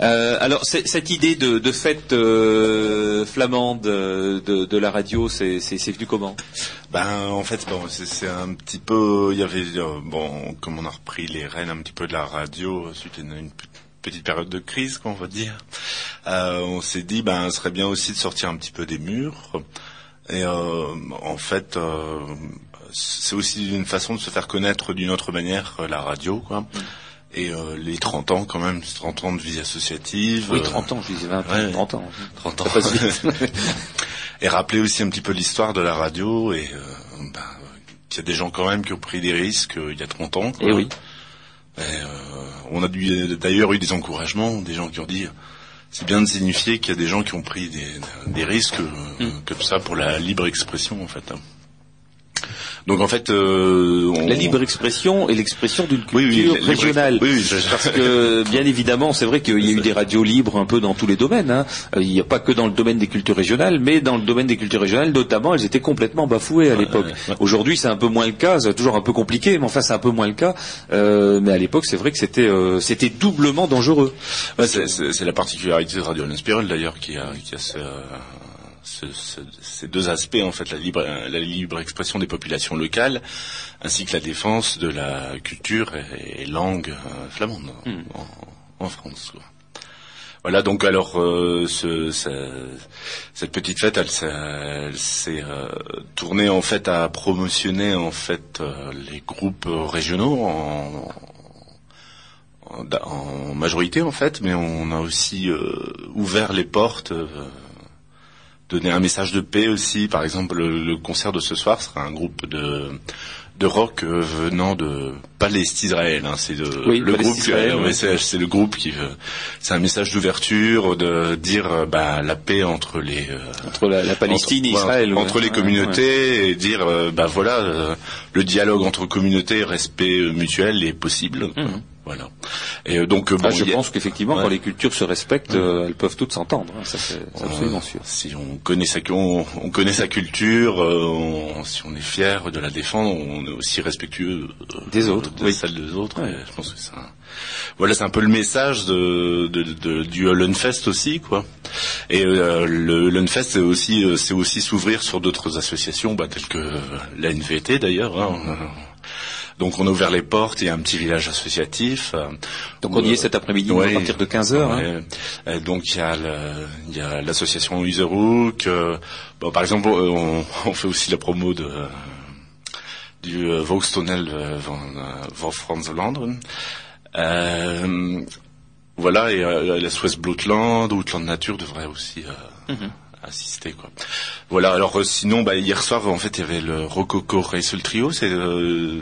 Euh, alors, cette idée de, de fête euh, flamande euh, de, la radio, c'est venu comment? Ben en fait bon c'est un petit peu il y avait euh, bon comme on a repris les rênes un petit peu de la radio euh, suite à une, une pe- petite période de crise qu'on va dire euh, on s'est dit ben ce serait bien aussi de sortir un petit peu des murs et euh, en fait euh, c'est aussi une façon de se faire connaître d'une autre manière euh, la radio quoi et euh, les 30 ans quand même 30 ans de vie associative Oui, euh, 30 ans, je disais 20 ans, ouais, 30 ans. 30 ans et rappeler aussi un petit peu l'histoire de la radio et euh, ben, qu'il y a des gens quand même qui ont pris des risques euh, il y a 30 ans. quoi. Eh oui. Euh, on a dû- d'ailleurs eu des encouragements, des gens qui ont dit c'est bien de signifier qu'il y a des gens qui ont pris des, des risques euh, comme ça pour la libre expression en fait. Donc en fait, euh, on- La libre expression et l'expression d'une culture Oui, oui, régionale. oui, je- Parce que, bien évidemment, c'est vrai qu'il y a eu des radios libres un peu dans tous les domaines. hein. Euh, Il n'y a pas que dans le domaine des cultures régionales, mais dans le domaine des cultures régionales, notamment, elles étaient complètement bafouées à l'époque. Aujourd'hui, c'est un peu moins le cas, c'est toujours un peu compliqué, mais enfin, c'est un peu moins le cas. Euh, mais à l'époque, c'est vrai que c'était euh, c'était doublement dangereux. C'est- la particularité de Radio Spiral d'ailleurs qui a, qui a ce, euh, ce- ce- ces deux aspects en fait la libre, la libre expression des populations locales ainsi que la défense de la culture et, et langue euh, flamande en, en France. quoi. Voilà donc alors euh, ce, ce- cette petite fête elle, s'est- elle s'est euh, tournée en fait à promotionner en fait euh, les groupes régionaux en, en, en majorité en fait, mais on a aussi euh, ouvert les portes, euh, donné un message de paix aussi. Par exemple, le, le concert de ce soir sera un groupe de de rock euh, venant de Palestine Israël. hein. c'est le, Oui, le groupe, euh, ouais. ouais, c'est le groupe qui, euh, c'est un message d'ouverture, de dire euh, bah, la paix entre les euh, entre la, la Palestine et entre, Israël. entre ouais. les Ouais, communautés et dire euh, bah voilà euh, le dialogue entre communautés respect euh, mutuel est possible quoi. Voilà et euh, donc euh, bon Ah, je a- pense qu'effectivement, Ouais. quand les cultures se respectent, euh, elles peuvent toutes s'entendre. hein. Ça, c'est absolument sûr. Si on connaît sa, on, on connaît sa culture, euh, on- si on est fier de la défendre, on est aussi respectueux Des autres, de oui. celle des autres. et je pense que ça, voilà, c'est un peu le message de, de, de- du Hollenfest aussi, quoi. Et euh, le Hollenfest, c'est aussi, c'est aussi s'ouvrir sur d'autres associations, bah, telles que la NVT d'ailleurs. hein. Donc on a ouvert les portes, il y a un petit village associatif. euh, Donc on y est cet après-midi, ouais. partir de 15 heures, hein. Ouais. Euh, donc il y a l'association Userhook. euh, bon, par exemple, euh, on, on fait aussi la promo de du euh, Volkstunnel euh, van, euh, van. Euh, voilà, et euh, la Suisse Blootland, Outland Nature devrait aussi euh, Mhm. Assister quoi. Voilà, alors euh, sinon bah, hier soir en fait il y avait le Rococo Racer Trio, c'est euh,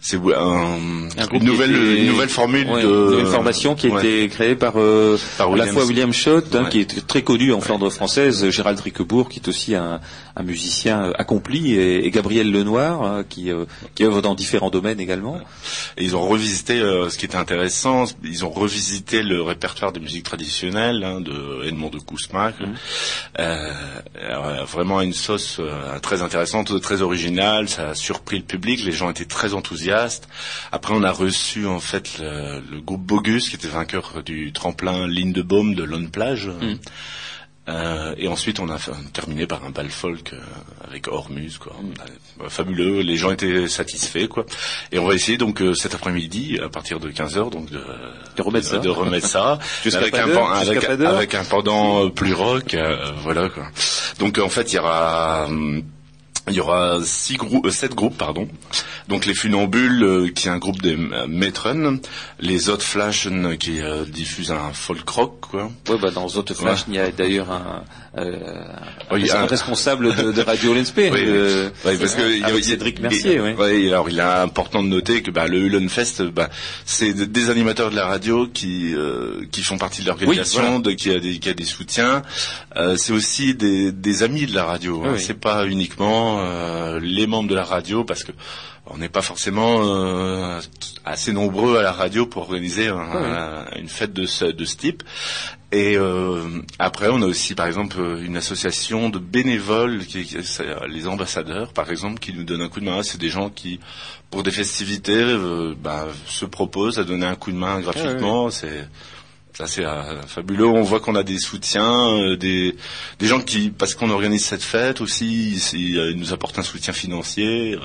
c'est un, une nouvelle était- une nouvelle formule Ouais, de une formation qui a ouais. été créée par, euh, Par à la fois William Schott, hein, qui est très connu en Flandre française, Gérald Riquebourg, qui est aussi un, un musicien accompli, et, et Gabriel Lenoir, euh, qui, qui œuvre dans différents domaines également. Et ils ont revisité, ce qui était intéressant, ils ont revisité le répertoire des musiques traditionnelles hein, de Edmond de Kousmac, euh, vraiment une sauce euh, très intéressante, très originale, ça a surpris le public, les gens étaient très enthousiastes. Après, on a reçu en fait le, le groupe Bogus, qui était vainqueur du tremplin Ligne de Baume de Lone Plage. Euh, et ensuite, on a terminé par un bal folk euh, avec Hormuz, quoi. Euh, Fabuleux, les gens étaient satisfaits, quoi. Et on va essayer donc euh, cet après-midi, à partir de 15 h donc de, De remettre ça. de remettre ça, Jusqu'à avec un, pan- avec, un pendant euh, plus rock, euh, voilà quoi. Donc en fait, il y aura hum, il y aura six groupes, euh, sept groupes, pardon. Donc les Funambules, euh, qui est un groupe des euh, les Hot Flashen, qui euh, diffusent un folk rock, quoi. Ouais, bah, dans Zotte Flash, il y a d'ailleurs un, euh, un, Oui, un responsable de, de Radio Oui, euh, oui, parce que il y a- Cédric Mercier, ouais. ouais, alors il est important de noter que bah, le Hullenfest, bah, c'est de- des animateurs de la radio qui euh, qui font partie de l'organisation, voilà. qui a des qui a des soutiens. Euh, c'est aussi des, des amis de la radio. hein. C'est pas uniquement euh, les membres de la radio parce que on n'est pas forcément euh, assez nombreux à la radio pour organiser un- Oui. un- une fête de ce, de ce type. Et euh, après, on a aussi, par exemple, une association de bénévoles, qui, euh, les ambassadeurs, par exemple, qui nous donnent un coup de main. C'est des gens qui, pour des festivités, euh, bah, se proposent à donner un coup de main gratuitement. C'est ça, c'est euh, fabuleux. On voit qu'on a des soutiens, euh, des des gens qui, parce qu'on organise cette fête aussi, ils, ils nous apportent un soutien financier. euh,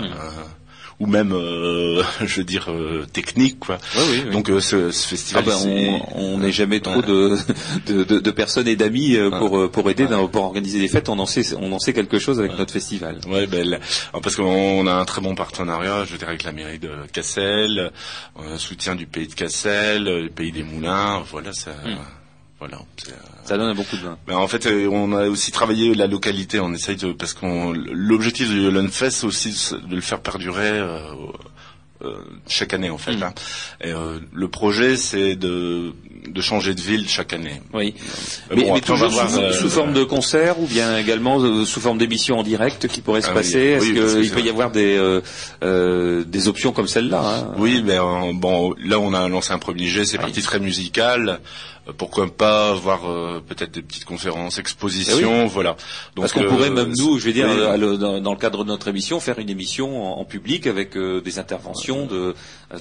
ou même, euh, je veux dire, euh, technique, quoi. Ouais, oui, oui. Donc euh, ce, ce Ah festival, ben, on n'est jamais trop de, de, de, de personnes et d'amis pour, pour aider, pour organiser des fêtes. On en sait, on en sait quelque chose avec notre festival. Ouais, alors, parce qu'on a un très bon partenariat, je veux dire, avec la mairie de Cassel, on a un soutien du pays de Cassel, le pays des Moulins, voilà, ça, voilà. c'est, Ça donne beaucoup de vin. ben, en fait, euh, on a aussi travaillé la localité. On essaye de, parce qu'on l'objectif du Lunfest, c'est aussi de le faire perdurer euh, euh, chaque année en fait. hein. Et euh, le projet c'est de de changer de ville chaque année. Oui. Mais bon, toujours sous, euh, sous forme de concert ou bien également euh, sous forme d'émission en direct qui pourrait se Ah oui, passer? Est-ce oui, que qu'il peut y avoir des, euh, des options comme celle-là hein? Oui, mais bon, là on a lancé un premier jet, c'est parti très musical. Pourquoi pas avoir euh, peut-être des petites conférences, expositions, Eh oui. voilà. Donc, Parce qu'on euh, pourrait même nous, je vais dire, oui. le- dans, dans le cadre de notre émission, faire une émission en, en public avec euh, des interventions de,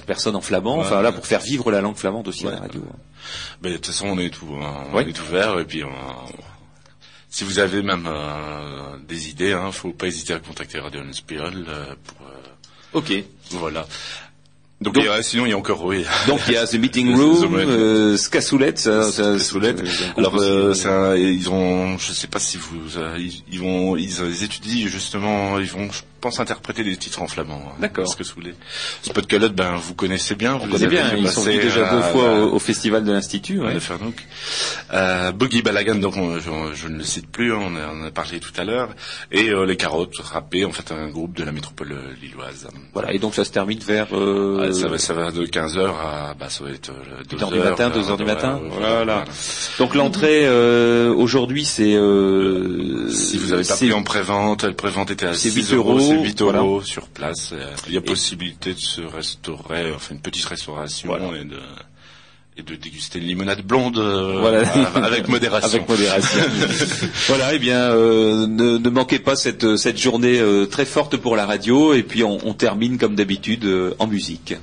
personnes en flamand, Ouais. enfin là pour faire vivre la langue flamande aussi à la radio. Mais de toute façon, on est tout, on Oui. est ouvert et puis. on- si vous avez même euh, des idées, hein, faut pas hésiter à contacter Radio Spiel euh, pour. euh, Ok. Voilà. Donc, a- sinon il y a encore oui. Donc il y a The Meeting Room, euh, ça, ça, groupe Alors euh, euh, ils ont, je sais pas si vous, euh, ils, ils vont, ils, ils étudient justement, ils vont, je pense interpréter des titres en flamand. hein, D'accord. Parce que sous les Spot Calotte, ben vous connaissez bien, vous on les connaît avez bien, ils sont venus déjà à- deux fois au, au festival de l'Institut. ouais. le Fernouk. Euh, Boogie Balagan, donc on- je, je ne le cite plus, hein, on, a, on a parlé tout à l'heure, et euh, les Carottes, rappé, en fait un groupe de la métropole euh, lilloise. Voilà, et donc ça se termine vers... euh, ça, va, ça va de 15h à, bah, ça va être euh, 2 1 heures du matin, vers- 2 heures du matin. Voilà. Donc l'entrée euh, aujourd'hui c'est euh, Si vous avez pas pris en prévente, la prévente était à c'est 6 8 euros, euros, c'est 8 voilà. sur place. Euh, Il y a possibilité de se restaurer, enfin une petite restauration et de et de déguster une limonade blonde euh, Voilà. avec modération. Avec modération. voilà, et bien euh, ne, ne manquez pas cette, cette journée euh, très forte pour la radio et puis on, on termine comme d'habitude en musique.